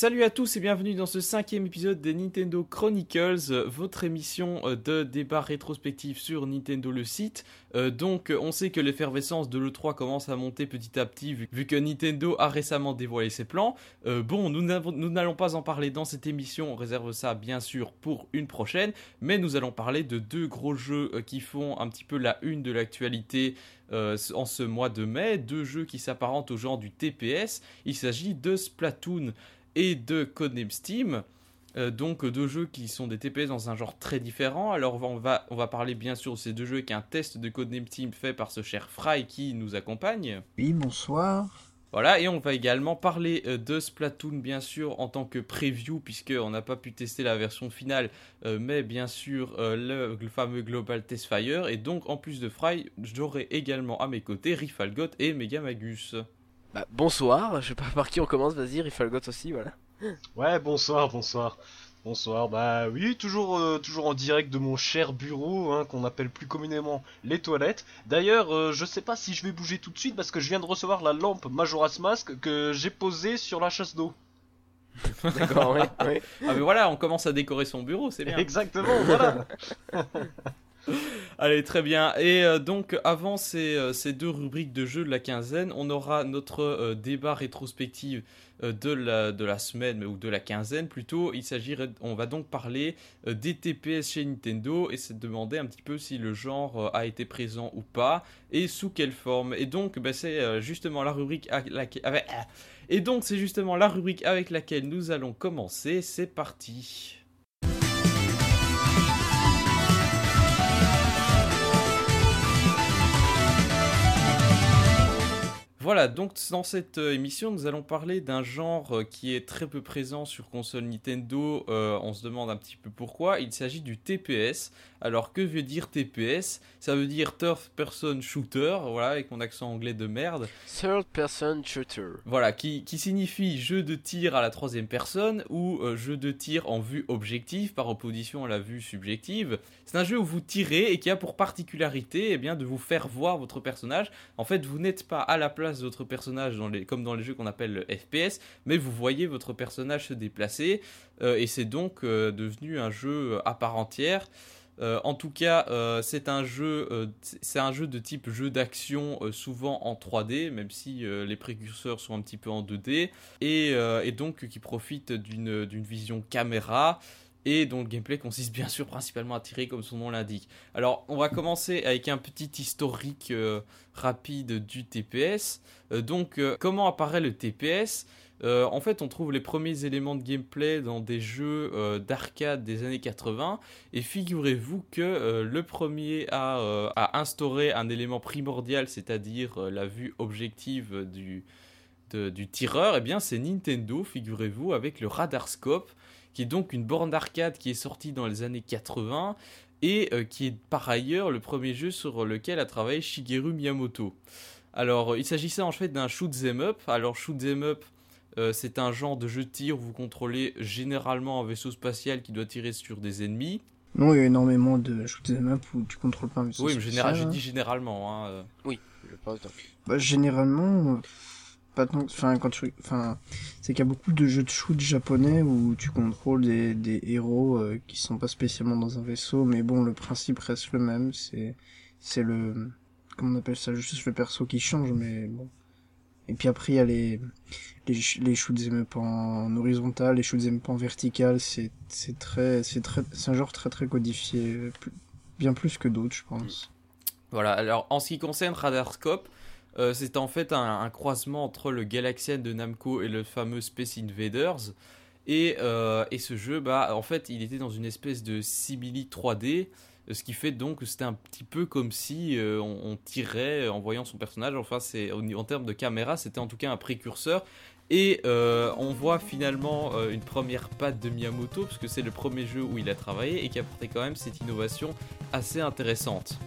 Salut à tous et bienvenue dans ce cinquième épisode des Nintendo Chronicles, votre émission euh, de débat rétrospectif sur Nintendo le site. Euh, donc on sait que l'effervescence de l'E3 commence à monter petit à petit vu, que Nintendo a récemment dévoilé ses plans. Euh, bon, nous n'allons pas en parler dans cette émission, on réserve ça bien sûr pour une prochaine, mais nous allons parler de deux gros jeux qui font un petit peu la une de l'actualité en ce mois de mai, deux jeux qui s'apparentent au genre du TPS. Il s'agit de Splatoon et de Codename Steam. Euh, donc deux jeux qui sont des TPS dans un genre très différent. Alors on va, on va parler bien sûr de ces deux jeux avec un test de Codename Steam fait par ce cher Fry qui nous accompagne. Oui, bonsoir. Voilà, et on va également parler euh, de Splatoon, bien sûr, en tant que preview, puisqu'on n'a pas pu tester la version finale, euh, mais bien sûr, le, fameux Global Test Fire. Et donc, en plus de Fry, j'aurai également à mes côtés Rifalgot et Megamagus. Bah, bonsoir, je sais pas par qui on commence, vas-y, Rifalgot aussi, voilà. Ouais, bonsoir, bonsoir. Bonsoir, bah oui, toujours, euh, toujours en direct de mon cher bureau, hein, qu'on appelle plus communément les toilettes. D'ailleurs, euh, je sais pas si je vais bouger tout de suite parce que je viens de recevoir la lampe Majora's Mask que j'ai posée sur la chasse d'eau. D'accord, oui, oui. Ah mais voilà, on commence à décorer son bureau, c'est bien. Exactement, voilà. Allez, très bien. Et euh, donc, avant ces, ces, deux rubriques de jeux de la quinzaine, on aura notre débat rétrospective euh, de la, de la semaine ou de la quinzaine plutôt. Il s'agirait, on va donc parler euh, des TPS chez Nintendo et se demander un petit peu si le genre euh, a été présent ou pas et sous quelle forme. Et donc, bah, c'est justement la rubrique avec, et donc c'est justement la rubrique avec laquelle nous allons commencer. C'est parti. Voilà, donc dans cette euh, émission, nous allons parler d'un genre euh, qui est très peu présent sur console Nintendo. Euh, on se demande un petit peu pourquoi. Il s'agit du TPS. Alors que veut dire TPS Ça veut dire Third Person Shooter, voilà, avec mon accent anglais de merde. Third Person Shooter. Voilà, qui, signifie jeu de tir à la troisième personne ou jeu de tir en vue objective par opposition à la vue subjective. C'est un jeu où vous tirez et qui a pour particularité eh bien, de vous faire voir votre personnage. En fait, vous n'êtes pas à la place d'autres personnages dans les, comme dans les jeux qu'on appelle FPS, mais vous voyez votre personnage se déplacer euh, et c'est donc euh, devenu un jeu à part entière. Euh, en tout cas, c'est un jeu, c'est un jeu de type jeu d'action, souvent en 3D, même si les précurseurs sont un petit peu en 2D, et, et donc qui profite d'une vision caméra et dont le gameplay consiste bien sûr principalement à tirer comme son nom l'indique. Alors on va commencer avec un petit historique euh, rapide du TPS. Euh, donc euh, comment apparaît le TPS En fait on trouve les premiers éléments de gameplay dans des jeux d'arcade des années 80 et figurez-vous que le premier à, instaurer un élément primordial, c'est-à-dire la vue objective du, du tireur, eh bien c'est Nintendo, figurez-vous, avec le Radarscope qui est donc une borne d'arcade qui est sortie dans les années 80 et euh, qui est par ailleurs le premier jeu sur lequel a travaillé Shigeru Miyamoto. Alors, il s'agissait en fait d'un shoot 'em up. Alors, shoot 'em up, euh, c'est un genre de jeu de tir où vous contrôlez généralement un vaisseau spatial qui doit tirer sur des ennemis. Non, il y a énormément de shoot 'em up où tu contrôles pas un vaisseau oui, spatial. Oui, mais je dis généralement. Hein, euh. Oui, je pense. Bah, généralement, enfin quand tu enfin c'est qu'il y a beaucoup de jeux de shoot japonais où tu contrôles des, des héros euh, qui sont pas spécialement dans un vaisseau mais bon le principe reste le même. C'est c'est le comment on appelle ça? Juste le perso qui change mais bon. Et puis après il y a les les, les shoots up en horizontal les shoots up en vertical. C'est c'est très c'est très c'est un genre très très codifié bien plus que d'autres je pense. Voilà. Alors en ce qui concerne Radarscope euh, c'est en fait un, croisement entre le Galaxian de Namco et le fameux Space Invaders. Et, euh, ce jeu, bah, en fait, il était dans une espèce de simili 3D, ce qui fait donc que c'était un petit peu comme si euh, on, tirait en voyant son personnage. Enfin, c'est en termes de caméra, c'était en tout cas un précurseur. Et on voit finalement une première patte de Miyamoto, parce que c'est le premier jeu où il a travaillé et qui apportait quand même cette innovation assez intéressante.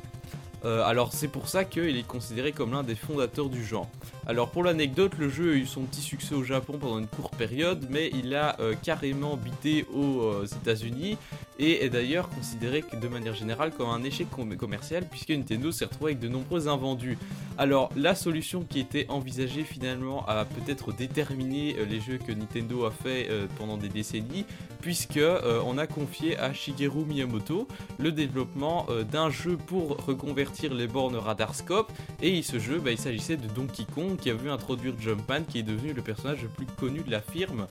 Euh, alors c'est pour ça qu'il est considéré comme l'un des fondateurs du genre. Alors pour l'anecdote, le jeu a eu son petit succès au Japon pendant une courte période, mais il a euh, carrément bité aux euh, États-Unis et est d'ailleurs considéré de manière générale comme un échec commercial puisque Nintendo s'est retrouvé avec de nombreux invendus. Alors la solution qui était envisagée finalement a peut-être déterminé euh, les jeux que Nintendo a fait pendant des décennies puisque on a confié à Shigeru Miyamoto le développement d'un jeu pour reconvertir les bornes Radarscope et ce jeu bah, il s'agissait de Donkey Kong qui a vu introduire Jumpman, qui est devenu le personnage le plus connu de la firme.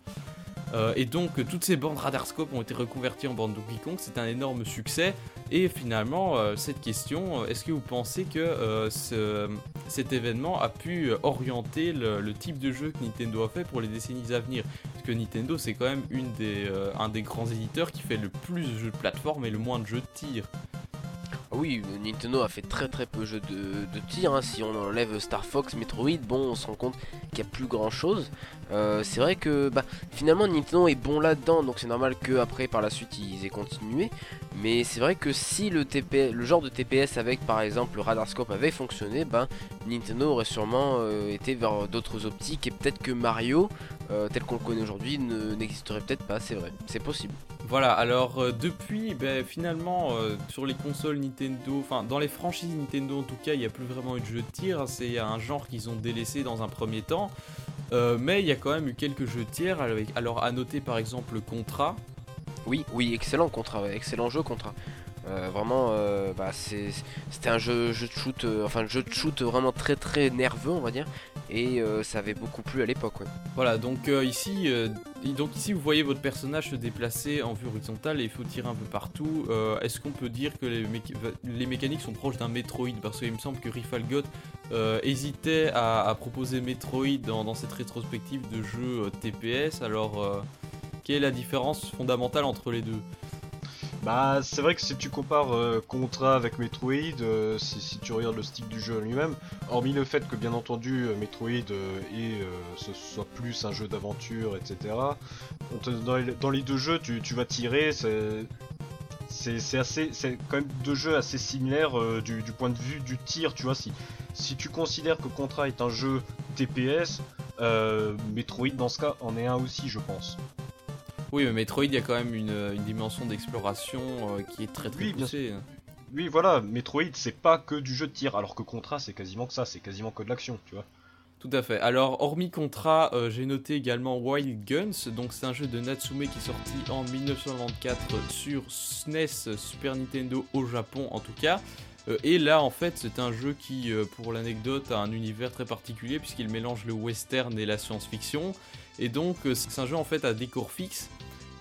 Euh, et donc toutes ces bandes Radarscope ont été reconverties en bandes Donkey Kong, c'est un énorme succès. Et finalement, euh, cette question, euh, est-ce que vous pensez que cet événement a pu orienter le, type de jeu que Nintendo a fait pour les décennies à venir? Parce que Nintendo, c'est quand même un des grands éditeurs qui fait le plus de jeux de plateforme et le moins de jeux de tir. Ah oui, Nintendo a fait très très peu de jeux de, tir. Hein. Si on enlève Star Fox, Metroid, bon, on se rend compte qu'il n'y a plus grand chose. Euh, c'est vrai que bah, finalement Nintendo est bon là-dedans, donc c'est normal que après par la suite ils aient continué. Mais c'est vrai que si le, genre de TPS avec par exemple le Radarscope avait fonctionné, bah, Nintendo aurait sûrement euh, été vers d'autres optiques et peut-être que Mario, euh, tel qu'on le connaît aujourd'hui, n'existerait peut-être pas. C'est vrai, c'est possible. Voilà, alors depuis, ben, finalement, sur les consoles Nintendo, enfin dans les franchises Nintendo en tout cas, il n'y a plus vraiment eu de jeu de tir. C'est un genre qu'ils ont délaissé dans un premier temps. Euh, mais il y a quand même eu quelques jeux tiers. alors à noter par exemple Contra. Oui, oui, excellent Contra, excellent jeu Contra. Euh, vraiment, euh, bah, c'était un jeu, jeu de shoot, enfin jeu de shoot vraiment très très nerveux, on va dire, et ça avait beaucoup plu à l'époque. Voilà, donc ici, donc ici vous voyez votre personnage se déplacer en vue horizontale et il faut tirer un peu partout. Est-ce qu'on peut dire que les, mécaniques sont proches d'un Metroid? Parce qu'il me semble que Rifalgot euh, hésitait à, proposer Metroid dans, cette rétrospective de euh, TPS. Alors, euh, quelle est la différence fondamentale entre les deux? Bah, c'est vrai que si tu compares Contra avec Metroid, si, tu regardes le style du jeu lui-même, hormis le fait que bien entendu Metroid et ce soit plus un jeu d'aventure, etc. Dans les, deux jeux, tu, vas tirer, c'est assez, c'est quand même deux jeux assez similaires du, du, point de vue du tir, tu vois. Si, si tu considères que Contra est un jeu TPS, euh, Metroid dans ce cas en est un aussi, je pense. Oui, mais Metroid, il y a quand même une, dimension d'exploration euh, qui est très très oui, poussée. Oui, voilà, Metroid, c'est pas que du jeu de tir, alors que Contra, c'est quasiment que ça, c'est quasiment que de l'action, tu vois. Tout à fait. Alors, hormis Contra, euh, j'ai noté également Wild Guns. Donc, c'est un jeu de Natsume qui est sorti en 1994 sur SNES, Super Nintendo au Japon en tout cas. Euh, et là, en fait, c'est un jeu qui, euh, pour l'anecdote, a un univers très particulier puisqu'il mélange le western et la science-fiction. Et donc, euh, c'est un jeu en fait à décor fixe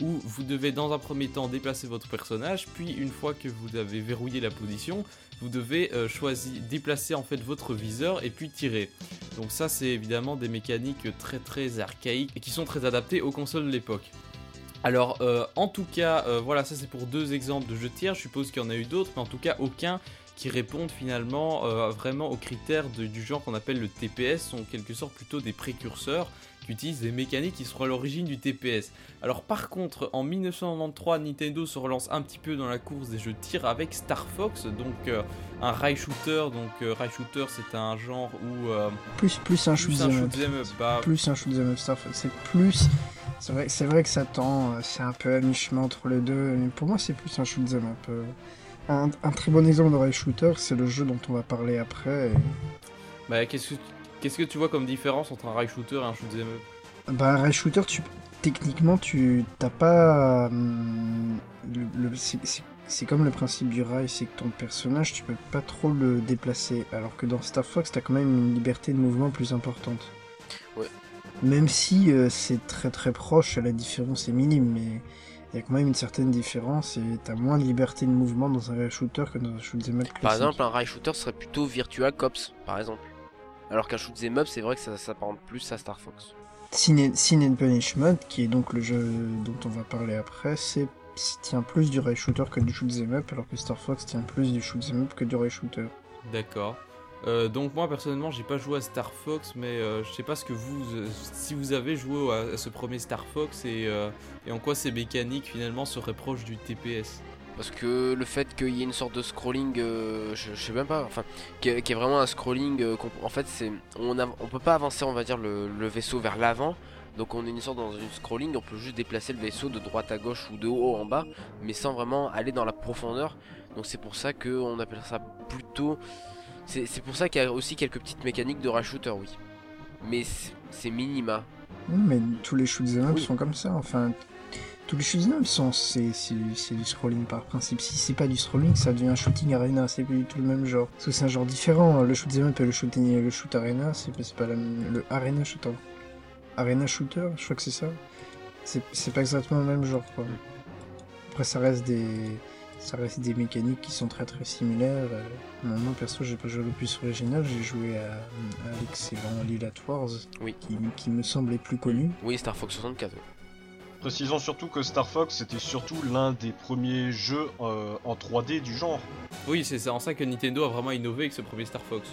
où vous devez dans un premier temps déplacer votre personnage, puis une fois que vous avez verrouillé la position, vous devez choisir, déplacer en fait votre viseur et puis tirer. Donc ça c'est évidemment des mécaniques très très archaïques et qui sont très adaptées aux consoles de l'époque. Alors en tout cas, voilà ça c'est pour deux exemples de jeux de tir, je suppose qu'il y en a eu d'autres, mais en tout cas aucun qui répondent finalement euh, vraiment aux critères du genre qu'on appelle le TPS, sont en quelque sorte plutôt des précurseurs qui utilisent des mécaniques qui seront à l'origine du TPS. Alors par contre, en 1993, Nintendo se relance un petit peu dans la course des jeux de tir avec Star Fox, donc euh, un rail shooter. Donc euh, rail shooter, c'est un genre où plus plus un shoot up, bah, plus un shoot up Star Fox, c'est plus c'est vrai, c'est vrai que ça tend, c'est un peu à mi-chemin entre les deux. Mais pour moi, c'est plus un shoot up. Un, très bon exemple de rail shooter, c'est le jeu dont on va parler après. Bah, qu'est-ce que qu'est-ce que tu vois comme différence entre un rail shooter et un shoot'em up Bah, un rail shooter, tu techniquement, tu t'as pas hum, le, c'est comme le principe du rail, c'est que ton personnage, tu peux pas trop le déplacer, alors que dans Star Fox, t'as quand même une liberté de mouvement plus importante. Ouais. Même si euh, c'est très très proche, la différence est minime, mais il y a quand même une certaine différence et t'as moins de liberté de mouvement dans un rail shooter que dans un shoot'em up Par exemple, un rail shooter serait plutôt Virtua Cops, par exemple. Alors qu'un shoot'em up, c'est vrai que ça s'apparente plus à Star Fox. Sin, and Punishment, qui est donc le jeu dont on va parler après, c'est tient plus du rail shooter que du shoot'em up, alors que Star Fox tient plus du shoot'em up que du rail shooter. D'accord. Euh, donc moi personnellement j'ai pas joué à Star Fox mais euh, je sais pas ce que vous euh, si vous avez joué à, ce premier Star Fox et, et, en quoi ces mécaniques finalement seraient proches du TPS. Parce que le fait qu'il y ait une sorte de scrolling, euh, je, je sais même pas, enfin, qu'il y, ait vraiment un scrolling, euh, en fait, c'est, on, on peut pas avancer, on va dire, le, le vaisseau vers l'avant. Donc on est une sorte dans une scrolling, on peut juste déplacer le vaisseau de droite à gauche ou de haut en bas, mais sans vraiment aller dans la profondeur. Donc c'est pour ça qu'on appelle ça plutôt. C'est pour ça qu'il y a aussi quelques petites mécaniques de rail shooter, oui. Mais c'est c'est minima. Oui, mais tous les shoot'em up Oui. sont comme ça. Enfin, tous les shoot'em up c'est c'est c'est du scrolling par principe. Si c'est pas du scrolling, ça devient un shooting arena. C'est plus du tout le même genre. Parce que c'est un genre différent. Le shoot'em up et le shooting le shoot arena, c'est c'est pas la même. Le arena shooter, arena shooter, je crois que c'est ça. C'est c'est pas exactement le même genre. Quoi. Après, ça reste des ça reste des mécaniques qui sont très très similaires. Euh, Moi perso, j'ai pas joué le plus original. J'ai joué à, à l'excellent Lilith Wars Oui. qui, qui me semblait plus connu. Oui, Star Fox 64. Précisons surtout que Star Fox c'était surtout l'un des premiers jeux euh, en 3D du genre. Oui, c'est en ça que Nintendo a vraiment innové avec ce premier Star Fox.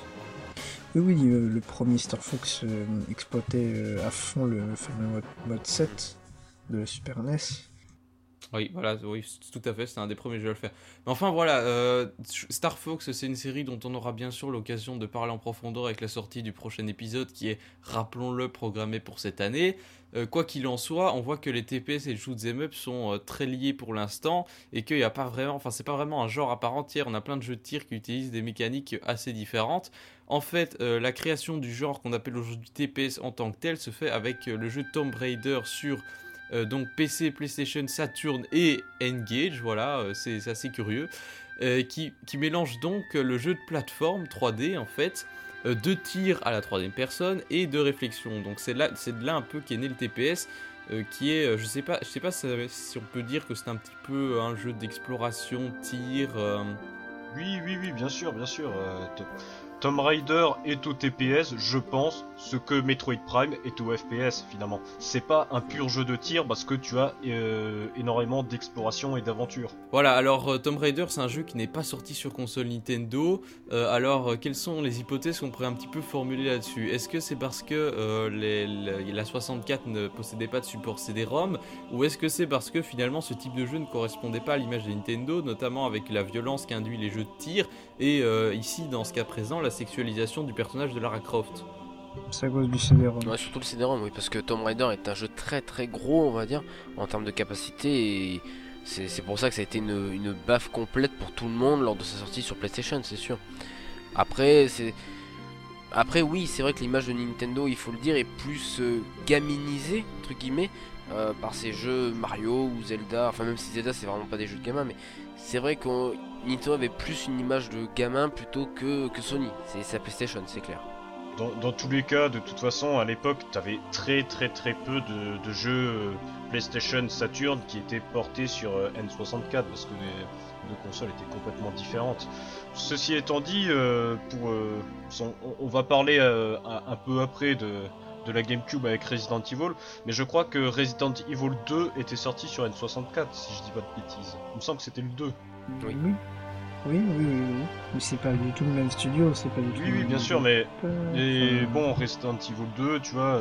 Oui, oui, euh, le premier Star Fox euh, exploitait euh, à fond le fameux mode, mode 7 de la Super NES. Oui, voilà, oui, tout à fait, c'est un des premiers jeux à le faire. Enfin voilà, euh, Star Fox, c'est une série dont on aura bien sûr l'occasion de parler en profondeur avec la sortie du prochain épisode qui est, rappelons-le, programmé pour cette année. Euh, quoi qu'il en soit, on voit que les TPS et les shoot'em up sont euh, très liés pour l'instant et qu'il n'y a pas vraiment, enfin c'est pas vraiment un genre à part entière. On a plein de jeux de tir qui utilisent des mécaniques assez différentes. En fait, la création du genre qu'on appelle aujourd'hui TPS en tant que tel se fait avec le jeu Tomb Raider sur euh, donc PC, PlayStation, Saturn et Engage, voilà, euh, c'est assez curieux, euh, qui, mélange donc le jeu de plateforme 3D en fait, de tir à la troisième personne et de réflexion. Donc c'est de là un peu qu'est né le TPS, qui est, je sais pas, je sais pas si on peut dire que c'est un petit peu un jeu d'exploration, tir. Oui, oui, oui, bien sûr, bien sûr. T- Tomb Raider est au TPS, je pense, ce que Metroid Prime est au FPS finalement. C'est pas un pur jeu de tir parce que tu as euh, énormément d'exploration et d'aventure. Voilà, alors euh, Tomb Raider, c'est un jeu qui n'est pas sorti sur console Nintendo. Euh, alors, quelles sont les hypothèses qu'on pourrait un petit peu formuler là-dessus? Est-ce que c'est parce que la 64 ne possédait pas de support CD-ROM? Ou est-ce que c'est parce que finalement ce type de jeu ne correspondait pas à l'image de Nintendo, notamment avec la violence qu'induit les jeux de tir? Et ici, dans ce cas présent, la sexualisation du personnage de Lara Croft C'est à cause du CD-ROM. Ouais, surtout le CD-ROM, oui, parce que Tomb Raider est un jeu très très gros, on va dire, en termes de capacité, et c'est c'est pour ça que ça a été une, une baffe complète pour tout le monde lors de sa sortie sur PlayStation, c'est sûr. Après, c'est. Après, oui, c'est vrai que l'image de Nintendo, il faut le dire, est plus euh, gaminisée, entre guillemets, euh, par ces jeux Mario ou Zelda. Enfin, même si Zelda, c'est vraiment pas des jeux de gamin, mais c'est vrai que Nintendo avait plus une image de gamin plutôt que, que Sony. C'est sa PlayStation, c'est clair. Dans, tous les cas, de toute façon, à l'époque, t'avais très très très peu de, jeux euh, PlayStation Saturn qui étaient portés sur euh, N64 parce que les deux consoles étaient complètement différentes. Ceci étant dit, euh, on, va parler un peu après de, de la GameCube avec Resident Evil, mais je crois que Resident Evil 2 était sorti sur N64 si je dis pas de bêtises. Il me semble que c'était le 2. Oui. Oui, oui, oui, oui. oui. Mais c'est pas du tout le même studio, c'est pas du tout Oui, oui, bien sûr, mais Et bon, Resident Evil 2, tu vois,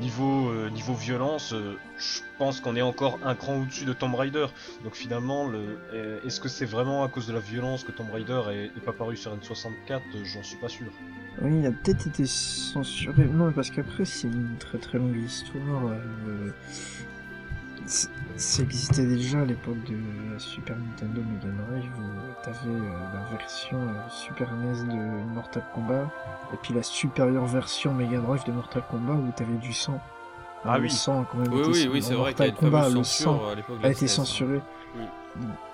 niveau, euh, niveau violence, euh, je pense qu'on est encore un cran au-dessus de Tomb Raider. Donc finalement, le- euh, est-ce que c'est vraiment à cause de la violence que Tomb Raider est, est pas paru sur N64 Euh, J'en suis pas sûr. Oui, il a peut-être été censuré. Non, parce qu'après, c'est une très très longue histoire. euh, Ça existait déjà à l'époque de la Super Nintendo Mega Drive où t'avais euh, la version euh, Super NES de Mortal Kombat et puis la supérieure version Mega Drive de Mortal Kombat où t'avais du sang. Ah oui. sang a quand même Oui, oui, c'est vrai qu'il y a Kombat, le censure sang à l'époque de a été SNES. censuré. C'est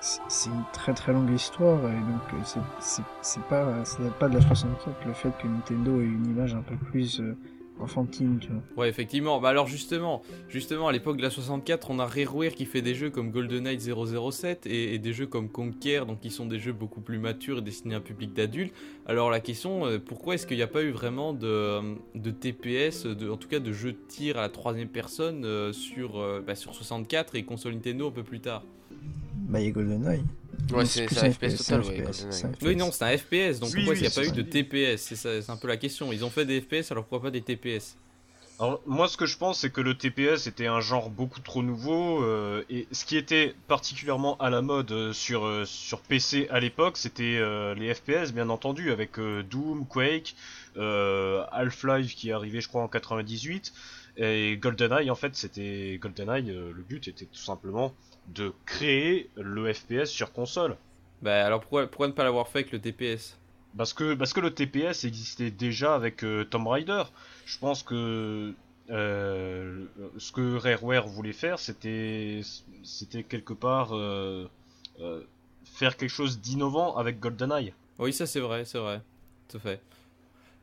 c'est une très très longue histoire et donc euh, c'est- pas ça date pas de la 64 le fait que Nintendo ait une image un peu plus euh, enfantine tu. Ouais, effectivement. Bah alors justement, justement à l'époque de la 64, on a Rareware qui fait des jeux comme GoldenEye 007 et, et des jeux comme Conquer, donc qui sont des jeux beaucoup plus matures et destinés à un public d'adultes. Alors la question, euh, pourquoi est-ce qu'il n'y a pas eu vraiment de, de TPS, en tout cas de jeux de tir à la troisième personne euh, sur, euh, bah, sur 64 et console Nintendo un peu plus tard? Bah il y a GoldenEye. Ouais, c'est un FPS c'est total, un ouais. Oui, non, c'est un FPS, donc Oui, pourquoi qu'il n'y a pas eu de TPS C'est un peu la question. Ils ont fait des FPS, alors pourquoi pas des TPS Alors, moi, ce que je pense, c'est que le TPS était un genre beaucoup trop nouveau. euh, et ce qui était particulièrement à la mode euh, sur, euh, sur PC à l'époque, c'était euh, les FPS, bien entendu, avec euh, Doom, Quake, euh, Half-Life qui est arrivé, je crois, en 98. Et GoldenEye, en fait, c'était. GoldenEye, euh, le but était tout simplement de créer le FPS sur console. Bah alors pourquoi, pourquoi ne pas l'avoir fait avec le TPS Parce que, parce que le TPS existait déjà avec euh, Tomb Raider. Je pense que euh, ce que Rareware voulait faire, c'était, quelque part euh, faire quelque chose d'innovant avec GoldenEye. Oui, ça c'est vrai, c'est vrai. Tout à fait.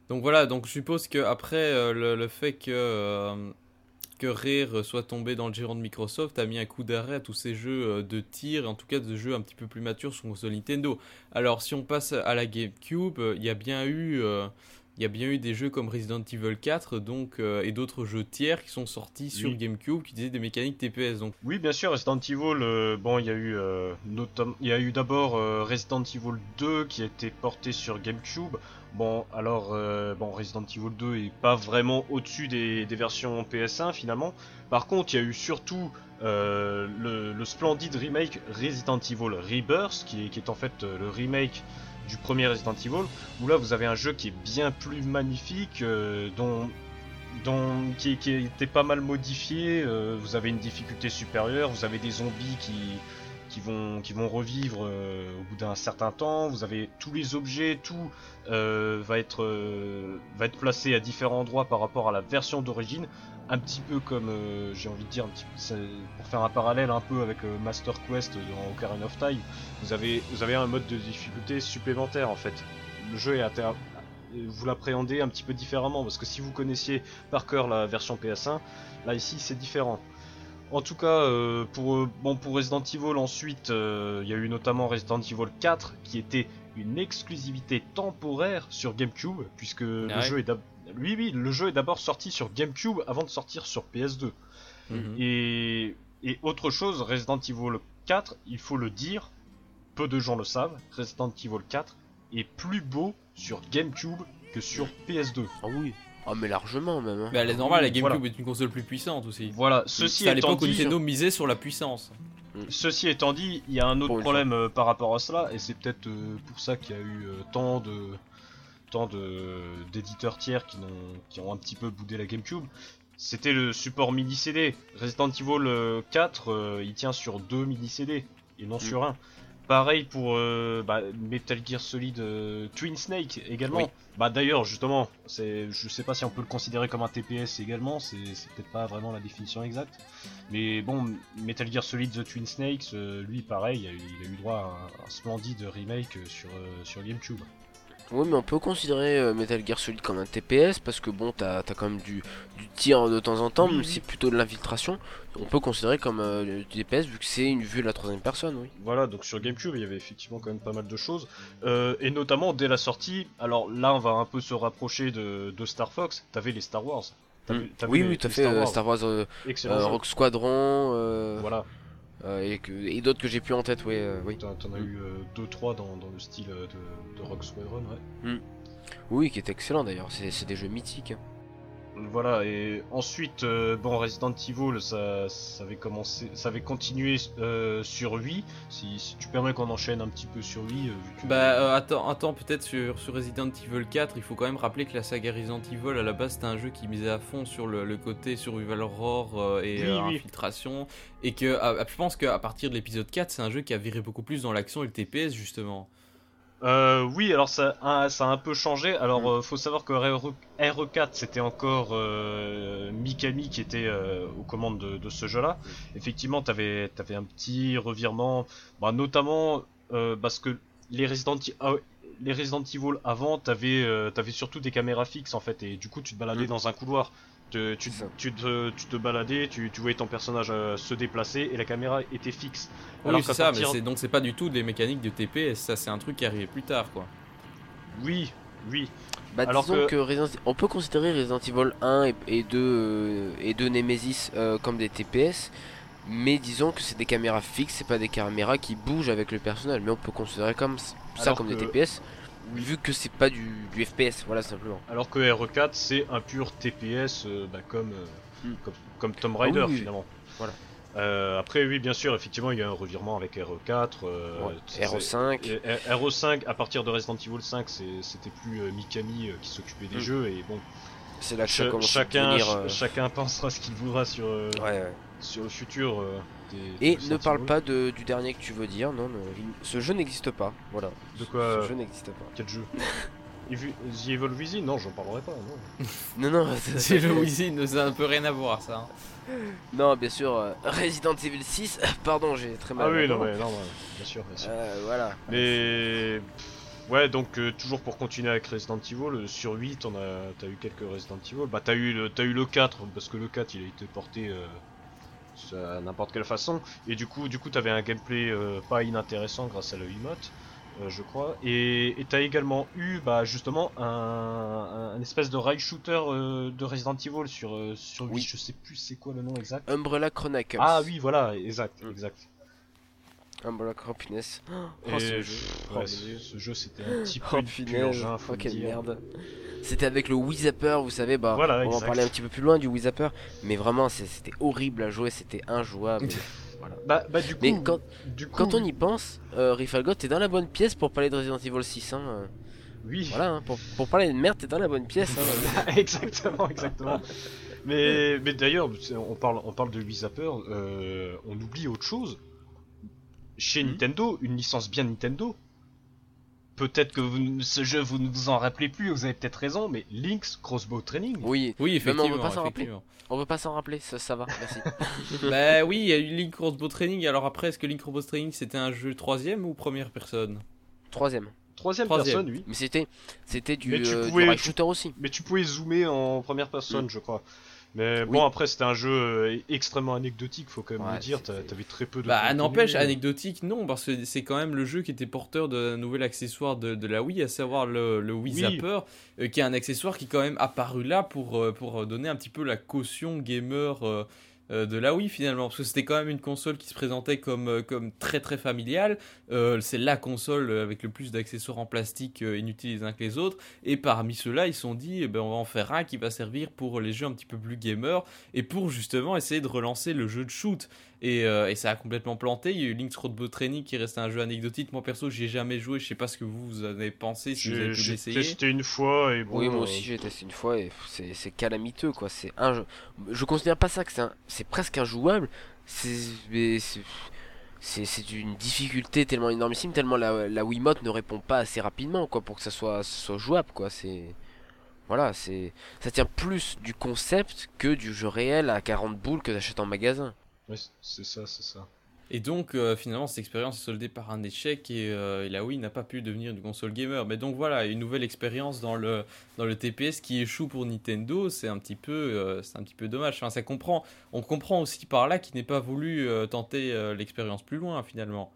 Donc voilà, donc je suppose que après le, le fait que que Rare soit tombé dans le giron de Microsoft a mis un coup d'arrêt à tous ces jeux euh, de tir, et en tout cas de jeux un petit peu plus matures sur console Nintendo. Alors si on passe à la GameCube, il y a bien eu euh, il y a bien eu des jeux comme Resident Evil 4 donc euh, et d'autres jeux tiers qui sont sortis sur. GameCube qui utilisaient des mécaniques TPS. Donc Oui, bien sûr, Resident Evil, euh, bon, il y a eu, euh, notam- il y a eu d'abord Resident Evil 2 qui a été porté sur GameCube. Bon, alors, euh, bon, Resident Evil 2 est pas vraiment au-dessus des, versions PS1 finalement. Par contre, il y a eu surtout euh, le, le splendide remake Resident Evil Rebirth, qui est, en fait euh, le remake du premier Resident Evil, où là vous avez un jeu qui est bien plus magnifique, dont qui, était pas mal modifié. vous avez une difficulté supérieure, vous avez des zombies qui, qui, vont, qui vont revivre euh, au bout d'un certain temps. Vous avez tous les objets, tout euh, va, être, euh, va être placé à différents endroits par rapport à la version d'origine. Un petit peu comme, j'ai envie de dire, un petit peu, pour faire un parallèle un peu avec Master Quest dans Ocarina of Time, vous avez, vous avez un mode de difficulté supplémentaire en fait. Le jeu est inter- vous l'appréhendez un petit peu différemment parce que si vous connaissiez par cœur la version PS1, là ici c'est différent. En tout cas, euh, pour, euh, bon, pour Resident Evil ensuite, euh, il y a eu notamment Resident Evil 4 qui était une exclusivité temporaire sur GameCube puisque le ouais. jeu est d'ab- oui, oui, le jeu est d'abord sorti sur GameCube avant de sortir sur PS2. Mhm. Et, et autre chose, Resident Evil 4, il faut le dire, peu de gens le savent, Resident Evil 4 est plus beau sur GameCube que sur PS2. Ah oui. Ah mais largement même. Hein. Bah, elle est normale, la GameCube Voilà. est une console plus puissante aussi. Voilà, ceci C'est à étant l'époque où Nintendo misait sur la puissance. ceci étant dit, il y a un autre problème euh, par rapport à cela, et c'est peut-être euh, pour ça qu'il y a eu euh, tant de tant de d'éditeurs tiers qui, n'ont, qui ont un petit peu boudé la GameCube. C'était le support mini CD. Resident Evil euh, 4, euh, il tient sur deux mini CD et non sur un. Pareil pour euh, bah, Metal Gear Solid euh, Twin Snake également. Oui. Bah d'ailleurs justement, c'est, je sais pas si on peut le considérer comme un TPS également, c'est, c'est peut-être pas vraiment la définition exacte. Mais bon, Metal Gear Solid The Twin Snakes, euh, lui pareil, il a, eu, il a eu droit à un, un splendide remake sur, sur GameCube. Oui, mais on peut considérer euh, Metal Gear Solid comme un TPS parce que bon, t'as as quand même du, du tir de temps en temps, même si c'est plutôt de l'infiltration. On peut considérer comme euh, du TPS vu que c'est une vue de la troisième personne, oui. Voilà, donc sur GameCube, il y avait effectivement quand même pas mal de choses. Euh, et notamment dès la sortie, alors là on va un peu se rapprocher de, de Star Fox, t'avais les Star Wars. Mm. t'avais Oui, les- oui, tout à fait. euh, Wars. Star Wars, euh, euh. Rock Squadron, euh, Voilà, euh, et, que- et d'autres que j'ai plus en tête, ouais, euh, oui. t'en t'en as eu 2-3 dans, dans le style euh, de, de Rock Squadron, ouais. Oui, qui est excellent d'ailleurs. C'est c'est des jeux mythiques. hein. Voilà, et ensuite, euh, bon, Resident Evil, ça, ça avait commencé, ça avait continué euh, sur Wii. Si, si tu permets qu'on enchaîne un petit peu sur Wii, euh, vu que- Bah euh, attends, attends peut-être sur, sur Resident Evil 4, il faut quand même rappeler que la saga Resident Evil à la base c'était un jeu qui misait à fond sur le, le côté survival horror euh, et Oui, euh, oui. infiltration et que ah, je pense qu'à partir de l'épisode 4 c'est un jeu qui a viré beaucoup plus dans l'action et le TPS justement. Euh, oui, alors ça, a- ça a un peu changé. Alors, Mm. euh, faut savoir que RE, RE4, c'était encore euh, Mikami qui était aux commandes de, de ce jeu-là. Effectivement, t'avais avais un petit revirement, bah, notamment parce que les Resident, E- ah les Resident Evil avant, t'avais t'avais surtout des caméras fixes en fait, et du coup, tu te baladais Mm. dans un couloir. Te- tu, C'est te, tu te baladais, tu, tu voyais ton personnage euh, se déplacer et la caméra était fixe. Oui Alors c'est qu'à ça, partir- mais c'est donc c'est pas du tout des mécaniques de TPS, ça c'est un truc qui est arrivé plus tard quoi. Oui, oui. Bah, Alors disons que- que, Resident- on peut considérer Resident Evil 1 et, et 2 euh, et 2 Nemesis euh, comme des TPS, mais disons que c'est des caméras fixes, c'est pas des caméras qui bougent avec le personnel, mais on peut considérer comme ça Alors comme des que- Vu que c'est pas du, du FPS, voilà simplement. Alors que RE4 c'est un pur TPS euh, bah, comme, euh, Hmm. comme, comme Tomb Raider Ah oui, finalement. Voilà. Euh, après oui bien sûr effectivement il y a un revirement avec RE4. euh, Ouais, c'est- RE5. et RE5 à partir de Resident Evil 5 c'est- c'était plus Mikami qui s'occupait des Hmm. jeux et bon C'est là que chacun, ch- chacun pensera ce qu'il voudra sur, Ouais, ouais. sur le futur des Et ne parle Evil. pas de, du dernier que tu veux dire, non, non, il- ce jeu n'existe pas, voilà. De quoi Ce jeu n'existe pas. Quel jeu? The Evil Within Non j'en parlerai pas non. Non, non, C'est le Wizzy, ça n'a un peu rien à voir ça. hein. Non, bien sûr, euh, Resident Evil 6, pardon, j'ai très mal. Ah oui, non, mais, non, bien sûr, bien sûr. Euh, voilà. Mais ouais, donc euh, toujours pour continuer avec Resident Evil, euh, sur 8, on a, t'as eu quelques Resident Evil. Bah t'as eu, le, t'as eu le 4 parce que le 4 il a été porté euh, à n'importe quelle façon. Et du coup, du coup, t'avais un gameplay euh, pas inintéressant grâce à la Wiimote. euh, je crois, et t'as également eu bah, justement un, un, espèce de rail shooter euh, de Resident Evil sur, euh, sur 8, Oui. je sais plus c'est quoi le nom exact. Umbrella Chronicles. Ah oui, voilà, exact, Mm. exact. Umbrella Chronicles. Oh, Et ce jeu. Oh, ce, jeu c'était un petit peu Oh punaise, purge, hein, oh le quelle dire. merde. C'était avec le Wii Zapper, vous savez, bah Voilà, on va en parler un petit peu plus loin du Wii Zapper, mais vraiment c'était horrible à jouer, c'était injouable. Bah, bah du coup, mais quand, du coup, quand on y pense, euh, Rifalgot, t'es dans la bonne pièce pour parler de Resident Evil 6. Hein. euh. oui, Voilà, hein, pour, pour parler de merde, t'es dans la bonne pièce. Hein. exactement, exactement. Mais, mais d'ailleurs, on parle, on parle de Wii Zapper, euh, on oublie autre chose. Chez Mhm. Nintendo, une licence bien Nintendo. Peut-être que vous, ce jeu vous ne vous en rappelez plus, vous avez peut-être raison, mais Link's Crossbow Training. oui, Oui, mais on effectivement. veut pas s'en rappeler. effectivement. on veut pas s'en rappeler, ça, ça va, merci. bah oui, il y a eu Link Crossbow Training. Alors après, est-ce que Link Crossbow Training c'était un jeu troisième ou première personne? Troisième. Troisième, Troisième. personne, oui. Mais c'était c'était du, Mais tu euh, du pouvais- shooter aussi. Mais tu pouvais zoomer en première personne, Mm. je crois. Mais Oui. bon, après, c'était un jeu euh, extrêmement anecdotique, faut quand même Ouais, le dire. T'avais très peu de. Bah n'empêche, anecdotique, non, parce que c'est quand même le jeu qui était porteur d'un nouvel accessoire de, de la Wii, à savoir le, le Wii Oui. Zapper, euh, qui est un accessoire qui est quand même apparu là pour, euh, pour donner un petit peu la caution gamer euh, euh, de la Wii finalement, parce que c'était quand même une console qui se présentait comme, euh, comme très très familiale, Euh, c'est la console avec le plus d'accessoires en plastique euh, inutiles les uns que les autres, et parmi ceux-là ils se sont dit, eh ben, on va en faire un qui va servir pour les jeux un petit peu plus gamers, et pour justement essayer de relancer le jeu de shoot. Et, euh, et ça a complètement planté. Il y a eu Link's Roadbow Training qui reste un jeu anecdotique. Moi perso, j'y ai jamais joué. Je sais pas ce que vous, vous en avez pensé, si vous J'ai avez pu j'ai l'essayer. testé une fois et bon. oui, moi euh, aussi j'ai testé une fois et c'est calamiteux quoi. C'est un jeu. Je considère pas ça que c'est un- c'est presque injouable. C'est c'est- une difficulté tellement énormissime, tellement la, la Wiimote ne répond pas assez rapidement quoi pour que ça soit, jouable quoi. C'est voilà, c'est ça tient plus du concept que du jeu réel à 40 boules que t'achètes en magasin. Ouais, c'est ça, c'est ça. Et donc, euh, finalement, cette expérience est soldée par un échec et, euh, et la Wii n'a pas pu devenir une console gamer. Mais donc voilà, une nouvelle expérience dans le, dans le TPS qui échoue pour Nintendo, c'est un petit peu, euh, c'est un petit peu dommage. Enfin, ça comprend, on comprend aussi par là qu'il n'ait pas voulu euh, tenter l'expérience plus loin finalement.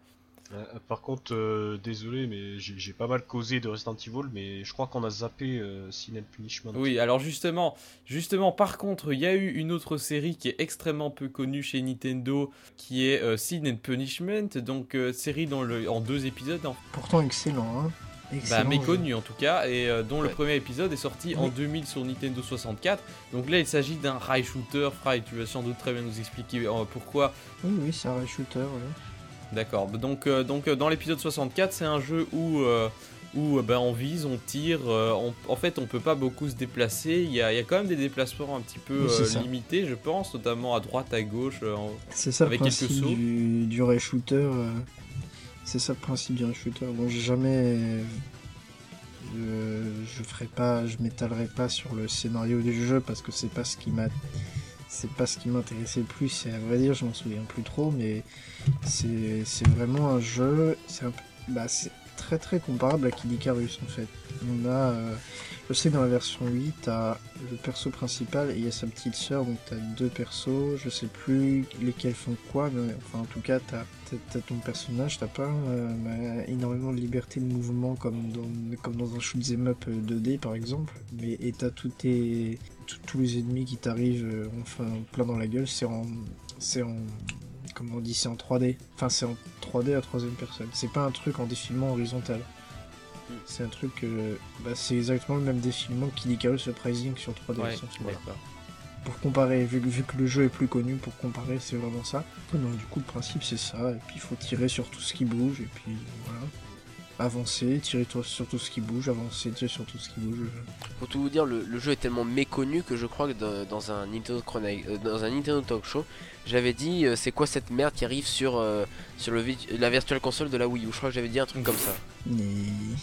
Euh, par contre, euh, désolé, mais j'ai pas mal causé de Resident Evil, mais je crois qu'on a zappé euh, Sin and Punishment. Oui, alors justement, justement, par contre, il y a eu une autre série qui est extrêmement peu connue chez Nintendo, qui est euh, Sin and Punishment, donc euh, série dans le, en deux épisodes, Pourtant excellent, hein. bah, Excellent. méconnu en tout cas, et euh, dont le premier épisode est sorti en Oui. 2000 sur Nintendo 64. Donc là, il s'agit d'un rail shooter. Fry, tu vas sans doute très bien nous expliquer euh, pourquoi. Oui, oui, c'est un rail shooter, ouais. D'accord. Donc, euh, donc euh, dans l'épisode 64, c'est un jeu où euh, où on vise, on tire. euh, on- en fait, on peut pas beaucoup se déplacer. Il y a, y a quand même des déplacements un petit peu Oui, limités, je pense, notamment à droite, à gauche. C'est ça Avec le quelques principe sauts. du, du rail shooter. C'est ça le principe du shooter. Bon, j'ai jamais. je ferai pas, je m'étalerai pas sur le scénario du jeu parce que c'est pas ce qui m'a, c'est pas ce qui m'intéressait le plus. Et à vrai dire, je m'en souviens plus trop, mais c'est vraiment un jeu. Bah, c'est très très comparable à Kid Icarus en fait. On a, euh, je sais dans la version 8, t'as le perso principal et il y a sa petite sœur, donc t'as deux persos, je sais plus lesquels font quoi, mais enfin en tout cas t'as t'as ton personnage, t'as pas euh, bah, énormément de liberté de mouvement comme dans, comme dans un shoot'em up 2D par exemple, mais et t'as tous tes tous- les ennemis qui t'arrivent euh, enfin plein dans la gueule, c'est en c'est en comment on dit, c'est en 3D, enfin c'est en 3D à troisième personne, c'est pas un truc en défilement horizontal. C'est un truc. euh, bah, c'est exactement le même défilement Icarus Surprising sur 3DS. Ouais, d'accord. Pour comparer, vu, que- vu que le jeu est plus connu, pour comparer, c'est vraiment ça. Donc, du coup, le principe, c'est ça. Et puis, il faut tirer sur tout ce qui bouge. Et puis, voilà. Avancer, tirer sur tout ce qui bouge, avancer, tirer sur tout ce qui bouge. Pour tout vous dire, le, jeu est tellement méconnu que je crois que dans, un Nintendo euh, dans un Nintendo Talk Show, j'avais dit euh, c'est quoi cette merde qui arrive sur euh, le la virtual console de la Wii U. Je crois que j'avais dit un truc comme ça. Il est,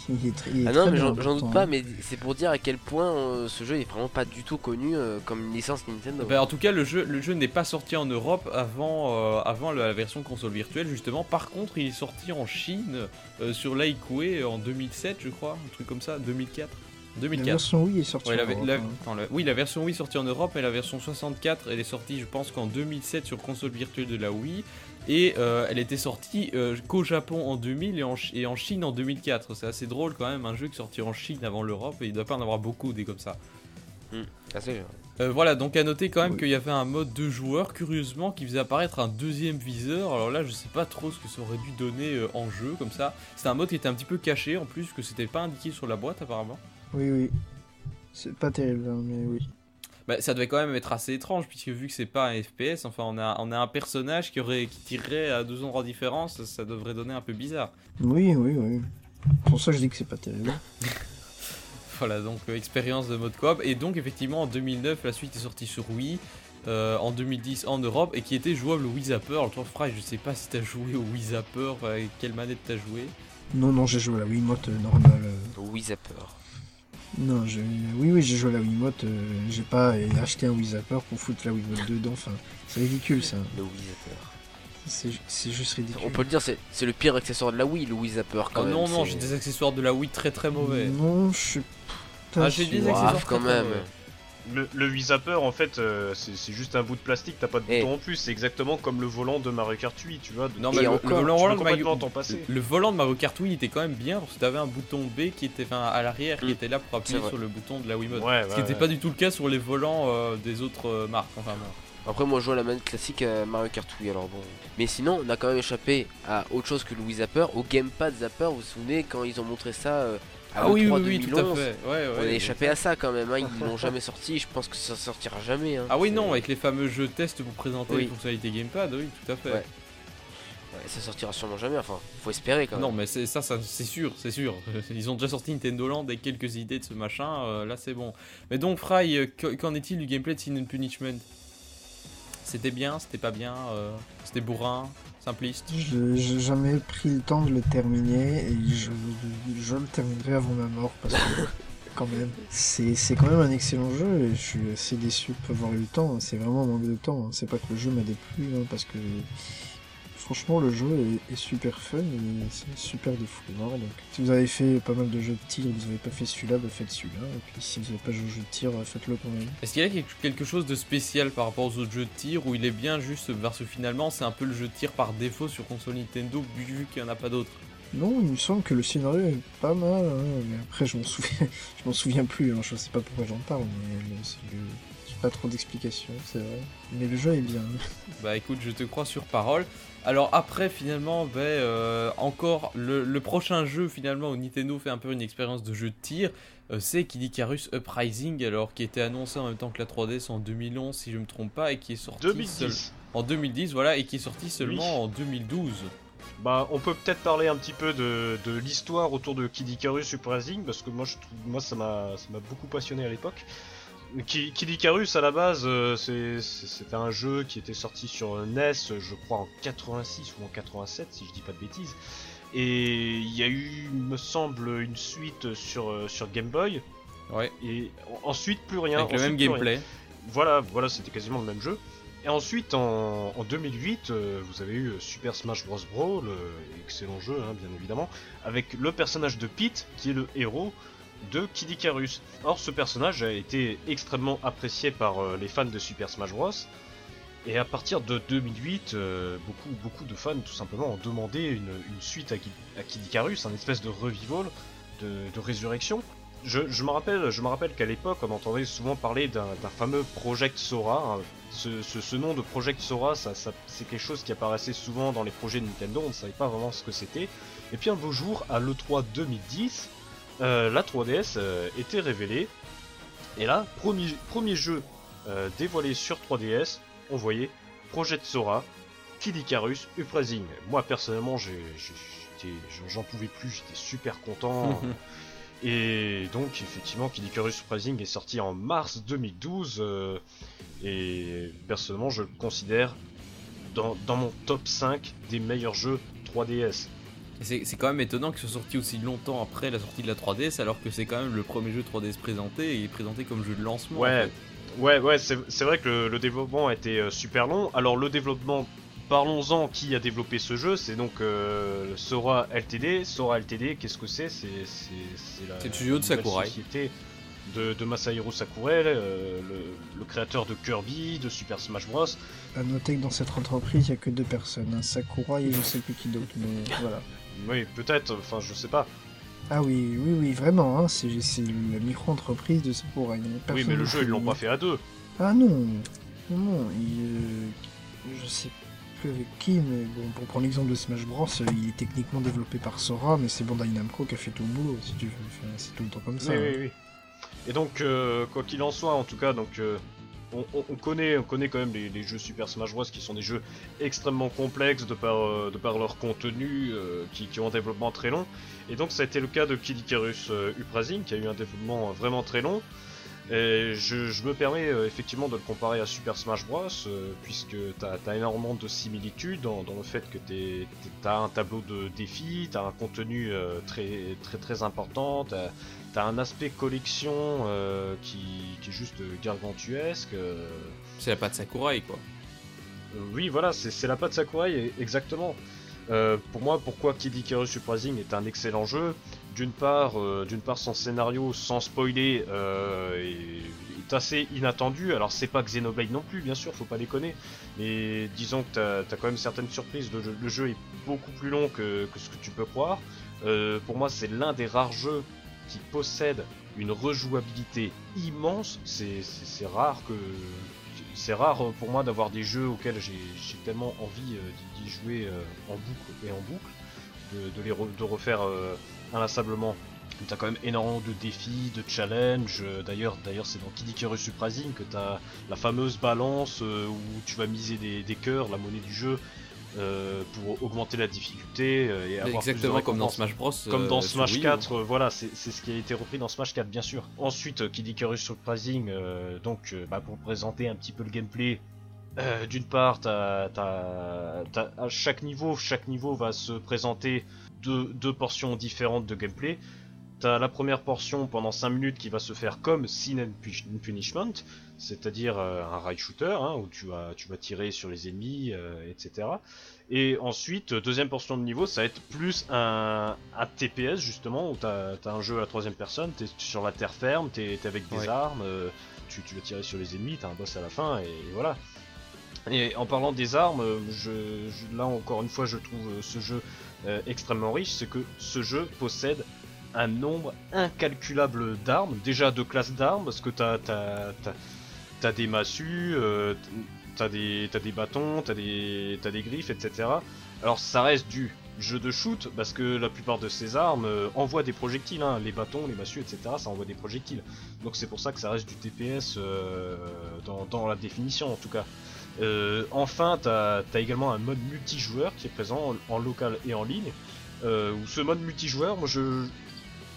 il est très, il est Ah non, très mais j'en doute pas, mais c'est pour dire à quel point euh, ce jeu est vraiment pas du tout connu euh, comme une licence Nintendo. Ben, en tout cas, le jeu, le jeu n'est pas sorti en Europe avant, euh, avant la version console virtuelle, justement. Par contre, il est sorti en Chine euh, sur l'Aikwe en 2007, je crois, un truc comme ça, 2004. La 2004. version Wii est sortie. Ouais, la- en Europe, la- hein. attends, la- oui, la version Wii est sortie en Europe, mais la version 64, elle est sortie, je pense qu'en 2007 sur console virtuelle de la Wii. Et euh, elle était sortie euh, qu'au Japon en 2000 et en, Ch- et en Chine en 2004. C'est assez drôle quand même, un jeu qui est sorti en Chine avant l'Europe, et il doit pas en avoir beaucoup des comme ça. Ah, c'est- Euh, voilà, donc à noter quand même Oui. qu'il y avait un mode deux joueurs, curieusement, qui faisait apparaître un deuxième viseur. Alors là, je sais pas trop ce que ça aurait dû donner euh, en jeu, comme ça. C'était un mode qui était un petit peu caché, en plus, que c'était pas indiqué sur la boîte, apparemment. Oui, oui. C'est pas terrible, hein, mais oui. Bah, ça devait quand même être assez étrange, puisque vu que c'est pas un FPS, enfin, on a, on a un personnage qui, aurait, qui tirerait à deux endroits différents, ça, ça devrait donner un peu bizarre. Oui, oui, oui. Pour ça que je dis que c'est pas terrible. Voilà, donc euh, expérience de mode coop. Et donc, effectivement, en 2009, la suite est sortie sur Wii. euh, en 2010 en Europe et qui était jouable au Wii Zapper. Alors toi Fry, je sais pas si t'as joué au Wii Zapper, quelle manette t'as joué. Non, non, j'ai joué à la Wiimote euh, normale. euh. Wii Zapper. Non, j'ai... oui, oui, j'ai joué à la Wiimote. euh, J'ai pas acheté un Wii Zapper pour foutre la Wiimote dedans. Enfin, c'est ridicule ça. Le Wii Zapper. C'est, c'est juste ridicule. On peut le dire, c'est c'est le pire accessoire de la Wii, le Wii Zapper quand Oh même. non, non, j'ai des accessoires de la Wii très très mauvais. Non, je suis Ah, j'ai des accessoires Ouah, quand très, très même. mauvais. Le, le Wii Zapper, en fait, euh, c'est juste un bout de plastique, t'as pas de Eh. bouton en plus. C'est exactement comme le volant de Mario Kart 8, tu vois. de- Non, mais le, encore, le volant de Mario, le volant de Mario Kart Wii était quand même bien parce que t'avais un bouton B qui était enfin, à l'arrière qui Mm. était là pour appuyer sur le bouton de la Wiimote. Ouais, Ce qui n'était ouais. pas du tout le cas sur les volants euh, des autres euh, marques. Enfin, bon. Après, moi, je joue à la manette classique à Mario Kart Wii, alors bon. Mais sinon, on a quand même échappé à autre chose que le Wii Zapper, au Gamepad Zapper. Vous vous souvenez quand ils ont montré ça euh, à Ah oui, l'E3 oui, oui, tout à 2011, fait. Ouais, ouais, On a ouais. échappé à ça quand même, hein. ils l'ont jamais sorti, je pense que ça sortira jamais. hein. Ah oui, non, avec les fameux jeux tests pour présenter Oui. les fonctionnalités Gamepad, oui, tout à fait. Ouais. Ça sortira sûrement jamais, enfin, faut espérer quand même. Non, mais c'est ça, ça c'est sûr, c'est sûr. Ils ont déjà sorti Nintendo Land avec quelques idées de ce machin, euh, là c'est bon. Mais donc, Fry, euh, qu'en qu'en est-il du gameplay de Sin and Punishment? C'était bien, c'était pas bien, euh, c'était bourrin, simpliste Je- J'ai jamais pris le temps de le terminer et je, je le terminerai avant ma mort parce que quand même c'est c'est quand même un excellent jeu et je suis assez déçu de pas avoir eu le temps. C'est vraiment un manque de temps. hein. C'est pas que le jeu m'a déplu hein, parce que franchement le jeu est, est super fun et c'est super défouloir. Donc si vous avez fait pas mal de jeux de tir et que vous avez pas fait celui-là, bah faites celui-là. Et puis si vous avez pas joué au jeu de tir, faites-le quand même. Est-ce qu'il y a quelque- chose de spécial par rapport aux autres jeux de tir où il est bien juste parce que finalement c'est un peu le jeu de tir par défaut sur console Nintendo vu qu'il n'y en a pas d'autres? Non, il me semble que le scénario est pas mal, hein, mais après je m'en souviens, je m'en souviens plus, hein, je sais pas pourquoi j'en parle, mais le- j'ai pas trop d'explications, c'est vrai. Mais le jeu est bien. Bah écoute, je te crois sur parole. Alors après, finalement, ben, euh, encore le, le prochain jeu finalement où Nintendo fait un peu une expérience de jeu de tir, euh, c'est Kid Icarus Uprising, alors qui était annoncé en même temps que la 3DS en 2011 si je me trompe pas, et qui est sorti seul- 2010. en 2010, voilà, et qui est sorti seulement en 2012. Bah, on peut peut-être parler un petit peu de, de l'histoire autour de Kid Icarus Uprising parce que moi, je trouve, moi, ça m'a, ça m'a beaucoup passionné à l'époque. Ki- Kid Icarus à la base, euh, c'était un jeu qui était sorti sur NES, je crois en 86 ou en 87 si je dis pas de bêtises. Et il y a eu, me semble, une suite sur, euh, sur Game Boy. Ouais, Et en- ensuite plus rien. avec le même rien. gameplay. Voilà, voilà, c'était quasiment le même jeu. Et ensuite, en, en 2008, euh, vous avez eu Super Smash Bros. Brawl, excellent jeu, hein, bien évidemment, avec le personnage de Pete, qui est le héros de Kid Icarus. Or, ce personnage a été extrêmement apprécié par euh, les fans de Super Smash Bros. Et à partir de 2008, euh, beaucoup, beaucoup de fans, tout simplement, ont demandé une, suite à à Kid Icarus, un espèce de revival, de, résurrection. Je, me rappelle, je me rappelle qu'à l'époque, on entendait souvent parler d'un fameux Project Sora. hein. Ce, nom de Project Sora, c'est quelque chose qui apparaissait souvent dans les projets de Nintendo. On ne savait pas vraiment ce que c'était. Et puis un beau jour, à l'E3 2010, euh, la 3DS euh, était révélée. Et là, premier, premier jeu euh, dévoilé sur 3DS, on voyait Project Sora, Kid Icarus, Uprising. Moi personnellement, j'en pouvais plus, j'étais super content. Et donc, effectivement, Kid Icarus Uprising est sorti en mars 2012. euh, et personnellement, je le considère dans, dans mon top 5 des meilleurs jeux 3DS. C'est c'est quand même étonnant qu'il soit sorti aussi longtemps après la sortie de la 3DS, alors que c'est quand même le premier jeu 3DS présenté et il est présenté comme jeu de lancement. en Ouais, fait. ouais, ouais, c'est c'est vrai que le, le développement a été euh, super long. Alors, le développement, parlons-en, qui a développé ce jeu C'est donc euh, Sora LTD. Sora LTD, qu'est-ce que c'est? C'est c'est- c'est la C'est le studio de Sakurai. société de, de Masahiro Sakurai, euh, le, le créateur de Kirby, de Super Smash Bros. À noter que dans cette entreprise, il n'y a que deux personnes, un Sakura et je sais plus qui d'autre, mais voilà. Oui, peut-être, enfin, je sais pas. Ah oui, oui, oui, vraiment, hein, c'est la micro-entreprise de a Oui, mais le jeu, ils l'ont pas fait à deux. Ah non, non, non, il, euh, je sais plus avec qui, mais bon, pour prendre l'exemple de Smash Bros, euh, il est techniquement développé par Sora, mais c'est Bandai Namco qui a fait tout le boulot, si tu veux, Enfin, c'est tout le temps comme ça. Oui, hein. oui, oui. Et donc, euh, quoi qu'il en soit, en tout cas, donc, euh, on, on- on connaît, on connaît quand même les, jeux Super Smash Bros. qui sont des jeux extrêmement complexes de par, euh, leur contenu, euh, qui, qui ont un développement très long. Et donc, ça a été le cas de Kid Icarus euh, Uprising, qui a eu un développement vraiment très long. Et je, je me permets euh, effectivement de le comparer à Super Smash Bros. euh, puisque t'as as énormément de similitudes dans, dans le fait que t'as un tableau de défis, t'as un contenu euh, très très très important, t'as un aspect collection euh, qui, qui est juste gargantuesque. euh. C'est la patte Sakurai quoi. Euh, oui, voilà, c'est la patte Sakurai, exactement. Euh, pour moi, pourquoi Kid Icarus Uprising est un excellent jeu? D'une part, euh, part, son scénario, sans spoiler, euh, est, assez inattendu. Alors, c'est pas Xenoblade non plus, bien sûr, faut pas déconner. Mais disons que t'as as quand même certaines surprises. Le jeu, est beaucoup plus long que, que ce que tu peux croire. Euh, pour moi, c'est l'un des rares jeux qui possède une rejouabilité immense. C'est- rare que c'est rare pour moi d'avoir des jeux auxquels j'ai tellement envie d'y- jouer en boucle et en boucle, de, les de refaire inlassablement. T'as quand même énormément de défis, de challenges. euh, D'ailleurs, d'ailleurs, c'est dans Kid Icarus Uprising que t'as la fameuse balance euh, où tu vas miser des, des cœurs, la monnaie du jeu, euh, pour augmenter la difficulté et avoir plus de Exactement comme dans. Smash Bros. Comme dans euh, Smash Wii U. 4, euh, voilà, c'est ce qui a été repris dans Smash 4, bien sûr. Ensuite, Kid Icarus Surprising, euh, donc, bah, pour présenter un petit peu le gameplay, d'une part, t'as- à chaque niveau, chaque niveau va se présenter deux, deux portions différentes de gameplay. T'as la première portion pendant 5 minutes qui va se faire comme Sin and Punish- Punishment, c'est-à-dire euh, un rail shooter, hein, où tu vas, tu vas tirer sur les ennemis, euh, etc. Et ensuite, deuxième portion de niveau, ça va être plus un, un TPS justement, où t'as as un jeu à la troisième personne, t'es sur la terre ferme, t'es es avec des Ouais. armes, euh, tu, tu vas tirer sur les ennemis, t'as un boss à la fin, et, voilà. Et en parlant des armes, je, je- là encore une fois, je trouve ce jeu euh, extrêmement riche, c'est que ce jeu possède un nombre incalculable d'armes, déjà de classes d'armes, parce que t'as as, des massues, euh, t'as des, bâtons, t'as des, des griffes, etc. Alors ça reste du jeu de shoot, parce que la plupart de ces armes euh, envoient des projectiles, hein, les bâtons, les massues, etc. Ça envoie des projectiles. Donc c'est pour ça que ça reste du TPS dans la définition en tout cas. Euh, enfin, t'as as également un mode multijoueur qui est présent en, local et en ligne. Euh, ce mode multijoueur, moi je,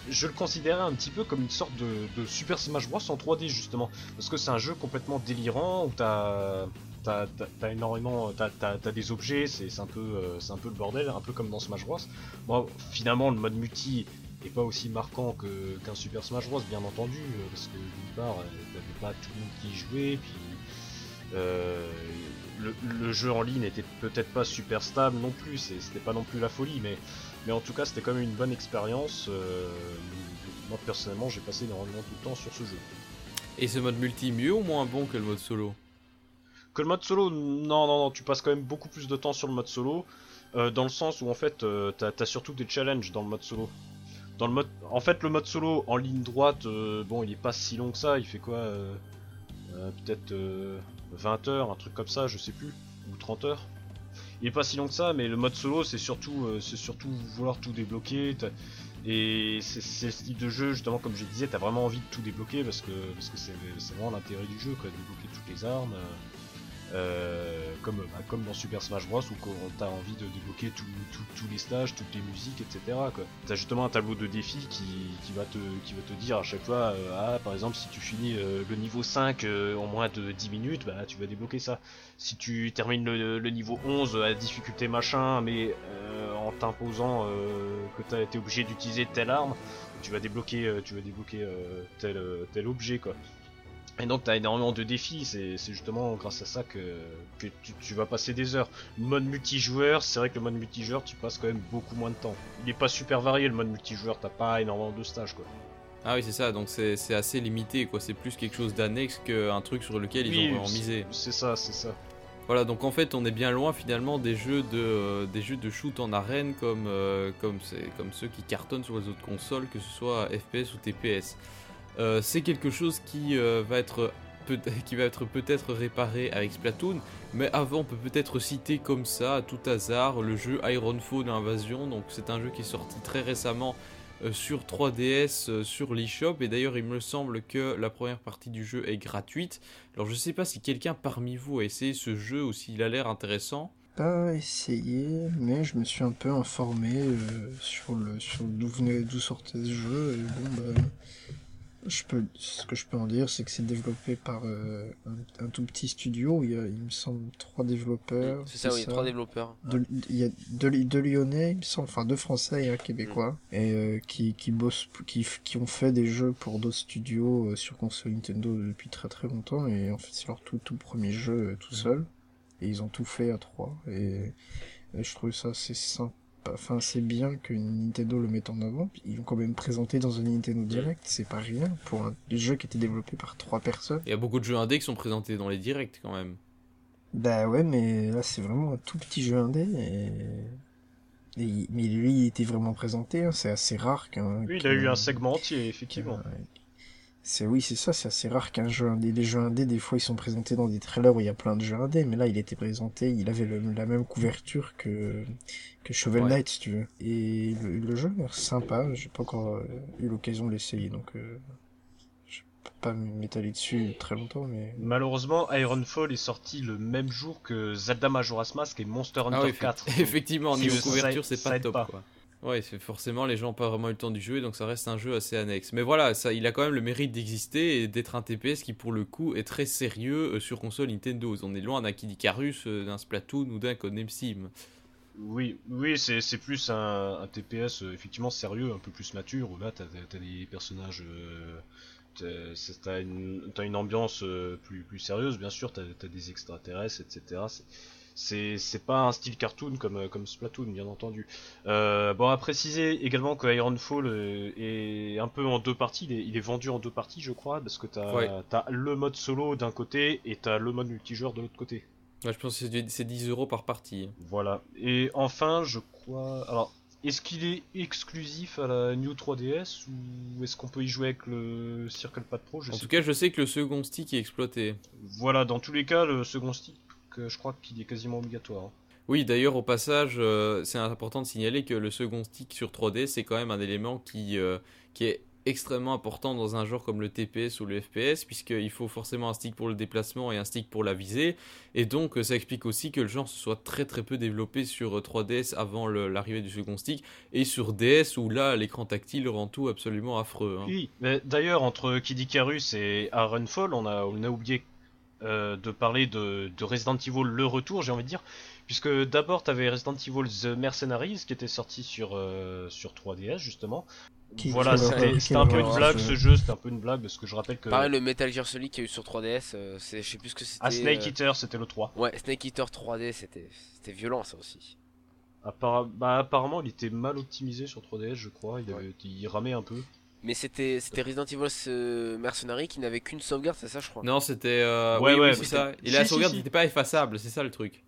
je le considérais un petit peu comme une sorte de, Super Smash Bros en 3D justement, parce que c'est un jeu complètement délirant où t'as t'as t'as- énormément, t'as t'as- t'as des objets, c'est un peu euh, un peu le bordel, un peu comme dans Smash Bros. Bon, finalement le mode multi est pas aussi marquant qu'un Super Smash Bros bien entendu, euh, parce que d'une part t'avais pas tout le monde qui y jouait, puis le, le jeu en ligne n'était peut-être pas super stable non plus, c'était pas non plus la folie, mais, mais en tout cas c'était quand même une bonne expérience. euh, moi personnellement j'ai passé énormément de temps sur ce jeu. Et ce mode multi mieux ou moins bon que le mode solo? Que le mode solo, non, non, non, tu passes quand même beaucoup plus de temps sur le mode solo, euh, dans le sens où en fait euh, t'as as surtout des challenges dans le mode solo. Dans le mode, en fait, le mode solo en ligne droite, euh, bon, il est pas si long que ça. Il fait quoi euh, euh, Peut-être euh, 20 heures, un truc comme ça, je sais plus, ou 30 heures. Il est pas si long que ça, mais le mode solo, c'est surtout, euh, c'est surtout vouloir tout débloquer. Et c'est ce type de jeu, justement, comme je disais, t'as vraiment envie de tout débloquer parce que parce que c'est c'est vraiment l'intérêt du jeu, quoi, de débloquer toutes les armes. euh, euh, comme, bah, comme dans Super Smash Bros où t'as envie de débloquer tous les stages, toutes les musiques, etc. T'as justement un tableau de défi qui, va te, dire à chaque fois, euh, ah, par exemple, si tu finis euh, le niveau 5 euh, en moins de 10 minutes, bah tu vas débloquer ça. Si tu termines le, niveau 11 à difficulté machin, mais en t'imposant que t'as été obligé d'utiliser telle arme, tu vas débloquer, tu vas débloquer tel, tel objet quoi. Et donc t'as énormément de défis, c'est justement grâce à ça que, que tu, tu vas passer des heures. Le mode multijoueur, c'est vrai que le mode multijoueur, tu passes quand même beaucoup moins de temps. Il est pas super varié le mode multijoueur, t'as pas énormément de stages quoi. Ah oui, c'est ça, donc c'est assez limité, quoi. C'est plus quelque chose d'annexe qu'un truc sur lequel ils ont misé. C'est ça, c'est ça. Voilà, donc en fait, on est bien loin finalement des jeux de, euh, des jeux de shoot en arène comme, euh, comme ceux qui cartonnent sur les autres consoles, que ce soit FPS ou TPS. Euh, c'est quelque chose qui, euh, va être peut- qui va être peut-être réparé avec Splatoon, mais avant on peut peut-être citer comme ça, à tout hasard, le jeu Ironfall Invasion. Donc c'est un jeu qui est sorti très récemment euh, sur 3DS, euh, sur l'eShop, et d'ailleurs il me semble que la première partie du jeu est gratuite. Alors je sais pas si quelqu'un parmi vous a essayé ce jeu ou s'il a l'air intéressant. Pas essayé, mais je me suis un peu informé sur le sur d'où sortait ce jeu et bon bah je peux ce que je peux en dire c'est que c'est développé par euh, un, un tout petit studio, il y a il me semble trois développeurs. C'est ça, oui, trois développeurs. De- Il y a deux, deux Lyonnais, il me semble, enfin deux Français et un Québécois, et euh, qui, qui bossent, qui, qui ont fait des jeux pour d'autres studios euh, sur console Nintendo depuis très très longtemps, et en fait c'est leur tout, tout premier jeu euh, tout seul, et ils ont tout fait à trois, et, et je trouve ça assez sympa, enfin c'est bien que Nintendo le mette en avant, ils l'ont quand même présenté dans un Nintendo Direct, c'est pas rien, pour un jeu qui était développé par trois personnes. Il y a beaucoup de jeux indés qui sont présentés dans les directs quand même. Bah ouais, mais là c'est vraiment un tout petit jeu indé. Et... et il- mais lui, il était vraiment présenté. hein, C'est assez rare qu'un. Oui, il a eu un segment entier, effectivement. C'est oui, c'est ça. C'est assez rare qu'un jeu indé. Les jeux indés, des fois, ils sont présentés dans des trailers où il y a plein de jeux indés. Mais là, il était présenté. Il avait le- la même couverture que que Shovel Ouais. Knight, si tu veux. Et le, le jeu a l'air sympa. J'ai pas encore euh, eu l'occasion de l'essayer, donc euh, je peux pas m'étaler dessus très longtemps, mais. Malheureusement, Ironfall est sorti le même jour que Zelda Majora's Mask et Monster Hunter Ah oui, 4. effectivement, niveau couverture, c'est pas top pas. quoi. Ouais, forcément les gens n'ont pas vraiment eu le temps d'y jouer, donc ça reste un jeu assez annexe. Mais voilà, ça, il a quand même le mérite d'exister et d'être un TPS qui, pour le coup, est très sérieux euh, sur console Nintendo. On est loin d'un Kid Icarus, euh, d'un Splatoon ou d'un Codename Sim. Oui, oui, c'est plus un, TPS euh, effectivement sérieux, un peu plus mature, où là t'as as des personnages, t'as- une, une ambiance plus, plus sérieuse, bien sûr, t'as as des extraterrestres, etc. C'est- pas un style cartoon comme, euh, comme Splatoon, bien entendu. Euh, bon, à préciser également que Ironfall euh, est un peu en deux parties, il est, il est vendu en deux parties, je crois, parce que t'as Ouais. as le mode solo d'un côté et t'as le mode multijoueur de l'autre côté. Ouais, je pense que c'est- c'est 10 euros par partie. Voilà. Et enfin, je crois. Alors, est-ce qu'il est exclusif à la New 3DS ou est-ce qu'on peut y jouer avec le Circle Pad Pro? Je En sais tout cas, je sais que le second stick est exploité. Voilà, dans tous les cas, le second stick, euh, je crois qu'il est quasiment obligatoire. hein. Oui, d'ailleurs, au passage, euh, c'est important de signaler que le second stick sur 3D, c'est quand même un élément qui, euh, qui est extrêmement important dans un genre comme le TPS ou le FPS, puisqu'il faut forcément un stick pour le déplacement et un stick pour la visée. Et donc, euh, ça explique aussi que le genre se soit très très peu développé sur euh, 3DS avant le- l'arrivée du second stick, et sur DS, où là, l'écran tactile rend tout absolument affreux. hein. Oui, mais d'ailleurs, entre Kid Icarus et Ironfall, on a, on a oublié euh, de parler de, de Resident Evil le retour, j'ai envie de dire. Puisque d'abord, t'avais Resident Evil The Mercenaries qui était sorti sur, euh, sur 3DS, justement. Qui- voilà, c'était un peu une blague ce ce jeu. c'était un peu une blague parce que je rappelle que. Pareil, le Metal Gear Solid qu'il y a eu sur 3DS, euh, c'est, je sais plus ce que c'était. Ah, Snake euh, Eater, c'était le 3. Ouais, Snake Eater 3D, c'était, c'était violent ça aussi. Appara- bah, apparemment, il était mal optimisé sur 3DS, je crois. Il, avait, Ouais. il ramait un peu. Mais c'était, c'était Resident Evil euh, Mercenary qui n'avait qu'une sauvegarde, c'est ça, je crois. Non, c'était. euh, Ouais, oui, ouais, oui, c'est ça. Et la sauvegarde si, si. n'était pas effaçable, c'est ça le truc.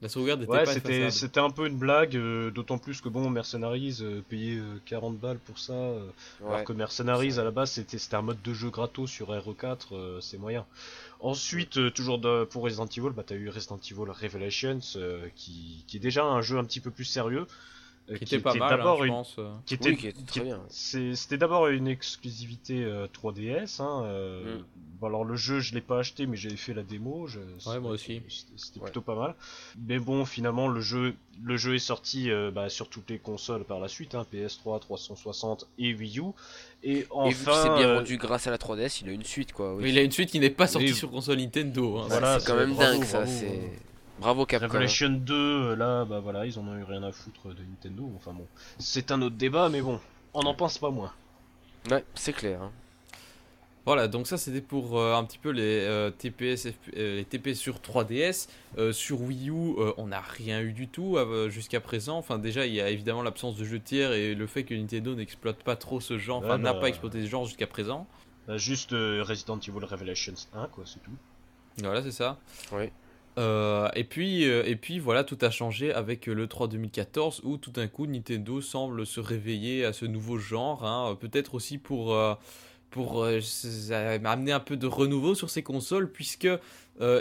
La sauvegarde n'était Ouais, pas c'était effaçable. c'était un peu une blague, euh, d'autant plus que bon, Mercenaries, euh, payer euh, 40 balles pour ça. euh, Ouais. Alors que Mercenaries à la base c'était c'était un mode de jeu gratos sur RE4, euh, c'est moyen. Ensuite, euh, toujours de- pour Resident Evil, bah t'as eu Resident Evil Revelations euh, qui, qui est déjà un jeu un petit peu plus sérieux. Euh, Qui était pas mal, hein, je une, pense. euh. qui était, Oui, qui était très qui- bien. C'était d'abord une exclusivité euh, 3DS. Hein, euh, Mm. bon, alors le jeu, je l'ai pas acheté, mais j'avais fait la démo. je- Ouais, moi aussi. C'était Ouais. plutôt pas mal. Mais bon, finalement, le jeu, le jeu est sorti euh, bah, sur toutes les consoles par la suite, hein, PS3, 360 et Wii U. Et enfin, Et vu que c'est bien vendu grâce à la 3DS, il a une suite quoi. oui. Mais il a une suite qui n'est pas sortie Oui. sur console Nintendo. hein. Voilà, c'est quand même bravo, dingue ça. bravo. C'est bravo Capcom. Revelation 2, euh, là, bah voilà, ils en ont eu rien à foutre de Nintendo. Enfin bon, c'est un autre débat, mais bon, on n'en pense pas moins. Ouais, c'est clair. hein. Voilà, donc ça c'était pour euh, un petit peu les, euh, TPS, FP euh, les TPS sur 3DS. Euh, sur Wii U, euh, on n'a rien eu du tout euh, jusqu'à présent. Enfin, déjà, il y a évidemment l'absence de jeux tiers et le fait que Nintendo n'exploite pas trop ce genre, enfin, Ouais, n'a bah, pas exploité ce genre jusqu'à présent. Bah, juste euh, Resident Evil Revelations 1, quoi, c'est tout. Voilà, c'est ça. Oui. Euh, et puis, euh, et puis voilà, tout a changé avec le 3 2014 où tout d'un coup Nintendo semble se réveiller à ce nouveau genre. hein. Peut-être aussi pour euh, amener un peu de renouveau sur ces consoles puisque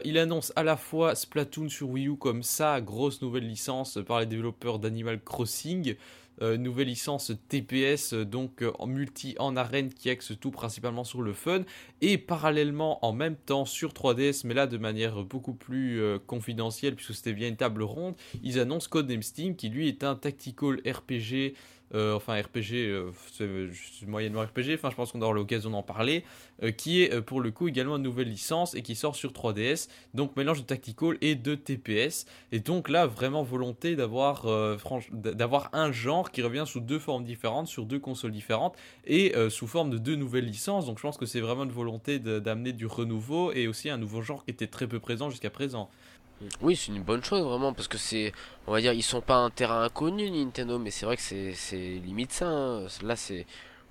il annonce à la fois Splatoon sur Wii U comme ça grosse nouvelle licence par les développeurs d'Animal Crossing. Euh, nouvelle licence TPS euh, donc euh, en multi en arène qui axe tout principalement sur le fun et parallèlement en même temps sur 3DS mais là de manière beaucoup plus confidentielle puisque c'était bien une table ronde ils annoncent Codename Steam qui lui est un tactical RPG euh, enfin RPG euh, c'est moyennement RPG enfin je pense qu'on aura l'occasion d'en parler euh, qui est euh, pour le coup également une nouvelle licence et qui sort sur 3DS donc mélange de tactical et de TPS et donc là vraiment volonté d'avoir euh, d'avoir un genre qui revient sous deux formes différentes sur deux consoles différentes et euh, sous forme de deux nouvelles licences. Donc je pense que c'est vraiment une volonté d'amener du renouveau et aussi un nouveau genre qui était très peu présent jusqu'à présent. Oui, c'est une bonne chose vraiment parce que c'est, on va dire, ils sont pas un terrain inconnu Nintendo, mais c'est vrai que c'est limite ça. hein. Là, c'est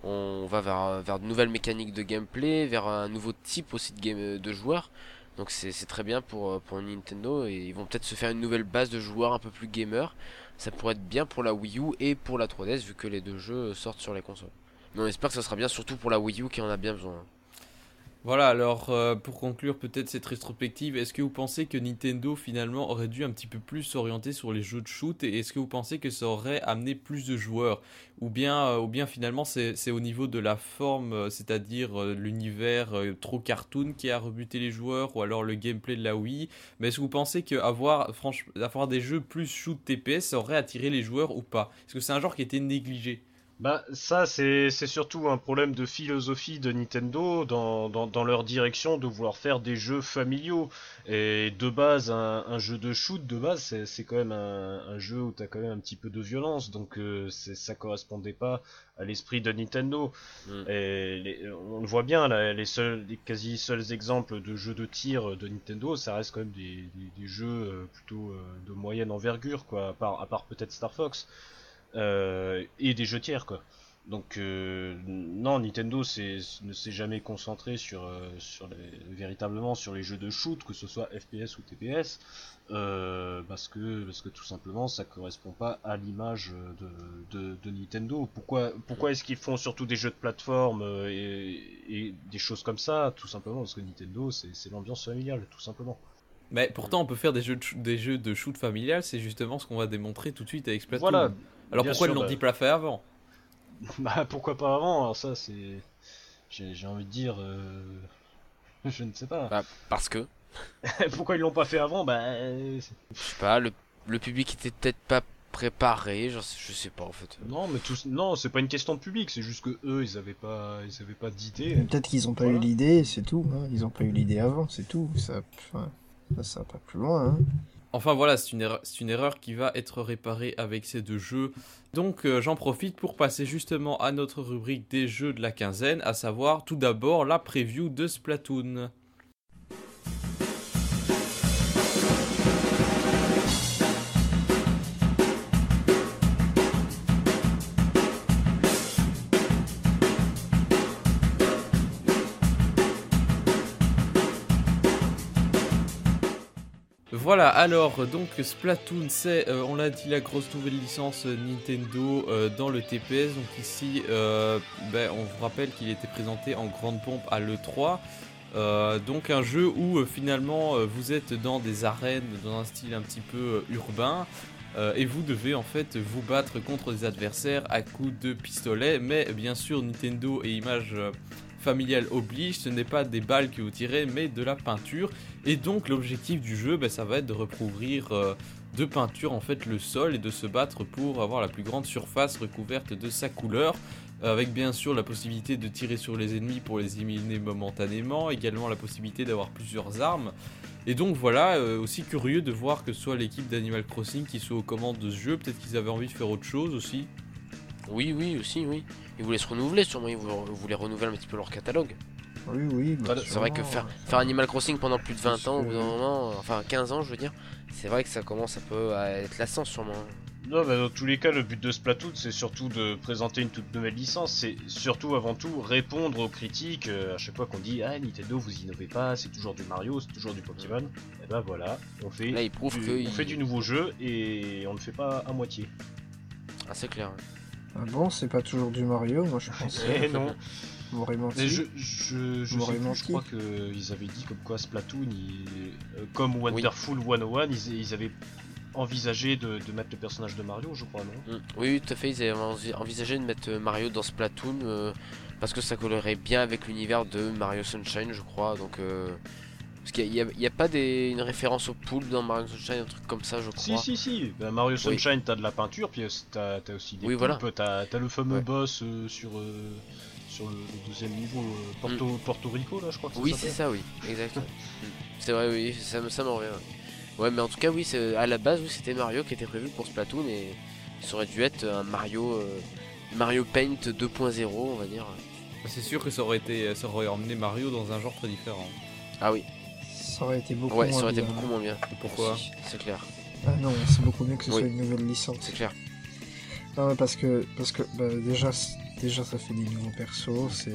on va vers de nouvelles mécaniques de gameplay, vers un nouveau type aussi de game de joueurs. Donc c'est très bien pour euh, pour Nintendo et ils vont peut-être se faire une nouvelle base de joueurs un peu plus gamers. Ça pourrait être bien pour la Wii U et pour la 3DS vu que les deux jeux sortent sur les consoles. Mais on espère que ça sera bien surtout pour la Wii U qui en a bien besoin. Voilà, alors euh, pour conclure peut-être cette rétrospective, est-ce que vous pensez que Nintendo finalement aurait dû un petit peu plus s'orienter sur les jeux de shoot et est-ce que vous pensez que ça aurait amené plus de joueurs? Ou bien, euh, finalement c'est au niveau de la forme, euh, c'est-à-dire l'univers trop cartoon qui a rebuté les joueurs ou alors le gameplay de la Wii? Mais est-ce que vous pensez qu'avoir avoir des jeux plus shoot TPS ça aurait attiré les joueurs ou pas? Est-ce que c'est un genre qui était négligé? Bah ça c'est c'est surtout un problème de philosophie de Nintendo dans, dans, dans leur direction de vouloir faire des jeux familiaux. Et de base un, un jeu de shoot de base c'est c'est quand même un, un jeu où t'as quand même un petit peu de violence donc euh, ça correspondait pas à l'esprit de Nintendo. Mm. Et les- on le voit bien là, les seuls les quasi seuls exemples de jeux de tir de Nintendo ça reste quand même des, des, des jeux euh, plutôt euh, de moyenne envergure quoi à part, à part peut-être Star Fox et des jeux tiers quoi. Donc euh, non, Nintendo ne s'est jamais concentré sur, euh, sur les, véritablement sur les jeux de shoot, que ce soit FPS ou TPS, euh, parce que parce que tout simplement ça correspond pas à l'image de, de, de Nintendo. Pourquoi pourquoi est-ce qu'ils font surtout des jeux de plateforme euh, et, et des choses comme ça? Tout simplement parce que Nintendo c'est l'ambiance familiale, tout simplement. Mais pourtant, on peut faire des jeux de, des jeux de shoot familial, c'est justement ce qu'on va démontrer tout de suite avec Splatoon. Voilà. Alors bien pourquoi sûr, ils l'ont bah- dit pas fait avant? Bah pourquoi pas avant Alors ça c'est j'ai j'ai envie de dire euh, je ne sais pas. Bah, parce que pourquoi ils l'ont pas fait avant? Bah euh, je sais pas, le, le public était peut-être pas préparé, je sais, je sais pas en fait. non mais tout non, c'est pas une question de public, c'est juste que eux ils avaient pas ils avaient pas d'idée. Peut-être qu'ils ont pas Voilà. eu l'idée, c'est tout. hein. Ils ont pas eu l'idée avant, c'est tout. Ça, enfin, ça, ça va pas plus loin. Hein. Enfin voilà, c'est une, erreur, qui va être réparée avec ces deux jeux. Donc euh, j'en profite pour passer justement à notre rubrique des jeux de la quinzaine, à savoir tout d'abord la preview de Splatoon. Voilà, alors donc Splatoon, c'est, euh, on l'a dit, la grosse nouvelle licence euh, Nintendo euh, dans le TPS. Donc ici, ben, on vous rappelle qu'il était présenté en grande pompe à l'E3. Euh, donc un jeu où finalement vous êtes dans des arènes, dans un style un petit peu urbain. Et vous devez en fait vous battre contre des adversaires à coups de pistolet. Mais bien sûr, Nintendo et images familiales oblige, ce n'est pas des balles que vous tirez, mais de la peinture. Et donc l'objectif du jeu, ben, ça va être de recouvrir euh, de peinture en fait le sol et de se battre pour avoir la plus grande surface recouverte de sa couleur. Avec bien sûr la possibilité de tirer sur les ennemis pour les éliminer momentanément, également la possibilité d'avoir plusieurs armes. Et donc voilà, euh, aussi curieux de voir que soit l'équipe d'Animal Crossing qui soit aux commandes de ce jeu, peut-être qu'ils avaient envie de faire autre chose aussi. Oui, oui, aussi, oui. Ils voulaient se renouveler sûrement, ils voulaient voulaient renouveler un petit peu leur catalogue. Oui, oui. bah, C'est vrai que faire, faire Animal Crossing pendant plus de 20 Parce ans, au que- bout d'un moment, enfin 15 ans je veux dire, c'est vrai que ça commence un peu à être lassant sûrement. Non, bah dans tous les cas, le but de Splatoon, c'est surtout de présenter une toute nouvelle licence. C'est surtout, avant tout, répondre aux critiques. euh, à chaque fois qu'on dit Ah, Nintendo, vous innovez pas, c'est toujours du Mario, c'est toujours du Pokémon. Et ben voilà, on fait, Là du, que on ils- fait du nouveau jeu et on le fait pas à moitié. Ah c'est clair. Ah bon, c'est pas toujours du Mario, moi je pensais. Et non, menti. mais je, je, je, sais plus, je crois qu'ils avaient dit comme quoi Splatoon, ils- euh, comme Wonderful 101, ils, ils avaient envisagé de, de mettre le personnage de Mario, je crois, non Mm. Oui, tout à fait, ils avaient envi- envisagé de mettre euh, Mario dans Splatoon euh, parce que ça collerait bien avec l'univers de Mario Sunshine je crois. Donc, euh, parce qu'il n'y a, il y a pas des, une référence aux poules dans Mario Sunshine, un truc comme ça je Si, crois. si, si. Bah, Mario Sunshine, t'as de la peinture, puis euh, t'as aussi des Oui, voilà. t'as le fameux Ouais. boss euh, sur, euh, sur le, le deuxième niveau, euh, Porto, Porto Rico, là, je crois que Oui, c'est ça, oui, exact. Mm. c'est vrai, oui, ça, me- ça m'en revient. ouais. Ouais, mais en tout cas, oui, c'est- à la base, oui, c'était Mario qui était prévu pour Splatoon et ça aurait dû être un Mario, euh, Mario Paint 2.0, on va dire. C'est sûr que ça aurait, été, ça aurait emmené Mario dans un genre très différent. Ah oui, Ça aurait été beaucoup ouais, moins ça aurait été bien. beaucoup moins bien. Pourquoi C'est clair, Ah non, c'est beaucoup mieux que ce Oui. soit une nouvelle licence. c'est clair. Non, mais parce que, parce que bah, déjà, déjà, ça fait des nouveaux persos, c'est.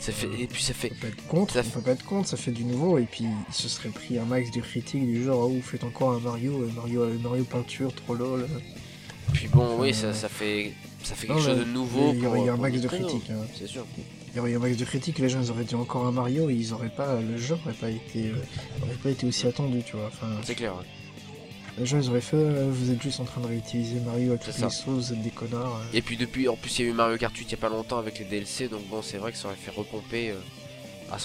Ça fait, et puis ça fait, On peut pas être contre, Ça on fait- peut pas être contre, ça fait du nouveau, et puis il se serait pris un max de critiques du genre, oh, vous faites encore un Mario, euh, Mario, euh, Mario peinture, trop lol. Puis bon, oui, Euh, ça, ça fait, ça fait non, quelque chose de nouveau. Il y eu un pour max de critiques. hein. C'est sûr. Il y aurait eu un max de critiques, les gens ils auraient dit encore un Mario, et ils auraient pas, le jeu aurait pas été, euh, aurait pas été aussi attendu, tu vois. Enfin, C'est clair. ouais. les gens ils auraient fait, euh, vous êtes juste en train de réutiliser Mario à toutes les sauces, vous êtes des connards. euh. Et puis depuis, en plus, il y a eu Mario Kart 8 il y a pas longtemps avec les DLC, donc bon, c'est vrai que ça aurait fait repomper euh, à 100%.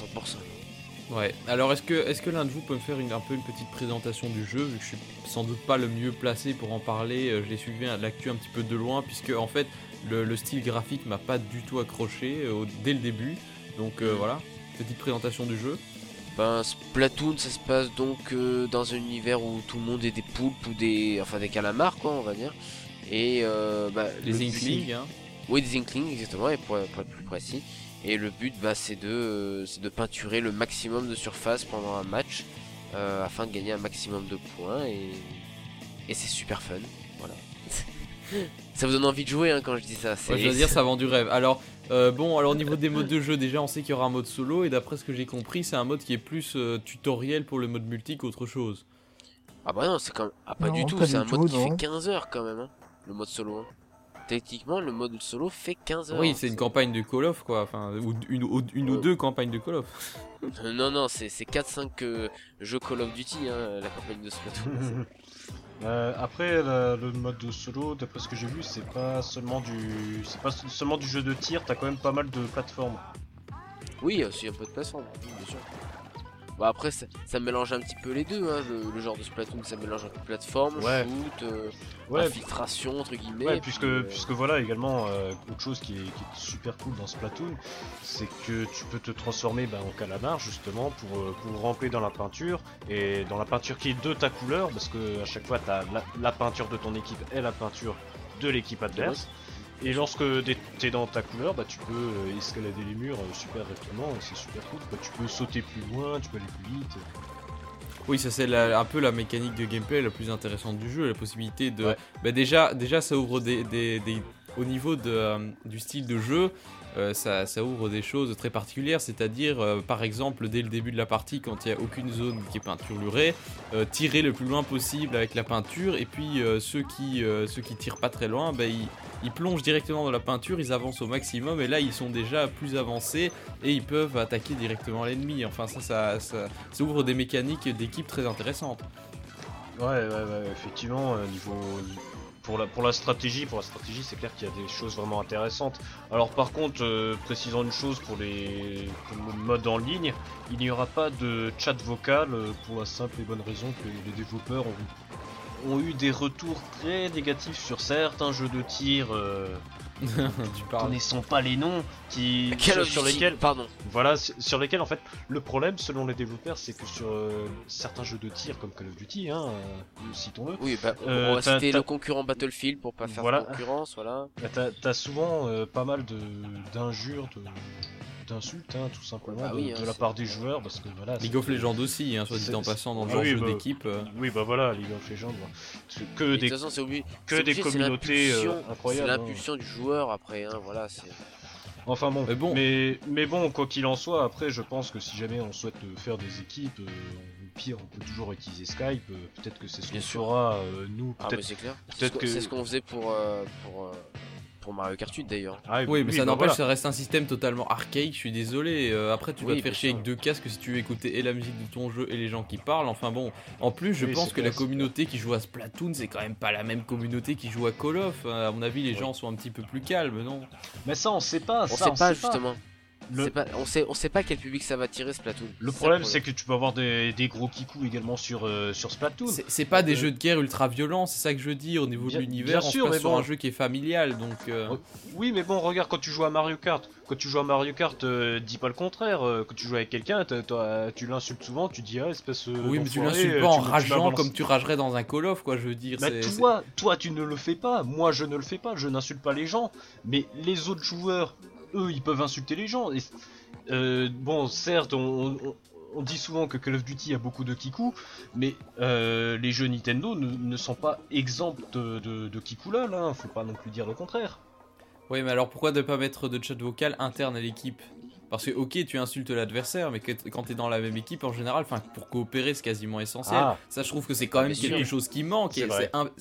Ouais, alors est-ce que, est que l'un de vous peut me faire une, un peu une petite présentation du jeu, vu que je suis sans doute pas le mieux placé pour en parler, je l'ai suivi hein, l'actu un petit peu de loin, puisque en fait le, le style graphique m'a pas du tout accroché euh, au- dès le début, donc euh, voilà, petite présentation du jeu. Ben, Splatoon, ça se passe donc euh, dans un univers où tout le monde est des poulpes ou des, enfin des calamars, quoi, on va dire. Et euh, bah, le Les but- Inklings, hein. Oui, des Inklings, exactement, et pour, pour être plus précis. Et le but, bah, c'est de, de peinturer le maximum de surface pendant un match afin de gagner un maximum de points. Et, et c'est super fun. Ça vous donne envie de jouer hein, quand je dis ça. Ouais, je veux dire, ça vend du rêve. Alors, euh, bon, alors au niveau des modes de jeu, déjà, on sait qu'il y aura un mode solo, et d'après ce que j'ai compris, c'est un mode qui est plus euh, tutoriel pour le mode multi qu'autre chose. Ah bah non, c'est quand même... Ah pas Non, du tout, c'est un mode tout, qui non. fait 15 heures quand même, hein, le mode solo. hein. Techniquement, le mode solo fait 15 heures. Oui, hein. c'est une campagne de Call of, quoi, enfin, ou une, ou- une ou Ouais. deux campagnes de Call of. Euh, Non, non, c'est c'est 4-5 euh, jeux Call of Duty, hein, la campagne de Splatoon. Euh, après, la- le mode de solo, d'après ce que j'ai vu, c'est pas seulement du, c'est pas seulement du jeu de tir. T'as quand même pas mal de plateformes. oui, aussi un peu de plateforme, bien sûr. Bon après, ça, ça mélange un petit peu les deux, hein, le, le genre de Splatoon, ça mélange un peu plateforme, Ouais. shoot, euh, Ouais, infiltration, entre guillemets. Ouais, puis, puisque, euh, puisque voilà également euh, autre chose qui est, qui est super cool dans Splatoon, c'est que tu peux te transformer bah, en calamar justement pour, pour ramper dans la peinture et dans la peinture qui est de ta couleur parce que à chaque fois t'as la, la peinture de ton équipe et la peinture de l'équipe adverse. Et lorsque t'es- dans ta couleur, bah tu peux euh, escalader les murs euh, super rapidement et c'est super cool. quoi. Tu peux sauter plus loin, tu peux aller plus vite. Oui, ça c'est un peu la mécanique de gameplay la plus intéressante du jeu, la possibilité de... Ouais. Bah, déjà, déjà, ça ouvre des... des- des- Au niveau de, euh, du style de jeu, euh, ça, ouvre des choses très particulières, c'est-à-dire, euh, par exemple, dès le début de la partie, quand il n'y a aucune zone qui est peinturlurée, euh, tirer le plus loin possible avec la peinture, et puis euh, ceux, qui, ceux qui tirent pas très loin, bah, ils, plongent directement dans la peinture, ils avancent au maximum, et là, ils sont déjà plus avancés, et ils peuvent attaquer directement l'ennemi. Enfin, ça, ça, ouvre des mécaniques d'équipe très intéressantes. Ouais, ouais, ouais, effectivement, niveau, pour la, stratégie, pour la stratégie, c'est clair qu'il y a des choses vraiment intéressantes. Alors par contre, euh, précisant une chose pour les pour le mode en ligne, il n'y aura pas de chat vocal euh, pour la simple et bonne raison que les développeurs ont, ont eu des retours très négatifs sur certains jeux de tir. euh, tu parles. connaissons pas les noms qui Call sur, lesquels Pardon. voilà sur, lesquels en fait le problème selon les développeurs c'est que sur euh, certains jeux de tir comme Call of Duty hein euh, citons-le Oui, bah, Euh, on va citer le concurrent Battlefield pour pas faire Voilà. de concurrence, voilà. bah, t'as t'as souvent euh, pas mal de d'injures de d'insultes hein, tout simplement Bah de, oui, de hein, la part des joueurs parce que voilà League of Legends aussi, hein, soit dit en passant dans le Ah oui, jeu bah, d'équipe. euh. oui bah voilà League of Legends que des toute façon, c'est obligé. que des obligé, communautés euh, l'impulsion- C'est incroyables hein. l'impulsion du joueur après, hein, voilà. c'est- Enfin bon, Mais bon. mais, mais bon, quoi qu'il en soit, après, je pense que si jamais on souhaite euh, faire des équipes, euh, au pire, on peut toujours utiliser Skype. euh, peut-être que c'est ce qu'on Bien sûr. fera, euh, nous, Ah, mais peut-être. c'est clair. C'est peut-être qu'on- que- c'est ce qu'on faisait pour, euh, pour, euh, pour Mario Kart 8 d'ailleurs. Ah, Oui, mais ça bah n'empêche, voilà. ça reste un système totalement archaïque, je suis désolé. Euh, après, tu vas Oui, te faire chier avec deux casques si tu veux écouter et la musique de ton jeu et les gens qui parlent. Enfin bon, en plus, je Oui, pense que la communauté qui joue à Splatoon, c'est quand même pas la même communauté qui joue à Call of. Euh, À mon avis, les gens sont un petit peu plus calmes, non? Mais ça, on sait pas. On ça, sait pas sait justement. Le- C'est Pas, on sait, on sait pas quel public ça va tirer Splatoon. Le problème, c'est que tu peux avoir des, des gros kikous également sur, euh, sur Splatoon. C'est c'est pas des Euh, jeux de guerre ultra violents, c'est ça que je veux dire. Au niveau Bien- de l'univers, bien on sûr, se passe mais sur bon. un jeu qui est familial, donc. euh, Ouais. Oui, mais bon, regarde, quand tu joues à Mario Kart, quand tu joues à Mario Kart, euh, dis pas le contraire. quand tu joues avec quelqu'un, tu l'insultes souvent, tu dis, ah, espèce. Oui, mais tu l'insultes pas en tu me- tu rageant comme tu ragerais dans un Call of, quoi, je veux dire. Bah toi, toi tu ne le fais pas, moi je ne le fais pas, je n'insulte pas les gens, mais les autres joueurs, eux, ils peuvent insulter les gens. Et, euh, bon, certes, on, dit souvent que Call of Duty a beaucoup de kikou, mais euh, les jeux Nintendo ne, sont pas exempts de, de, de kikou là, là, faut pas non plus dire le contraire. Oui, mais alors pourquoi ne pas mettre de chat vocal interne à l'équipe? Parce que, ok, tu insultes l'adversaire, mais que- quand t'es dans la même équipe, en général, enfin, pour coopérer, c'est quasiment essentiel. Ah. Ça, je trouve que c'est quand Ah, même quelque sûr. chose qui manque. C'est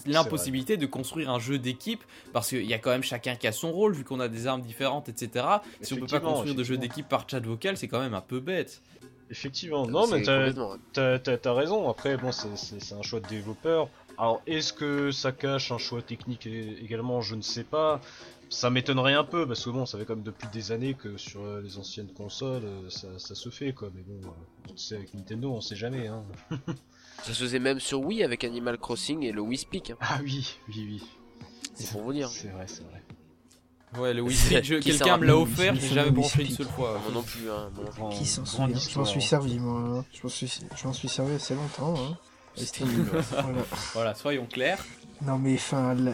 l'impossibilité de construire un jeu d'équipe, parce qu'il y a quand même chacun qui a son rôle, vu qu'on a des armes différentes, etc. Si on peut pas construire de jeux effectivement. d'équipe par chat vocal, c'est quand même un peu bête. Effectivement, non mais t'as raison, après bon c'est- un choix de développeur. Alors est-ce que ça cache un choix technique également? Je ne sais pas. Ça m'étonnerait un peu parce que bon ça fait même depuis des années que sur euh, les anciennes consoles euh, ça, ça se fait quoi. Mais bon, euh, tu sais avec Nintendo on sait jamais. Hein. Ça se faisait même sur Wii avec Animal Crossing et le Wii Speak. hein. Ah oui, oui, oui. C'est pour vous dire. C'est vrai, c'est vrai. Ouais, le Wii s'en quelqu'un me l'a offert, j'ai jamais Wii une Speak. seule fois. Moi non plus. Hein, Qui s'en grande souvient Je m'en suis servi, moi. hein. Je m'en suis, je m'en suis servi assez longtemps. Hein. Voilà, soyons clairs. Non, mais enfin, là,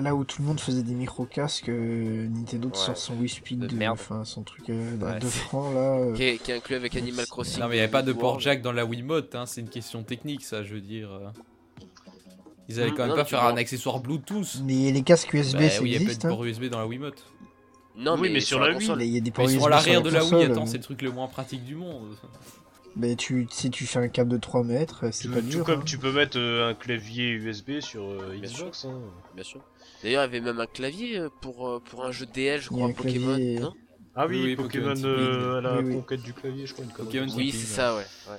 là où tout le monde faisait des micro-casques, euh, Nintendo Ouais. sort son Wii Speak De de, merde. enfin, son truc euh, à Ouais, 2 c'est- francs, là. euh. Qui est, qui est inclus avec Animal Crossing. Non, mais il n'y avait pas de port jack dans la Wiimote, hein, c'est une question technique, ça, je veux dire. euh. Ils allaient Hmm, quand même non, pas faire vois. un accessoire Bluetooth. Mais les casques USB, Bah ça oui, il n'y a pas de hein. port USB dans la Wiimote. Non, Oui, mais sur la Wii, console. Il y a des Mais ports USB à l'arrière sur de la Wii, attends, c'est le truc le moins pratique du monde. Mais tu, si tu fais un câble de 3 mètres, c'est Tout, pas tout dur. comme hein. tu peux mettre euh, un clavier USB sur euh, Bien Xbox. hein. Bien sûr. D'ailleurs, il y avait même un clavier euh, pour, euh, pour un jeu DL, je crois, un Pokémon. clavier- Non? Ah oui, Oui, oui, Pokémon, euh, à la Oui, oui. conquête du clavier, je crois. Une Pokémon. Oui, c'est ça, ouais. ouais.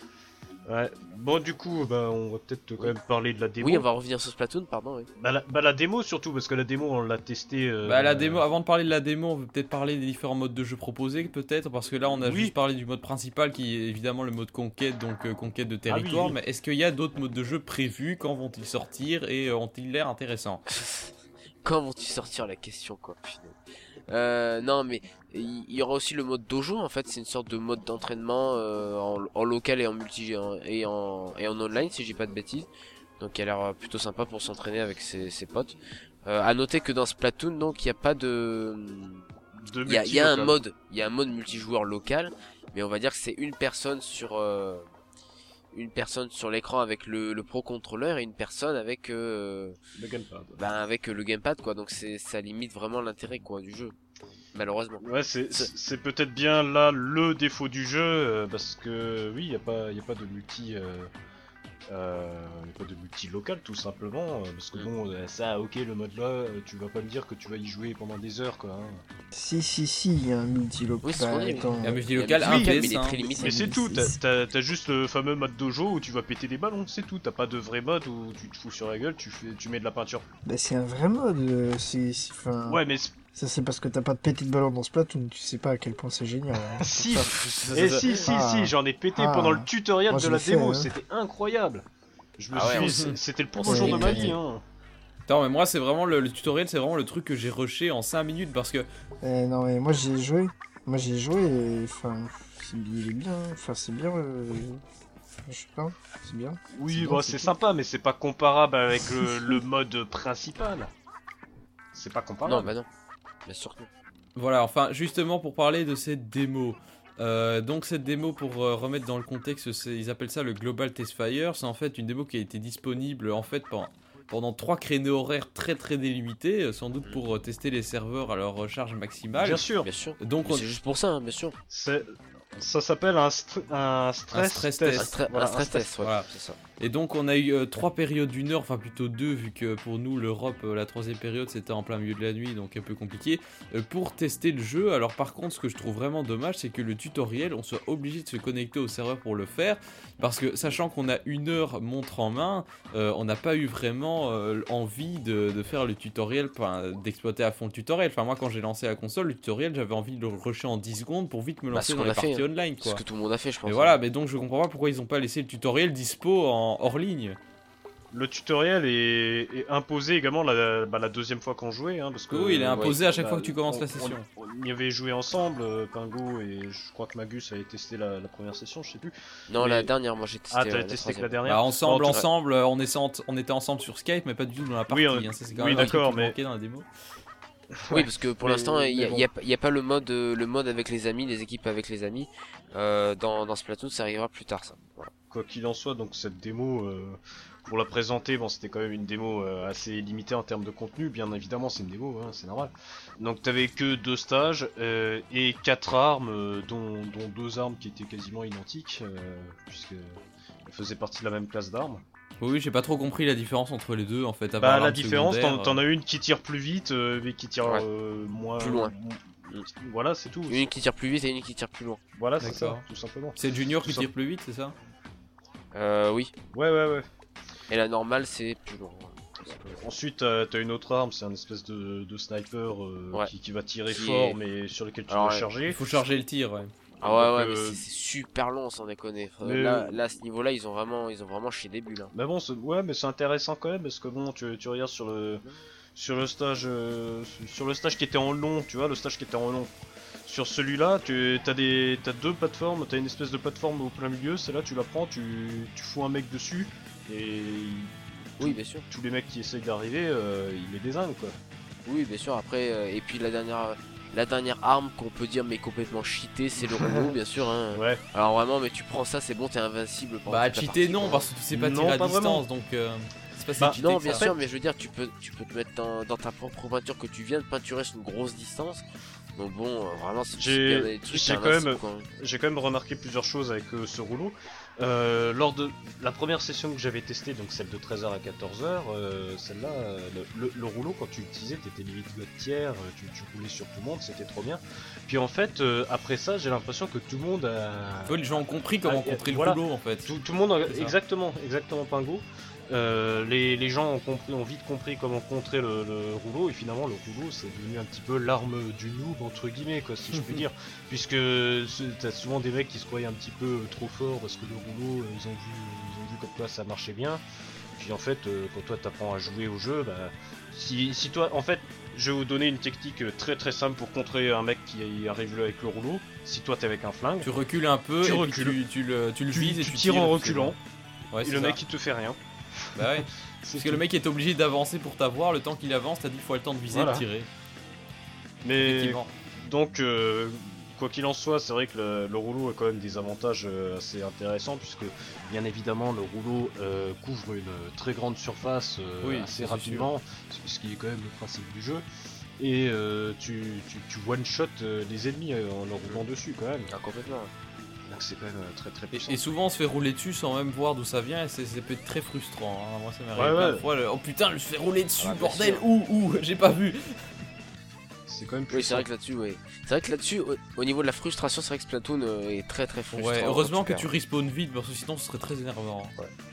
Ouais. Bon, du coup, bah, on va peut-être quand même parler de la démo. Oui, on va revenir sur Splatoon, pardon. Oui. bah, la, bah, la démo surtout, parce que la démo, on l'a testé. euh, Bah la démo, avant de parler de la démo, on veut peut-être parler des différents modes de jeu proposés, peut-être, parce que là on a Oui. juste parlé du mode principal qui est évidemment le mode conquête, donc euh, conquête de oui, territoire, oui. mais est-ce qu'il y a d'autres modes de jeu prévus? Quand vont-ils sortir? Et euh, ont-ils l'air intéressants? Quand vont-ils sortir la question, quoi, punaise. Euh, non, mais il y aura aussi le mode dojo, en fait, c'est une sorte de mode d'entraînement euh, en, en local et en multi et en, et en online, si j'ai pas de bêtises. Donc, il a l'air plutôt sympa pour s'entraîner avec ses, ses potes. Euh, à noter que dans Splatoon, donc, il n'y a pas de. Il y a, il y a un mode, il y a un mode multijoueur local, mais on va dire que c'est une personne sur euh, une personne sur l'écran avec le, le pro contrôleur et une personne avec euh, Le gamepad. ben avec le gamepad quoi. Donc c'est ça limite vraiment l'intérêt quoi du jeu. Malheureusement. Ouais, c'est C'est- peut-être bien là le défaut du jeu, euh, parce que oui, il n'y a, pas- y a pas de multi. Euh, Euh, pas de multi local tout simplement, euh, parce que bon, euh, ça, ok, le mode là, tu vas pas me dire que tu vas y jouer pendant des heures quoi. hein. Si, si, si, il y a un multi-local. Oui, c'est. Un multi Il y a local, un mais PS, il est hein. très limité. Mais c'est tout, t'as- juste le fameux mode dojo où tu vas péter des ballons, c'est tout, t'as pas de vrai mode où tu te fous sur la gueule, tu, fais, tu mets de la peinture. Bah, c'est un vrai mode. euh, c'est, Ouais, mais Ça, c'est parce que t'as pas de petit de ballon dans Splatoon. Tu sais pas à quel point c'est génial. hein. si, Ça, et si, si, Ah. si, j'en ai pété Ah. pendant le tutoriel Moi, de la démo, hein. c'était incroyable. Je me Ah ouais, suis, c'était le plus on beau s'est jour de ma vie. Hein. Attends, mais moi, c'est vraiment le, le tutoriel, c'est vraiment le truc que j'ai rushé en 5 minutes parce que Eh, non, mais moi, j'ai joué. Moi, j'ai joué et. Enfin, c'est- il est bien. Enfin, c'est bien. euh, Je sais pas. C'est bien. Oui, C'est bah, c'est sympa, mais c'est pas comparable avec le, le mode principal. C'est pas Non, comparable. bah non. Bien sûr que. Voilà, enfin, justement pour parler de cette démo. Euh, donc cette démo, pour euh, remettre dans le contexte, c'est- ils appellent ça le Global Test Fire. C'est en fait une démo qui a été disponible en fait pendant, pendant trois créneaux horaires très très délimités, euh, sans doute pour euh, tester les serveurs à leur recharge maximale. Bien sûr, Bien sûr. Donc on- C'est juste pour ça, hein, bien sûr. c'est- ça s'appelle un, str- un stress, Un stress test. test. Un, stra- Voilà, un stress test, ouais, Voilà. c'est ça. Et donc on a eu euh, trois périodes d'une heure, enfin plutôt deux, vu que pour nous l'Europe, euh, la troisième période c'était en plein milieu de la nuit, donc un peu compliqué, euh, pour tester le jeu. Alors par contre ce que je trouve vraiment dommage c'est que le tutoriel, on soit obligé de se connecter au serveur pour le faire, parce que sachant qu'on a une heure montre en main, euh, on n'a pas eu vraiment euh, envie de, de faire le tutoriel, d'exploiter à fond le tutoriel. Enfin moi quand j'ai lancé la console, le tutoriel j'avais envie de le rusher en 10 secondes pour vite me Bah, lancer ce dans les fait, hein. online C'est quoi. ce que tout le monde a fait, je pense. Mais voilà, mais donc je comprends pas pourquoi ils ont pas laissé le tutoriel dispo en hors ligne. Le tutoriel est, est imposé également la, bah, la deuxième fois qu'on jouait. Hein, parce que, Oui, il est euh, imposé à chaque bah, fois que tu commences on- la session. On, on y avait joué ensemble, euh, Pingo et je crois que Magus avait testé la, la première session, je sais plus. Non, Mais- la dernière, moi j'ai testé. Ah, euh, testé que la dernière Bah, ensemble, ensemble, on, est, on était ensemble sur Skype, mais pas du tout dans la partie. Oui, hein, oui, truc d'accord, mais- dans la démo. Oui, parce que pour l'instant, il n'y a, bon. pas- il y a pas le mode, euh, le mode avec les amis, les équipes avec les amis. Euh, dans, dans Splatoon, ça arrivera plus tard, ça. Voilà. Quoi qu'il en soit, donc cette démo, euh, pour la présenter, bon, c'était quand même une démo euh, assez limitée en termes de contenu. Bien évidemment, c'est une démo, hein, c'est normal. Donc, t'avais que deux stages et quatre armes, dont, dont deux armes qui étaient quasiment identiques, euh, puisque elles faisaient partie de la même classe d'armes. Oui, j'ai pas trop compris la différence entre les deux en fait. à Bah, la différence, t'en t'en euh, as une qui tire plus vite, euh, mais qui tire Ouais. euh, moins Plus loin. Voilà, c'est tout. Une qui tire plus vite et une qui tire plus loin. Voilà, c'est ça, tout simplement. C'est Junior qui tire plus vite, c'est ça? Euh, oui. Ouais, ouais, ouais. Et la normale, c'est plus loin. Ensuite, euh, t'as une autre arme, c'est un espèce de, de sniper euh, Ouais. qui, qui va tirer Qui fort, est- mais sur lequel tu Alors, dois ouais, Il charger. faut charger le tir, ouais. Ah ouais, ouais, mais euh, c'est- c'est super long, sans déconner. Mais- Là, là, à ce niveau-là, ils ont vraiment, ils ont vraiment chié des bulles. hein. Mais bon, ouais, mais c'est intéressant quand même parce que bon, tu, tu regardes sur le sur le stage euh, sur le stage qui était en long, tu vois, le stage qui était en long. Sur celui-là, tu as des t'as deux plateformes, t'as une espèce de plateforme au plein milieu, celle-là tu la prends, tu, tu fous un mec dessus et Oui, bien sûr. tous les mecs qui essayent d'arriver, euh, il les désingue quoi. Oui, bien sûr. Après, euh, et puis la dernière, la dernière arme qu'on peut dire mais complètement cheatée, c'est le rouleau, bien sûr. Hein. Ouais. Alors vraiment, mais tu prends ça, c'est bon, t'es invincible. pendant Bah, partie, non, quoi. parce que tu sais pas Non, tirer à pas vraiment. distance, donc euh, c'est pas Bah, cheaté Non, bien ça. sûr, mais je veux dire, tu peux, tu peux te mettre dans, dans ta propre peinture que tu viens de peinturer sur une grosse distance. Donc bon, euh, vraiment, si tu sais J'ai- bien des trucs, j'ai t'es quand même- quand même remarqué plusieurs choses avec euh, ce rouleau. Euh, lors de la première session que j'avais testée, donc celle de 13h à 14h, euh, celle-là, euh, le, le- le rouleau, quand tu l'utilisais, t'étais limite tiers, euh, tu, tu roulais sur tout le monde, c'était trop bien. Puis en fait, euh, après ça, j'ai l'impression que tout le monde a. Les gens ont compris comment Ah, contrer le voilà. rouleau en fait. Tout, tout le monde, a- exactement, exactement Pingo. Euh, les, les gens ont, compris, ont vite compris comment contrer le, le rouleau et finalement le rouleau c'est devenu un petit peu l'arme du noob entre guillemets quoi si je puis dire puisque t'as souvent des mecs qui se croyaient un petit peu euh, trop forts parce que le rouleau euh, ils ont vu ils ont vu comme quoi ça marchait bien puis en fait euh, quand toi t'apprends à jouer au jeu bah si, si toi en fait je vais vous donner une technique très très simple pour contrer un mec qui arrive avec le rouleau si toi t'es avec un flingue Tu recules un peu, Tu et puis recules. tu, tu le, tu le tu, vises et tu tires en reculant. Ouais, et le ça. mec il te fait rien Bah ouais. Parce que le mec est obligé d'avancer pour t'avoir, le temps qu'il avance, t'as dit qu'il faut le temps de viser Voilà. et de tirer. mais. Donc, euh, quoi qu'il en soit, c'est vrai que le, le rouleau a quand même des avantages euh, assez intéressants, puisque bien évidemment le rouleau euh, couvre une très grande surface euh, Oui, assez rapidement, ce ce qui est quand même le principe du jeu. Et euh, tu, tu, tu one-shot euh, les ennemis euh, en leur roulant dessus quand même. Ah, complètement. Donc c'est quand même euh, très très Et, puissant. et souvent on se fait rouler dessus sans même voir d'où ça vient et c'est- ça peut être très frustrant. hein. Moi ça m'arrive Ouais, plein de ouais. fois. le- Oh putain, je me fais rouler dessus, Ah, bordel, où, où, j'ai pas vu. C'est quand même Oui, c'est vrai que là-dessus, ouais. C'est vrai que là-dessus, au, au niveau de la frustration, c'est vrai que Splatoon euh, est très très frustrant. Ouais, heureusement que tu respawns vite parce que sinon ce serait très énervant.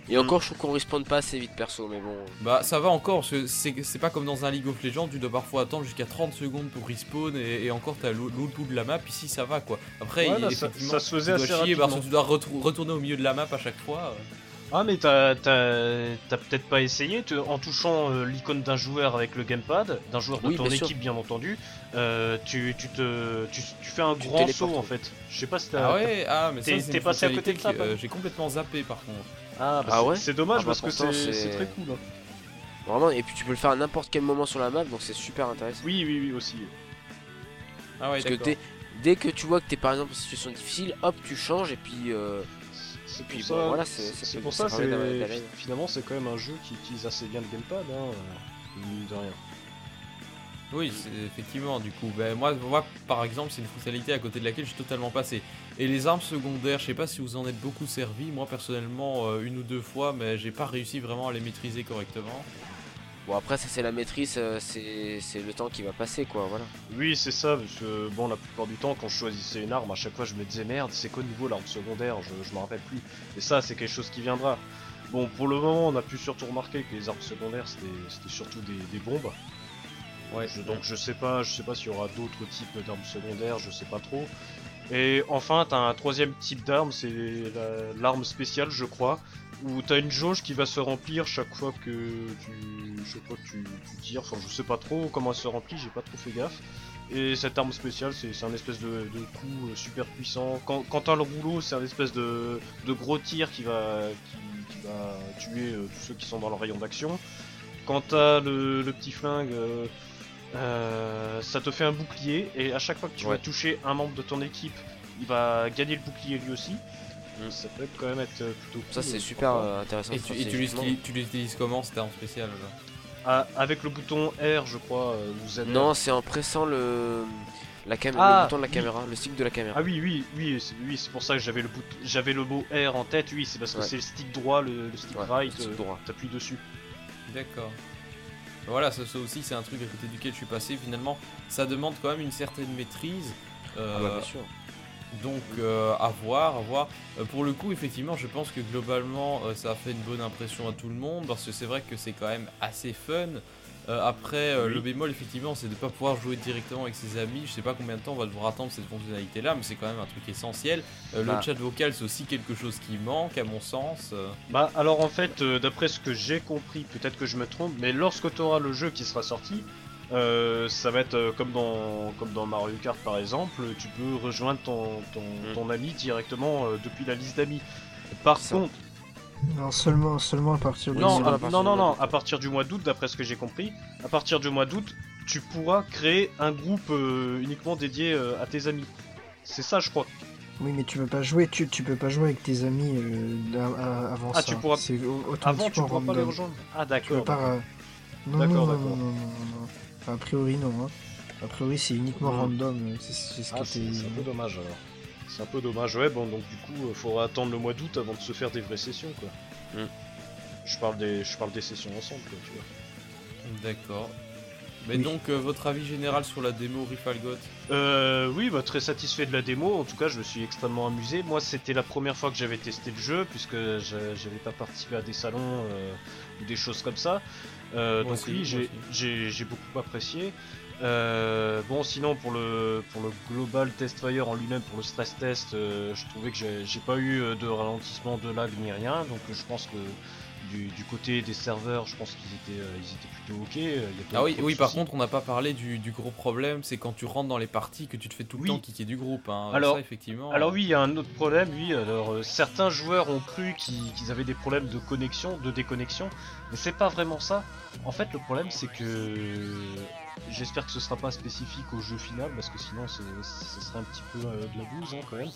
Et encore, je trouve qu'on respawn pas assez vite perso, mais bon. Bah ça va encore, parce que c'est c'est pas comme dans un League of Legends, tu dois parfois attendre jusqu'à 30 secondes pour respawn et, et encore t'as l'au- l'autre bout de la map, ici ça va quoi. Après, Ouais, il- là, ça- effectivement, ça se faisait tu dois assez chier parce que tu dois retourner au milieu de la map à chaque fois. euh. Ah mais t'as peut-être pas essayé en touchant euh, l'icône d'un joueur avec le gamepad, d'un joueur de Oui, ton bien sûr. équipe bien entendu, euh, tu, tu te tu, tu fais un Tu grand saut en fait. Je sais pas si t'as. Ah ouais, ah mais T'es- passé à côté de ça, que, euh, j'ai complètement zappé par contre. Ah, bah, Ah c'est- ouais c'est dommage Ah bah parce que pourtant, c'est très cool. hein. Vraiment, et puis tu peux le faire à n'importe quel moment sur la map, donc c'est super intéressant. Oui oui oui aussi. Ah ouais, Parce que dès que tu vois que t'es par exemple en situation difficile, hop, tu changes et puis. Euh, C'est puis pour bon, ça. voilà, pour ça c'est-. Finalement c'est quand même un jeu qui utilise assez bien le gamepad. Hein, euh, mine de rien. Oui, c'est effectivement, du coup. Ben, moi, moi, par exemple, c'est une fonctionnalité à côté de laquelle je suis totalement passé. Et les armes secondaires, je sais pas si vous en êtes beaucoup servi. Moi, personnellement, euh, une ou deux fois, mais j'ai pas réussi vraiment à les maîtriser correctement. Bon, après, ça c'est la maîtrise, euh, c'est c'est le temps qui va passer quoi, voilà. Oui, c'est ça, parce que bon, la plupart du temps, quand je choisissais une arme, à chaque fois je me disais merde, c'est quoi niveau l'arme secondaire Je, je m'en rappelle plus. Et ça, c'est quelque chose qui viendra. Bon, pour le moment, on a pu surtout remarquer que les armes secondaires c'était c'était surtout des, des bombes. Ouais. Je- donc je sais pas, je sais pas s'il y aura d'autres types d'armes secondaires, je sais pas trop. Et enfin, t'as un troisième type d'arme, c'est la- l'arme spéciale, je crois, où t'as une jauge qui va se remplir chaque fois que tu, chaque fois que tu, tu tires. Enfin, je sais pas trop comment elle se remplit, j'ai pas trop fait gaffe. Et cette arme spéciale, c'est un espèce de, de coup euh, super puissant. Quand, quand t'as le rouleau, c'est un espèce de, de gros tir qui va, qui, qui va tuer euh, tous ceux qui sont dans le rayon d'action. Quand t'as le, le petit flingue, euh, euh, ça te fait un bouclier. Et à chaque fois que tu Ouais. vas toucher un membre de ton équipe, il va gagner le bouclier lui aussi. Mm. Ça peut quand même être euh, plutôt cool. Ça c'est euh, super euh, intéressant. Et tu, et tu stratégiquement. l'utilises- tu l'utilises comment cette arme spéciale là Ah, avec le bouton R, je crois, euh, vous. Non, c'est en pressant le la cam- Ah, le bouton de la oui. caméra, le stick de la caméra. Ah oui, oui, oui, c'est oui, c'est pour ça que j'avais le bout, j'avais le mot R en tête. Oui, c'est parce que Ouais. c'est le stick droit, le, le stick Ouais, right. le stick euh, droit. T'appuies dessus. D'accord. Voilà, ça, ça aussi, c'est un truc à côté duquel je suis passé. Finalement, ça demande quand même une certaine maîtrise. Euh, Ah bah, bien sûr. Donc euh, à voir, à voir. Euh, pour le coup, effectivement, je pense que globalement, euh, ça a fait une bonne impression à tout le monde parce que c'est vrai que c'est quand même assez fun. Après, Oui. le bémol, effectivement, c'est de ne pas pouvoir jouer directement avec ses amis. Je sais pas combien de temps on va devoir attendre cette fonctionnalité-là, mais c'est quand même un truc essentiel. Euh, Bah. Le chat vocal, c'est aussi quelque chose qui manque, à mon sens. Bah alors en fait, d'après ce que j'ai compris, peut-être que je me trompe, mais lorsque tu auras le jeu qui sera sorti, euh, ça va être euh, comme dans comme dans Mario Kart par exemple, tu peux rejoindre ton ton, Mm. ton ami directement euh, depuis la liste d'amis. Par Ça. contre, Non, seulement, seulement à partir non, à- à partir non, du non, mois non, d'août. à partir du mois d'août, d'après ce que j'ai compris, à partir du mois d'août, tu pourras créer un groupe euh, uniquement dédié euh, à tes amis. C'est ça, je crois. Oui, mais tu peux pas jouer, tu, tu peux pas jouer avec tes amis euh, avant Ah, ça. tu pourras- Avant, tu pourras pas les rejoindre. Ah, Tu peux d'accord. pas. euh, Non, D'accord, non, non, d'accord. Enfin, a priori, non. Hein. A priori, c'est uniquement random. euh, C'est ce qui Ah, c'est un peu dommage alors. C'est un peu dommage, ouais, bon, donc du coup, il faudra attendre le mois d'août avant de se faire des vraies sessions, quoi. Mm. Je, parle des, je parle des sessions ensemble, quoi, tu vois. D'accord. Mais Oui. donc, euh, votre avis général sur la démo Rifalgot Euh, oui, bah, très satisfait de la démo, en tout cas, je me suis extrêmement amusé. Moi, c'était la première fois que j'avais testé le jeu, puisque j'a- j'avais pas participé à des salons euh, ou des choses comme ça. Euh, donc, aussi, oui, j'ai- aussi. j'ai j'ai beaucoup apprécié. Euh, bon, sinon, pour le, pour le Global Test Fire en lui-même, pour le stress test, euh, je trouvais que j'ai j'ai pas eu euh, de ralentissement de lag ni rien, donc euh, je pense que du, du côté des serveurs, je pense qu'ils étaient, euh, ils étaient plutôt ok. euh, y a pas Ah oui, oui par soucis. contre, on n'a pas parlé du, du gros problème, c'est quand tu rentres dans les parties que tu te fais tout le Oui. temps kicker du groupe. Hein. Alors- ça, effectivement. Alors euh, oui, il y a un autre problème, oui. Alors euh, certains joueurs ont cru qu'ils avaient des problèmes de connexion, de déconnexion, mais c'est pas vraiment ça. En fait, le problème c'est que j'espère que ce sera pas spécifique au jeu final, parce que sinon ce serait un petit peu euh, de la bouse hein, quand même.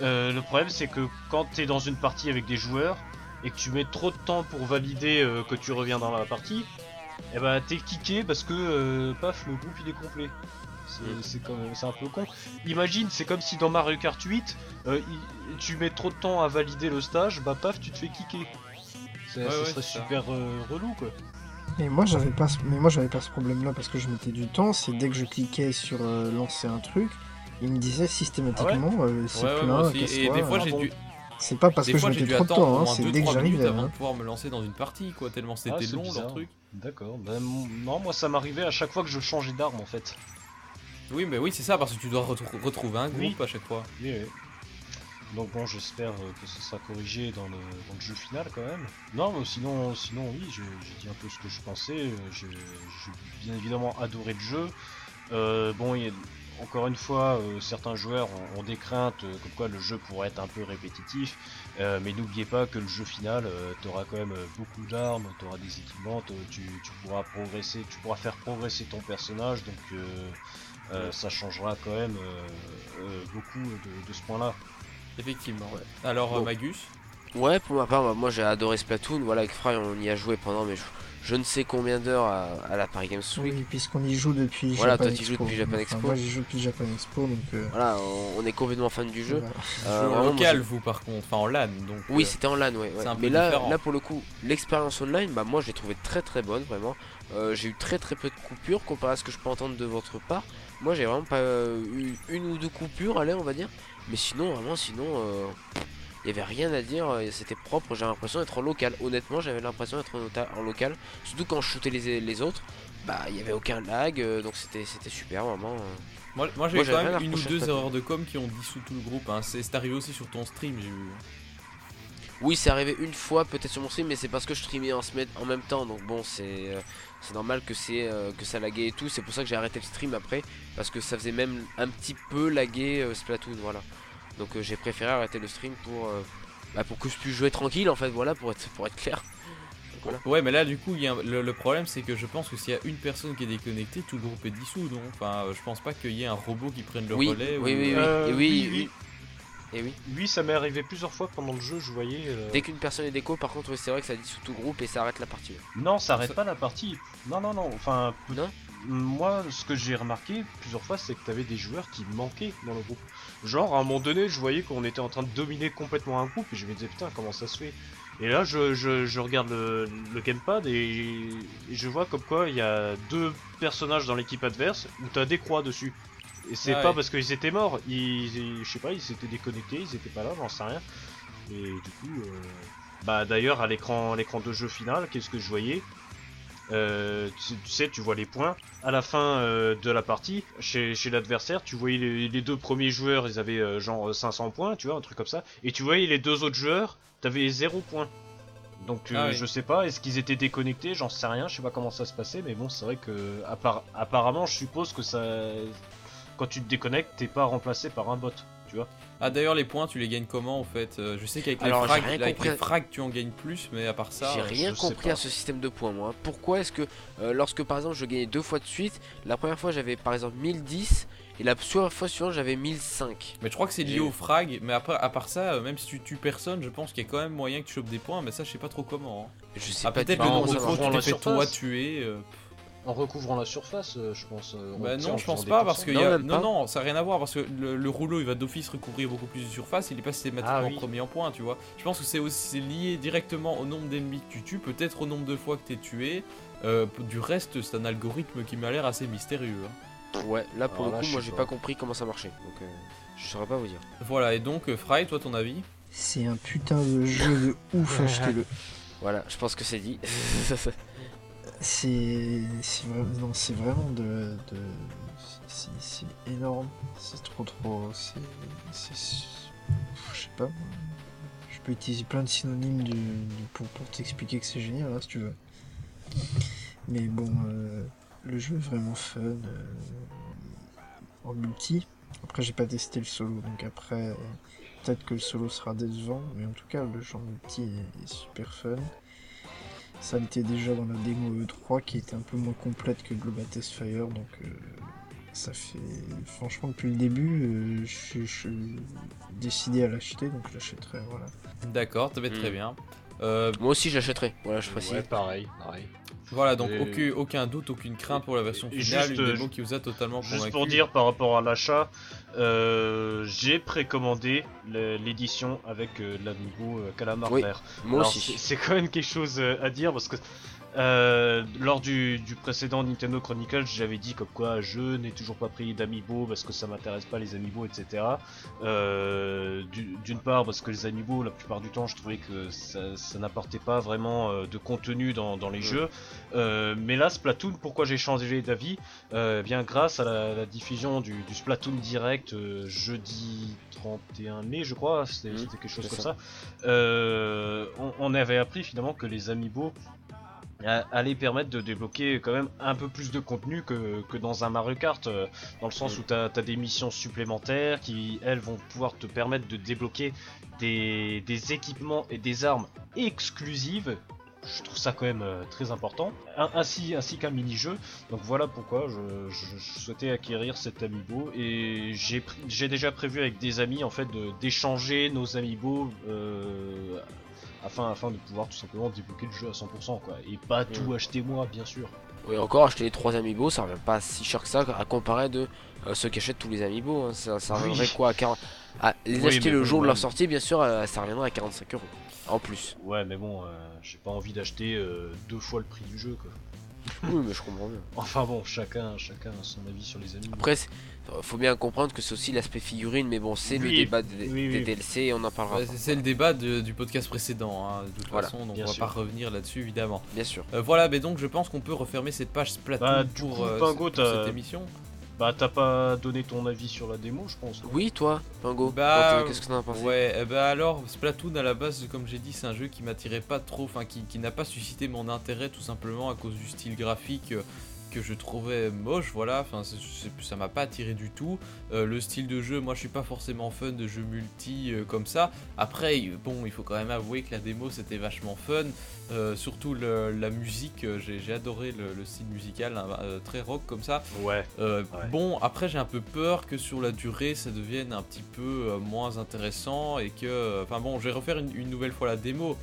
Euh, le problème c'est que quand t'es dans une partie avec des joueurs et que tu mets trop de temps pour valider euh, que tu reviens dans la partie, eh ben t'es kické parce que euh, paf le groupe il est complet. C'est Mm. c'est c'est un peu con. Imagine, c'est comme si dans Mario Kart 8, euh, il- tu mets trop de temps à valider le stage, bah paf, tu te fais kicker. Ça, Ouais, ça ouais, serait c'est ça. super euh, relou quoi. Mais moi j'avais pas, ce- mais moi j'avais pas ce problème-là parce que je mettais du temps. C'est dès que je cliquais sur euh, lancer un truc, il me disait systématiquement euh, c'est Ouais, ouais, plein. Et des fois, Ah j'ai dû, C'est pas parce des que fois, je j'ai mettais trop de temps, hein, c'est 2-3 dès que j'arrivais. avant hein. de pouvoir me lancer dans une partie, quoi, tellement Ah, c'était c'est long bizarre. leur truc. D'accord. M- non, moi ça m'arrivait à chaque fois que je changeais d'arme en fait. Oui, mais oui, c'est ça, parce que tu dois retrou- retrouver un Oui. groupe à chaque fois. Oui, oui. Donc bon, j'espère euh, que ce sera corrigé dans le, dans le jeu final quand même. Non, mais sinon, sinon oui, j'ai dit un peu ce que je pensais. euh, J'ai j'ai bien évidemment adoré le jeu. Euh, bon, il y a- encore une fois, euh, certains joueurs ont, ont des craintes euh, comme quoi le jeu pourrait être un peu répétitif. Euh, mais n'oubliez pas que le jeu final, tu auras quand même euh, beaucoup d'armes, tu auras des équipements, tu, tu pourras progresser, tu pourras faire progresser ton personnage. Donc euh, euh, ça changera quand même euh, euh, beaucoup de, de ce point-là. Effectivement. Alors, euh, Bon. Magus? Ouais, pour ma part, bah, moi j'ai adoré Splatoon. Voilà, avec Fry, on y a joué pendant mais je, je ne sais combien d'heures à, à la Paris Games Week. Oui, puisqu'on y joue depuis Voilà, Japan toi, tu joues depuis Japan Enfin, Expo. Moi j'y joue depuis Japan Expo donc. euh, Voilà, on, on est complètement fan du jeu. voilà. Euh, en local, vous, par contre. Enfin, en LAN, donc. Oui, euh, c'était en LAN, ouais. peu Mais là, différent. là, pour le coup, l'expérience online, bah, moi, je l'ai trouvé très très bonne, vraiment. Euh, j'ai eu très très peu de coupures comparé à ce que je peux entendre de votre part. Moi, j'ai vraiment pas eu une ou deux coupures, allez, on va dire. Mais sinon, vraiment, sinon, euh, il y avait rien à dire. euh, C'était propre. J'ai l'impression d'être en local. Honnêtement, j'avais l'impression d'être en, local. Surtout quand je shootais les, les autres, bah, il y avait aucun lag. euh, donc c'était super, vraiment. euh. Moi, moi j'ai eu j'avais quand même une ou deux erreurs de com qui ont dissous tout le groupe. Hein. C'est arrivé aussi sur ton stream, j'ai vu. Oui, c'est arrivé une fois peut-être sur mon stream, mais c'est parce que je streamais en, en même temps. Donc bon, c'est euh, c'est normal que c'est euh, que ça laguait et tout. C'est pour ça que j'ai arrêté le stream après, parce que ça faisait même un petit peu laguer euh, Splatoon, voilà. Donc euh, j'ai préféré arrêter le stream pour euh, bah, pour que je puisse jouer tranquille en fait, voilà, pour être pour être clair. Donc, voilà. Ouais, mais là, du coup, il y a un- le, le problème, c'est que je pense que s'il y a une personne qui est déconnectée, tout le groupe est dissous, non Enfin, euh, je pense pas qu'il y ait un robot qui prenne le Oui, relais. oui, ou- oui, oui, Euh, et oui, oui, oui. Et oui. Oui, ça m'est arrivé plusieurs fois pendant le jeu, je voyais. euh, Dès qu'une personne est déco, par contre, oui, c'est vrai que ça dissout tout groupe et ça arrête la partie. Non, ça arrête Ça- pas la partie. Non, non, non. Enfin, Non moi, ce que j'ai remarqué plusieurs fois, c'est que t'avais des joueurs qui manquaient dans le groupe. Genre, à un moment donné, je voyais qu'on était en train de dominer complètement un groupe et je me disais putain, comment ça se fait? Et là, je, je, je regarde le, le gamepad et, et je vois comme quoi il y a deux personnages dans l'équipe adverse où t'as des croix dessus. Et c'est Ah pas ouais. parce qu'ils étaient morts, ils, ils- je sais pas, ils s'étaient déconnectés, ils étaient pas là, j'en sais rien. Et du coup, euh, bah d'ailleurs à l'écran, l'écran de jeu final, qu'est-ce que je voyais? Euh, tu, tu sais, tu vois les points. À la fin euh, de la partie, chez, chez l'adversaire, tu voyais les, les deux premiers joueurs, ils avaient euh, genre 500 points, tu vois, un truc comme ça. Et tu voyais les deux autres joueurs, t'avais 0 points. Donc Ah oui. je sais pas, est-ce qu'ils étaient déconnectés, j'en sais rien, je sais pas comment ça se passait, mais bon, c'est vrai que appar- apparemment, je suppose que ça, quand tu te déconnectes, t'es pas remplacé par un bot, tu vois. Ah, d'ailleurs, les points, tu les gagnes comment en fait Euh, Je sais qu'avec les, frags, rien avec compris. les frags, tu en gagnes plus, mais à part ça. J'ai euh, rien compris à ce système de points moi. Pourquoi est-ce que euh, lorsque par exemple je gagnais deux fois de suite, la première fois j'avais par exemple 1010 et la fois suivante j'avais 1005 Mais je crois que c'est lié au frag, mais après, à part ça, même si tu tues personne, je pense qu'il y a quand même moyen que tu chopes des points, mais ça, je sais pas trop comment. hein. Je sais Ah, pas peut-être le nombre de fois tu t'es fait toi tuer. euh, En recouvrant la surface, euh, je pense. euh, Bah non, je pense pas parce que y a... non non, ça n'a rien à voir parce que le, le rouleau il va d'office recouvrir beaucoup plus de surface, il est pas systématiquement Ah oui. premier en points, tu vois. Je pense que c'est aussi lié directement au nombre d'ennemis que tu tues, peut-être au nombre de fois que tu es tué. Euh, du reste, c'est un algorithme qui m'a l'air assez mystérieux. hein. Ouais, là pour Alors là, le coup je moi j'ai pas. compris comment ça marchait. Donc euh, je saurais pas vous dire. Voilà, et donc Fry, toi ton avis? C'est un putain de jeu de ouf, achetez-le. Voilà, je pense que c'est dit. C'est c'est vraiment, de, de c'est énorme, c'est trop trop, c'est je sais pas, je peux utiliser plein de synonymes pour, pour t'expliquer que c'est génial hein, si tu veux. Mais bon, euh, le jeu est vraiment fun euh, en multi. Après j'ai pas testé le solo, donc après peut-être que le solo sera décevant, mais en tout cas le jeu en multi est super fun. Ça l'était déjà dans la démo E3 qui était un peu moins complète que Global Test Fire, donc euh, ça fait. Franchement, depuis le début, euh, je suis- décidé à l'acheter, donc je l'achèterai, voilà. D'accord, ça va être très Hmm. bien. Euh, moi aussi j'achèterai. Voilà, je précise. Ouais, pareil, pareil. Voilà, donc Et- aucun, aucun doute, aucune crainte pour la version finale, juste, une euh, démo qui vous a totalement Juste convaincu. pour dire par rapport à l'achat, euh, j'ai précommandé le- l'édition avec euh, l'amiibo euh, Calamar Oui, vert. Moi Alors, aussi. c'est- quand même quelque chose à dire parce que euh, lors du, du précédent Nintendo Chronicles, j'avais dit comme quoi je n'ai toujours pas pris d'amiibo parce que ça m'intéresse pas les amiibo, etc. Euh, du- D'une part parce que les amiibo, la plupart du temps, je trouvais que ça, ça n'apportait pas vraiment euh, de contenu dans, dans les jeux. Euh, mais là, Splatoon, pourquoi j'ai changé d'avis? Bien grâce à la, la diffusion du, du Splatoon direct jeudi 31 mai, je crois, c'était Mm. c'était quelque chose comme ça. ça. On, on avait appris finalement que les amiibo a- allaient permettre de débloquer quand même un peu plus de contenu que, que dans un Mario Kart, euh, dans le sens Mm. où tu as, des missions supplémentaires qui, elles, vont pouvoir te permettre de débloquer des, des équipements et des armes exclusives. Je trouve ça quand même euh, très important, Un- ainsi, ainsi qu'un mini-jeu. Donc voilà pourquoi je, je- je souhaitais acquérir cet amiibo et j'ai déjà prévu avec des amis en fait d'échanger nos amiibo euh, afin, afin de pouvoir tout simplement débloquer le jeu à 100% quoi et pas tout acheter moi bien sûr. Oui, encore acheter les 3 amiibo, ça revient pas si cher que ça à comparer de euh, ceux qui achètent tous les amiibo. hein. Ça, ça Oui. reviendrait quoi à 40 à Les Oui, acheter le jour de leur sortie, bien sûr, euh, ça reviendrait à 45 euros en plus. Ouais mais bon, euh, j'ai pas envie d'acheter euh, deux fois le prix du jeu quoi. oui, mais je comprends bien. Enfin bon, chacun, chacun a son avis sur les amiibo. Après, faut bien comprendre que c'est aussi l'aspect figurine, mais bon, c'est le débat des, oui, des oui. DLC et on en parlera. Ouais, c'est- le débat de- du podcast précédent, hein, de toute Voilà, façon, donc bien on va sûr. pas revenir là-dessus évidemment. Bien sûr. Euh, voilà, mais donc je pense qu'on peut refermer cette page Splatoon Bah, pour, coup, euh, Pingo, pour t'as- cette émission. Bah t'as pas donné ton avis sur la démo je pense. Oui, toi, Pingo, Bah, toi, qu'est-ce que t'en as pensé? Ouais, ben alors, Splatoon à la base, comme j'ai dit, c'est un jeu qui m'attirait pas trop, enfin qui, qui n'a pas suscité mon intérêt tout simplement à cause du style graphique euh, que je trouvais moche, voilà, enfin ça m'a pas attiré du tout. Euh, le style de jeu, moi je suis pas forcément fan de jeux multi euh, comme ça. Après, bon, il faut quand même avouer que la démo c'était vachement fun, Euh, surtout le- la musique, j'ai adoré le, le style musical, hein, euh, très rock comme ça. Ouais. Ouais. Bon, après j'ai un peu peur que sur la durée ça devienne un petit peu moins intéressant et que... Enfin bon, je vais refaire une, une nouvelle fois la démo.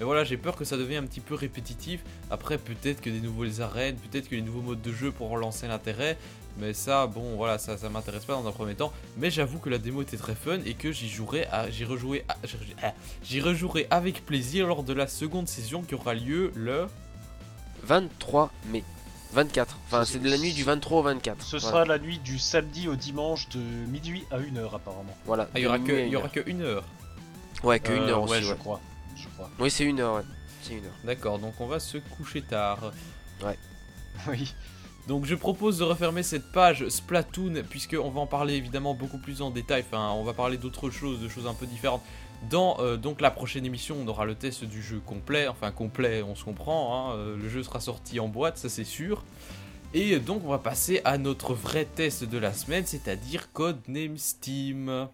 Mais voilà, j'ai peur que ça devienne un petit peu répétitif. Après, peut-être que des nouvelles arènes, peut-être que les nouveaux modes de jeu pourront relancer l'intérêt. Mais ça, bon, voilà, ça, ça m'intéresse pas dans un premier temps. Mais j'avoue que la démo était très fun et que j'y jouerai, à- j'y rejouerai, à- j'y- ah, j'y rejouerai avec plaisir lors de la seconde saison qui aura lieu le 23 mai. 24. Enfin, Ce- c'est de la nuit du 23 au 24. Ce Voilà. sera la nuit du samedi au dimanche de minuit à 1h apparemment. Voilà. Ah, il y aura que, minuit à il y aura une que une heure. heure. Ouais, que une Euh, heure ouais, aussi. je Ouais. crois. Crois. Oui, c'est une heure, ouais. C'est une heure. D'accord, donc on va se coucher tard. Oui. Donc je propose de refermer cette page Splatoon puisqu'on va en parler évidemment beaucoup plus en détail, enfin on va parler d'autres choses, de choses un peu différentes. Dans euh, donc la prochaine émission on aura le test du jeu complet, enfin complet on se comprend, hein, euh, le jeu sera sorti en boîte ça c'est sûr. Et donc on va passer à notre vrai test de la semaine, c'est-à-dire Codename Steam.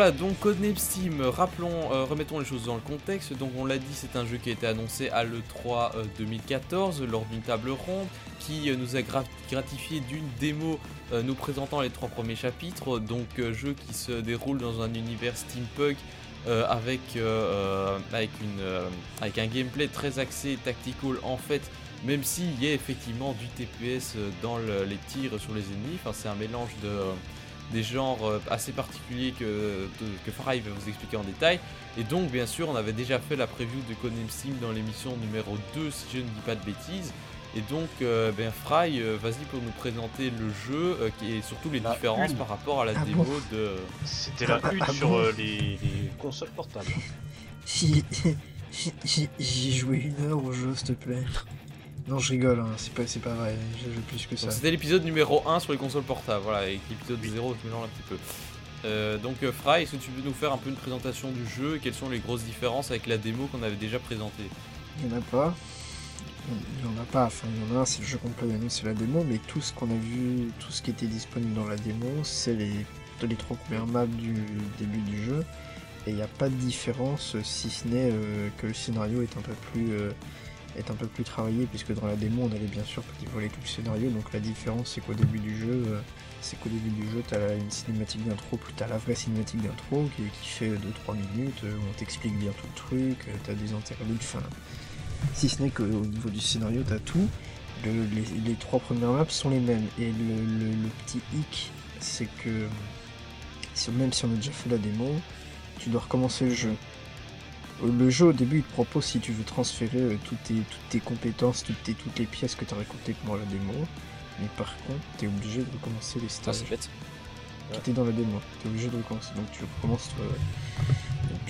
Voilà donc Codename Steam, rappelons, euh, remettons les choses dans le contexte. Donc on l'a dit, c'est un jeu qui a été annoncé à l'E3 euh, 2014 lors d'une table ronde qui euh, nous a gra- gratifié d'une démo euh, nous présentant les trois premiers chapitres. Donc euh, jeu qui se déroule dans un univers steampunk euh, avec, euh, euh, avec, euh, avec un gameplay très axé tactical en fait. Même s'il y a effectivement du TPS euh, dans le- les tirs sur les ennemis, enfin, c'est un mélange de, euh, des genres euh, assez particuliers que, que Fry va vous expliquer en détail. Et donc, bien sûr, on avait déjà fait la preview de Codename Steam dans l'émission numéro 2, si je ne dis pas de bêtises. Et donc, euh, ben Fry, euh, vas-y pour nous présenter le jeu euh, qui- et surtout les La différences une. par rapport à la Ah démo bon de. C'était la Ah, une ah sur bon euh, les, les consoles portables. J'y joué une heure au jeu, s'il te plaît. Non, je rigole, hein, c'est pas, c'est pas vrai, j'ai joué plus que ça. Donc, C'était l'épisode numéro 1 sur les consoles portables, voilà, et l'épisode 0 se mélange un petit peu. Euh, donc euh, Fry, est-ce que tu peux nous faire un peu une présentation du jeu et quelles sont les grosses différences avec la démo qu'on avait déjà présentée? Il n'y en a pas. Il n'y en a pas, enfin il y en a un, c'est le jeu complet, c'est la démo, mais tout ce qu'on a vu, tout ce qui était disponible dans la démo, c'est les, les trois premières maps du début du jeu. Et il n'y a pas de différence si ce n'est euh, que le scénario est un peu plus est un peu plus travaillé puisque dans la démo on allait bien sûr voler tout le scénario donc la différence c'est qu'au début du jeu c'est qu'au début du jeu, tu as une cinématique d'intro, plus tu as la vraie cinématique d'intro qui, fait 2-3 minutes, euh, on t'explique bien tout le truc, euh, tu as des interludes, enfin. Si ce n'est qu'au niveau du scénario, tu as tout. les, trois premières maps sont les mêmes. Et le, petit hic, c'est que même si on a déjà fait la démo, tu dois recommencer le jeu. Le jeu au début il te propose si tu veux transférer euh, toutes, tes, toutes tes compétences, toutes, tes, toutes les pièces que tu as récoltées pendant la démo, mais par contre, t'es obligé de recommencer les stages. Ah, bête. Qui étaient dans la démo. T'es obligé de recommencer. Donc tu recommences toi.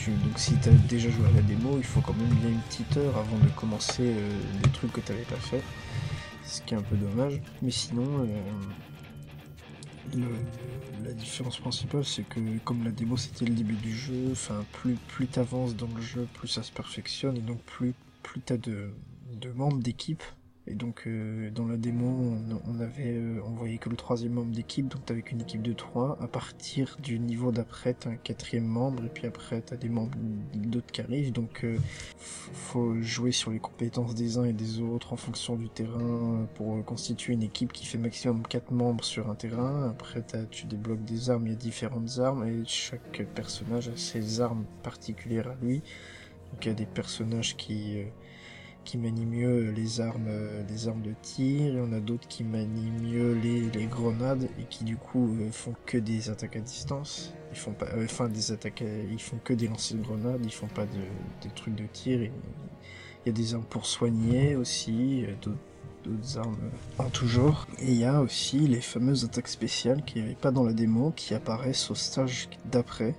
Donc, si t'as déjà joué à la démo, il faut quand même bien une petite heure avant de commencer euh, des trucs que t'avais pas fait. Ce qui est un peu dommage. Mais sinon, euh, la différence principale, c'est que comme la démo c'était le début du jeu, plus plus t'avances dans le jeu, plus ça se perfectionne et donc plus plus t'as de, de membres d'équipe et donc euh, dans la démo, on, avait euh, envoyé que le troisième membre d'équipe, donc t'avais qu'une équipe de trois. À partir du niveau d'après, t'as un quatrième membre, et puis après t'as des membres d'autres qui arrivent. Donc euh, faut jouer sur les compétences des uns et des autres en fonction du terrain pour constituer une équipe qui fait maximum quatre membres sur un terrain. Après tu débloques des armes, il y a différentes armes, et chaque personnage a ses armes particulières à lui. Donc il y a des personnages qui qui manient mieux les armes, euh, les armes de tir, et on a d'autres qui manient mieux les, grenades et qui du coup euh, font que des attaques à distance. Ils font pas, euh, enfin des attaques, ils font que des lancers de grenades, ils font pas de, des trucs de tir. Il y a des armes pour soigner aussi, d'autres armes en tout genre. Et il y a aussi les fameuses attaques spéciales qui n'y pas dans la démo, qui apparaissent au stage d'après.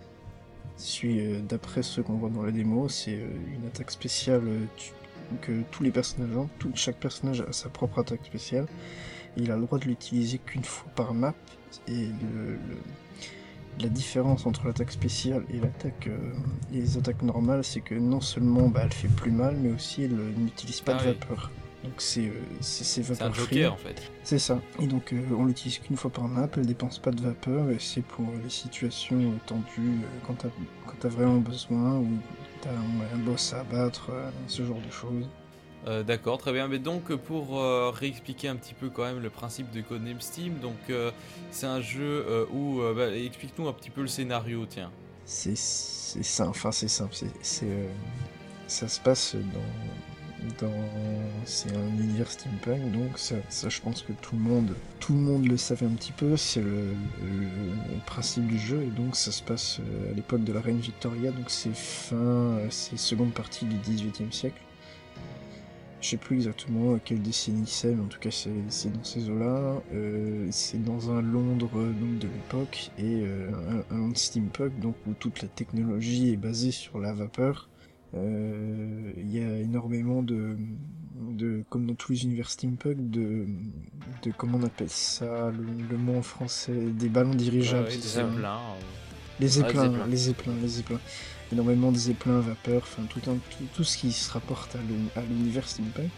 D'après ce qu'on voit dans la démo, c'est une attaque spéciale, que tous les personnages ont, tout, chaque personnage a sa propre attaque spéciale. Et il a le droit de l'utiliser qu'une fois par map. Et la différence entre l'attaque spéciale et l'attaque euh, les attaques normales, c'est que non seulement bah, elle fait plus mal, mais aussi elle euh, n'utilise pas de ah vapeur. Donc c'est euh, c'est C'est un joker en fait. C'est ça. Et donc on l'utilise qu'une fois par map, elle dépense pas de vapeur, et c'est pour les situations tendues quand t'as as vraiment besoin ou un boss à battre, euh, ce genre de choses. Euh, d'accord, très bien. Mais donc pour euh, réexpliquer un petit peu quand même le principe de Codename Steam, donc c'est un jeu où bah, explique-nous un petit peu le scénario, tiens. C'est simple, enfin c'est simple, c'est ça se passe dans c'est un univers steampunk, donc ça, je pense que tout le monde, tout le monde le savait un petit peu. C'est le, principe du jeu, et donc ça se passe euh, à l'époque de la reine Victoria, donc c'est fin, euh, c'est seconde partie du XVIIIe siècle. Je sais plus exactement quelle décennie c'est, mais en tout cas c'est dans ces eaux-là. Euh, c'est dans un Londres donc, de l'époque et un, un steampunk donc où toute la technologie est basée sur la vapeur il y a énormément de, de, comme dans tous les univers steampunk, de, de comment on appelle ça, le, mot en français, des ballons dirigeables. des zeppelins. Les zeppelins, les zeppelins, les zeppelins. Énormément de zeppelins à vapeur, enfin tout, tout, tout, ce qui se rapporte à l'univers steampunk.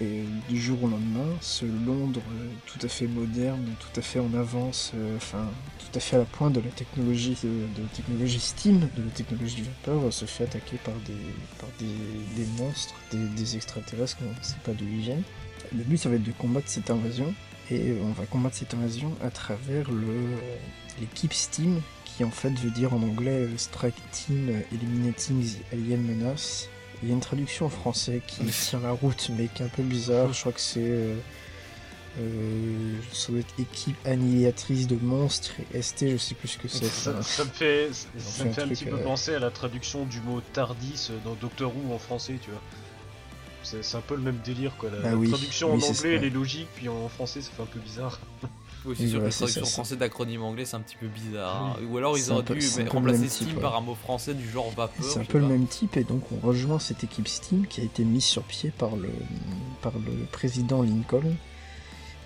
Et du jour au lendemain, ce Londres euh, tout à fait moderne, tout à fait en avance, euh, enfin tout à fait à la pointe de la technologie, de, la technologie Steam, de la technologie du vapeur, se fait attaquer par des, par des, monstres, des, extraterrestres, on ne sait pas d'où ils viennent. Le but ça va être de combattre cette invasion, et on va combattre cette invasion à travers l'équipe Steam, qui en fait veut dire en anglais euh, Strike Team Eliminating the Alien Menace il y a une traduction en français qui tient la route, mais qui est un peu bizarre. Je crois que c'est. Euh, euh, ça doit être équipe annihilatrice de monstres et ST, je sais plus ce que c'est. Ça, me fait, ça, me fait un, petit peu euh, penser à la traduction du mot Tardis dans Doctor Who en français, tu vois. C'est un peu le même délire quoi. La, ah traduction en anglais elle est logique, puis en français ça fait un peu bizarre. Oui, c'est sûr que la traduction français d'acronyme anglais, c'est un petit peu bizarre. Ou alors ils auraient dû remplacer Steam par un mot français du genre vapeur. C'est un peu le même type, et donc on rejoint cette équipe Steam qui a été mise sur pied par le, par le président Lincoln.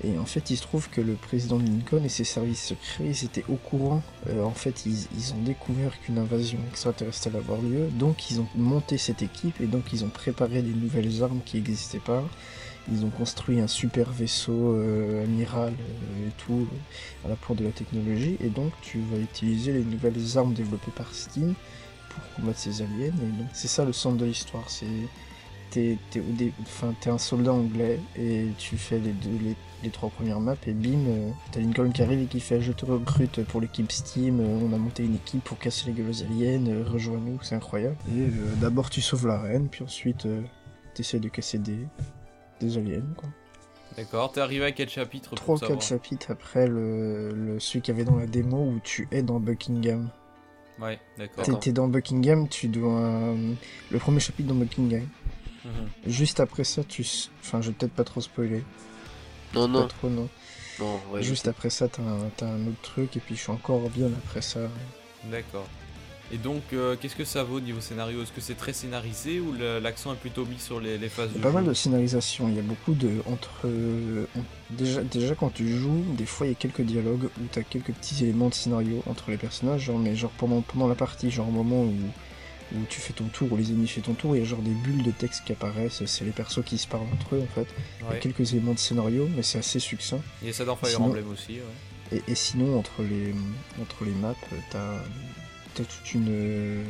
Et en fait, il se trouve que le président Lincoln et ses services secrets, ils étaient au courant. Euh, en fait, ils, ont découvert qu'une invasion extraterrestre allait avoir lieu. Donc, ils ont monté cette équipe et donc ils ont préparé des nouvelles armes qui n'existaient pas. Ils ont construit un super vaisseau euh, amiral euh, et tout à la pointe de la technologie. Et donc, tu vas utiliser les nouvelles armes développées par Steam pour combattre ces aliens. Et donc, c'est ça le centre de l'histoire. C'est t'es un soldat anglais et tu fais les, deux, les, les trois premières maps et bim, euh, t'as Lincoln qui arrive et qui fait je te recrute pour l'équipe Steam, euh, on a monté une équipe pour casser les gueules aux aliens, euh, rejoins-nous, c'est incroyable. Et euh, d'abord tu sauves la reine, puis ensuite t'essaies de casser des, des aliens. Quoi. D'accord, t'es arrivé à quel chapitre pour Trois ou savoir quatre chapitres après le, le, celui qu'il y avait dans la démo où tu es dans Buckingham. Ouais, d'accord. T'es dans Buckingham, tu dois... euh, le premier chapitre dans Buckingham. Mhm. Juste après ça, tu... Enfin, je vais peut-être pas trop spoiler. Non, non, Pas trop, non. non, ouais, Juste après ça, t'as un, autre truc, et puis je suis encore bien après ça. D'accord. Et donc, euh, qu'est-ce que ça vaut niveau scénario? Est-ce que c'est très scénarisé ou l'accent est plutôt mis sur les, les phases Il y de a pas jeu? mal de scénarisation, il y a beaucoup de... entre euh, déjà, déjà, quand tu joues, des fois, il y a quelques dialogues où t'as quelques petits éléments de scénario entre les personnages, genre, mais genre pendant, pendant la partie, genre au moment où, où tu fais ton tour, où les ennemis font ton tour, il y a genre des bulles de texte qui apparaissent, c'est les persos qui se parlent entre eux, en fait. Il y a quelques éléments de scénario, mais c'est assez succinct. Il y a ça dans Fire Sinon- Emblem aussi. ouais. Et, et sinon, entre les, entre les maps, t'as as toute une,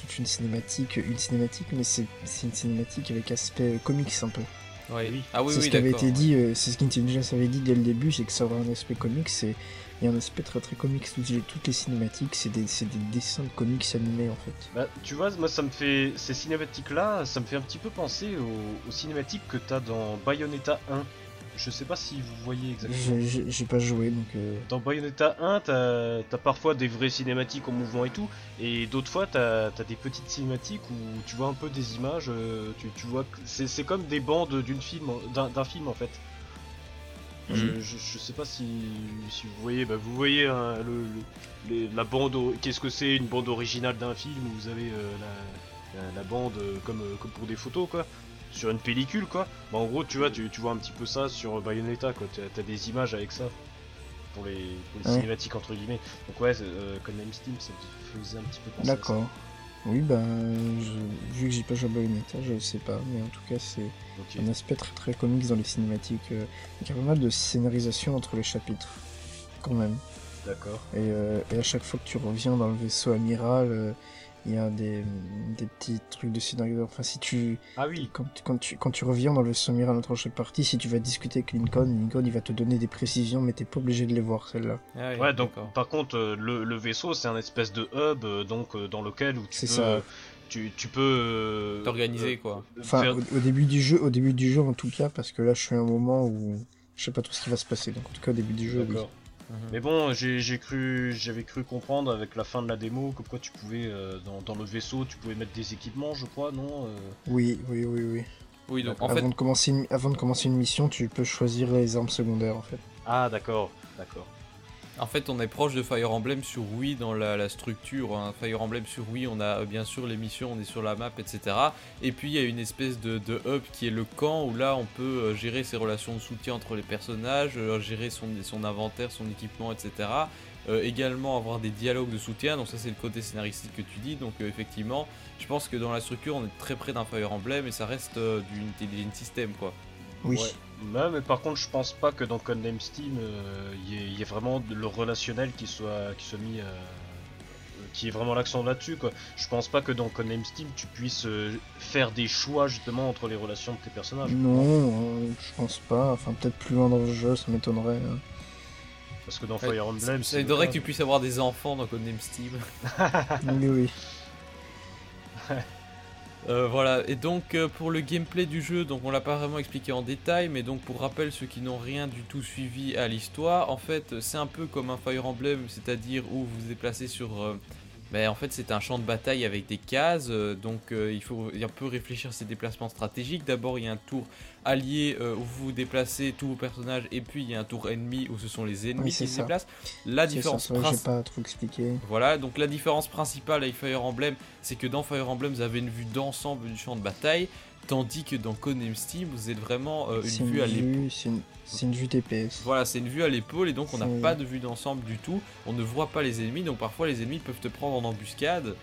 toute une cinématique, une cinématique, mais c'est c'est une cinématique avec aspect comics un peu. Ouais. Oui. Ah oui, c'est oui, ce qui avait été dit, euh, c'est ce qu'Intelligence avait dit dès le début, c'est que ça aurait un aspect comics, c'est il y a un aspect très très comics. Toutes les, toutes les cinématiques, c'est des, des dessins de comics animés en fait. Bah, tu vois, moi ça me fait. Ces cinématiques-là, ça me fait un petit peu penser aux, aux cinématiques que t'as dans Bayonetta 1. Je sais pas si vous voyez exactement. J'ai- pas joué donc. euh, Dans Bayonetta 1, t'as as parfois des vraies cinématiques en mouvement et tout, et d'autres fois t'as as des petites cinématiques où tu vois un peu des images, euh, tu, tu vois, c'est comme des bandes d'une film, d'un film en fait. Je, Mhm. je, je sais pas si, si vous voyez, bah, vous voyez hein, le, le- les- la bande, qu'est-ce que c'est une bande originale d'un film où vous avez euh, la, la, la bande euh, comme, euh, comme pour des photos quoi, sur une pellicule quoi. Bah, en gros tu vois, tu, tu vois un petit peu ça sur Bayonetta quoi, t'as as des images avec ça pour les, pour les Ouais. cinématiques entre guillemets. Donc ouais, euh, comme Steam, ça faisait un petit peu penser. D'accord. Oui, ben, je- vu que j'ai pas joué à Bayonetta, je sais pas, mais en tout cas, c'est un aspect très très comics dans les cinématiques. euh, Il y a pas mal de scénarisation entre les chapitres, quand même. D'accord. Et, euh, et à chaque fois que tu reviens dans le vaisseau amiral, euh, il y a des, des petits trucs de scénario. Enfin, si tu Ah oui, quand, quand tu quand tu reviens dans le vaisseau amiral entre chaque partie, si tu vas discuter avec Lincoln, Lincoln il va te donner des précisions, mais t'es pas obligé de les voir celles-là. Ah oui, Ouais, donc par contre, euh, le, le vaisseau c'est un espèce de hub euh, donc euh, dans lequel où tu C'est peux, ça. tu, tu peux T'organiser, euh, quoi. Enfin, faire- au, au début du jeu, au début du jeu en tout cas, parce que là je suis à un moment où je sais pas tout ce qui va se passer. Donc en tout cas au début du jeu, oui. Mhm. Mais bon, j'ai j'ai cru, j'avais cru comprendre avec la fin de la démo comme quoi tu pouvais euh, dans, dans le vaisseau, tu pouvais mettre des équipements, je crois, non euh, Oui, oui, oui, oui. Oui, donc en avant, fait, de commencer une, avant de commencer une mission, tu peux choisir les armes secondaires en fait. Ah d'accord, d'accord. En fait, on est proche de Fire Emblem sur Wii dans la, la structure. hein. Fire Emblem sur Wii, on a euh, bien sûr les missions, on est sur la map, etc. Et puis il y a une espèce de, de hub qui est le camp où là on peut euh, gérer ses relations de soutien entre les personnages, euh, gérer son, son inventaire, son équipement, etc. Euh, également avoir des dialogues de soutien, donc ça c'est le côté scénaristique que tu dis. Donc euh, effectivement, je pense que dans la structure on est très près d'un Fire Emblem et ça reste euh, du Intelligent System quoi. Oui. Ouais. Ouais, mais par contre, je pense pas que dans Condemn Steam, euh, il y, ait- il y ait vraiment de- le relationnel qui soit, qui soit mis. euh, qui est vraiment l'accent là-dessus quoi. Je pense pas que dans Condemn Steam tu puisses euh, faire des choix justement entre les relations de tes personnages. Non, euh, je pense pas. Enfin, peut-être plus loin dans le jeu, ça m'étonnerait. hein. Parce que dans Ouais, Fire Emblem, Ça aiderait que tu puisses avoir des enfants dans Codename Steam. oui, oui. Euh, voilà, et donc euh, pour le gameplay du jeu, donc on l'a pas vraiment expliqué en détail, mais donc pour rappel, ceux qui n'ont rien du tout suivi à l'histoire, en fait c'est un peu comme un Fire Emblem, c'est-à-dire où vous vous déplacez sur... euh, ben, en fait c'est un champ de bataille avec des cases, donc il faut un peu réfléchir à ces déplacements stratégiques. D'abord il y a un tour allié euh, où vous déplacez tous vos personnages, et puis il y a un tour ennemi où ce sont les ennemis Oui, qui se déplacent. La différence principale... Voilà, donc la différence principale avec Fire Emblem, c'est que dans Fire Emblem, vous avez une vue d'ensemble du champ de bataille, Tandis que dans Conem Steam, vous êtes vraiment euh, une vue à l'épaule. c'est une, vue TPS. Voilà, c'est une vue à l'épaule et donc on n'a pas de vue d'ensemble du tout. On ne voit pas les ennemis, donc parfois les ennemis peuvent te prendre en embuscade.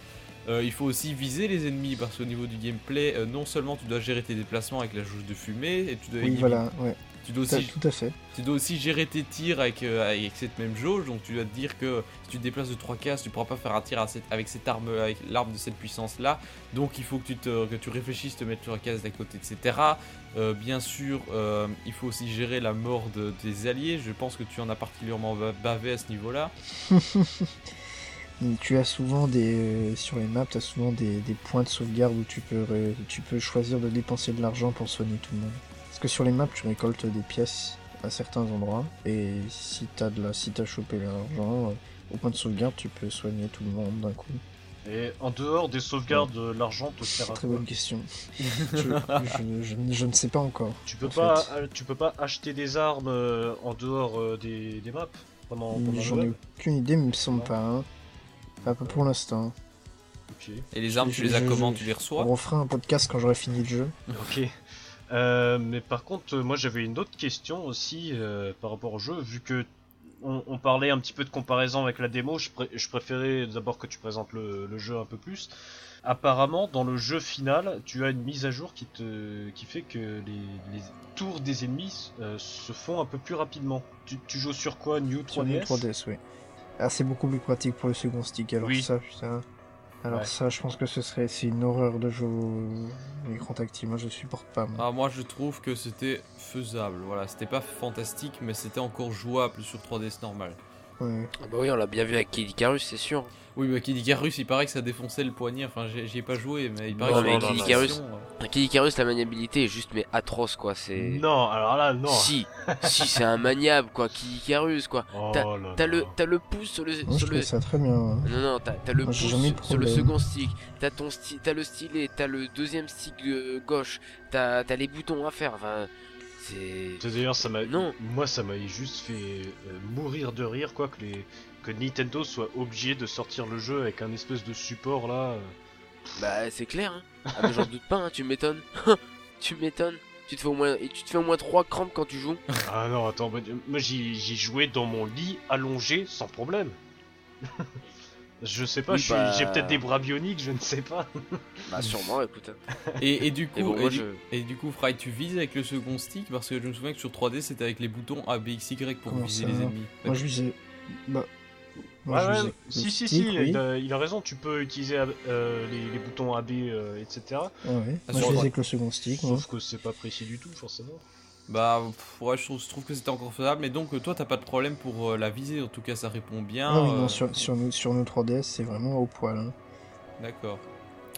Euh, il faut aussi viser les ennemis parce qu'au niveau du gameplay, euh, non seulement tu dois gérer tes déplacements avec la jauge de fumée, et tu dois, Oui, voilà, ouais, tu dois aussi tout à fait. tu dois aussi gérer tes tirs avec, euh, avec cette même jauge, donc tu dois te dire que si tu te déplaces de 3 cases, tu pourras pas faire un tir à cette- avec cette arme, avec l'arme de cette puissance là. Donc il faut que tu, te, que tu réfléchisses, te mettre sur la case d'à côté, etc. Euh, bien sûr, euh, il faut aussi gérer la mort de tes alliés. Je pense que tu en as particulièrement ba- bavé à ce niveau-là. Tu as souvent des euh, sur les maps, tu as souvent des, des points de sauvegarde où tu peux tu peux choisir de dépenser de l'argent pour soigner tout le monde. Parce que sur les maps, tu récoltes des pièces à certains endroits et si t'as de la si t'as chopé l'argent euh, au point de sauvegarde, tu peux soigner tout le monde d'un coup. Et en dehors des sauvegardes, euh, l'argent te sert à Très bonne question. je, je- je ne- je ne sais pas encore. Tu peux en pas, fait. tu peux pas acheter des armes en dehors des, des maps pendant, pendant le J'en ai aucune idée, mais il me semble Non. pas. Hein. Pas pas pour l'instant. Ok. Et les armes, Je- tu les as comment Tu les reçois On refera un podcast quand j'aurai fini le jeu. Ok. Euh, mais par contre, moi j'avais une autre question aussi euh, par rapport au jeu, vu que on, on parlait un petit peu de comparaison avec la démo, je, pré- je préférais d'abord que tu présentes le, le jeu un peu plus. Apparemment, dans le jeu final, tu as une mise à jour qui te qui fait que les, les tours des ennemis euh, se font un peu plus rapidement. Tu, tu joues sur quoi New 3DS Sur le 3DS, oui. Ah, c'est beaucoup plus pratique pour le second stick. Alors Oui. ça, putain. Alors Ouais. ça, je pense que ce serait c'est une horreur de jouer au écran tactile. Moi, je supporte pas. moi. Ah, moi je trouve que c'était faisable. Voilà, c'était pas fantastique, mais c'était encore jouable sur 3DS normal. Ouais. Ah Bah oui, on l'a bien vu avec Kid Icarus, c'est sûr. Oui, mais Kid Icarus, il paraît que ça défonçait le poignet. Enfin, j'ai- j'y ai pas joué, mais il paraît Non, que mais Kid Icarus- euh, Kid Icarus, la maniabilité est juste mais atroce quoi. C'est. Non, alors là, non. Si, si c'est un maniable quoi, Kid Icarus quoi. Oh T'as- là T'as là. le, t'as le pouce sur le, Moi, je sur le, trouve ça très bien. hein. Non, non, t'as t'as le Moi, pouce sur le second stick, t'as ton sti- t'as le stylet, t'as le deuxième stick euh, gauche, t'as t'as les boutons à faire, enfin, c'est... D'ailleurs, ça m'a. Non. Moi, ça m'a juste fait euh, mourir de rire, quoi, que les que Nintendo soit obligé de sortir le jeu avec un espèce de support là. Bah, c'est clair, hein. Ah, mais j'en doute pas, hein, tu m'étonnes. tu m'étonnes. Tu te fais au moins, et tu te fais au moins trois crampes quand tu joues. Ah non, attends, bah, moi j'y jouais dans mon lit allongé sans problème. je sais pas, Oui, je suis- bah. j'ai peut-être des bras bioniques, je ne sais pas. Bah, sûrement, écoute. Et, et du coup, Et bon, et moi, du- je... et du coup, Fry, tu vises avec le second stick parce que je me souviens que sur 3D c'était avec les boutons A, B, X, Y pour Comment viser ça les ennemis. Moi, je visais. Bah. moi, Ouais, je ouais, si, si, stick, si, oui. il, a, il a raison, tu peux utiliser euh, les, les boutons AB, euh, etc. Ouais, ouais. Ah, Moi, je visais que le second stick. Sauf que c'est pas précis du tout, forcément. Bah pff, ouais, je trouve, je trouve que c'était encore faisable, mais donc euh, toi t'as pas de problème pour euh, la visée, en tout cas ça répond bien. Ah oui, euh, non, sur, sur, nos, sur nos 3DS, c'est vraiment au poil. hein. D'accord.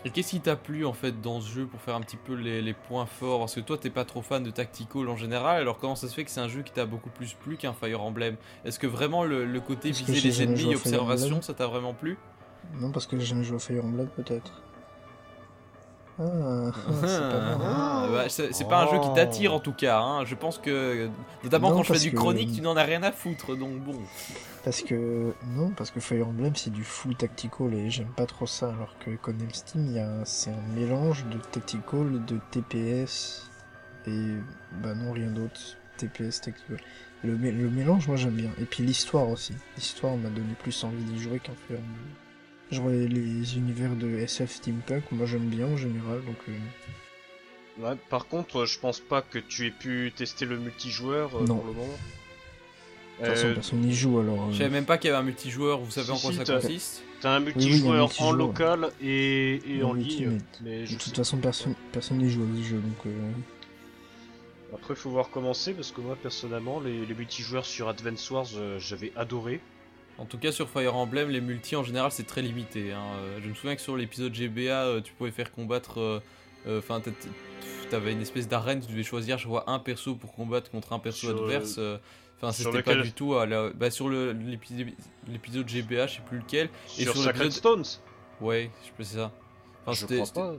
Et qu'est-ce qui t'a plu en fait dans ce jeu pour faire un petit peu les, les points forts? Parce que toi t'es pas trop fan de Tactical en général, alors comment ça se fait que c'est un jeu qui t'a beaucoup plus plu qu'un Fire Emblem? Est-ce que vraiment le, le côté viser les ennemis, observation, ça t'a vraiment plu? Non, parce que j'ai jamais joué à Fire Emblem, peut-être. Ah, ah, c'est pas mal. Ah, bah, c'est c'est pas un jeu qui t'attire en tout cas. hein. Je pense que, notamment Non, quand je fais parce du que- chronique, tu n'en as rien à foutre, donc bon. Parce que non, parce que Fire Emblem c'est du full tactical et j'aime pas trop ça. Alors que Conem Steam, c'est un mélange de tactical, de TPS et bah non rien d'autre. TPS tactical. Le, le mélange, moi j'aime bien. Et puis l'histoire aussi. L'histoire m'a donné plus envie d'y jouer qu'un Fire Emblem. Je vois les, univers de SF steampunk, moi j'aime bien en général, donc euh, Ouais, par contre, euh, je pense pas que tu aies pu tester le multijoueur euh, Non. pour le moment. de toute façon Euh, personne n'y joue alors. euh, Je savais même pas qu'il y avait un multijoueur, vous savez Si, en quoi si, ça t'as- consiste T'as un oui, multijoueur en local et, et en ligne, mais mais je de sais toute façon personne personne n'y joue à ce jeu donc. euh, Après, faut voir commencer parce que moi, personnellement, les, les multijoueurs sur Advance Wars, euh, j'avais adoré. En tout cas, sur Fire Emblem, les multi en général c'est très limité. hein. Euh, Je me souviens que sur l'épisode GBA, euh, tu pouvais faire combattre. euh, euh, Enfin, t'avais une espèce d'arène, tu devais choisir, je vois, un perso pour combattre contre un perso Sur, adverse. Enfin, c'était pas du tout à la- bah, sur le- l'épisode GBA, je sais plus lequel. Et sur sur Sacred Stones Ouais, je sais pas c'est ça. Enfin,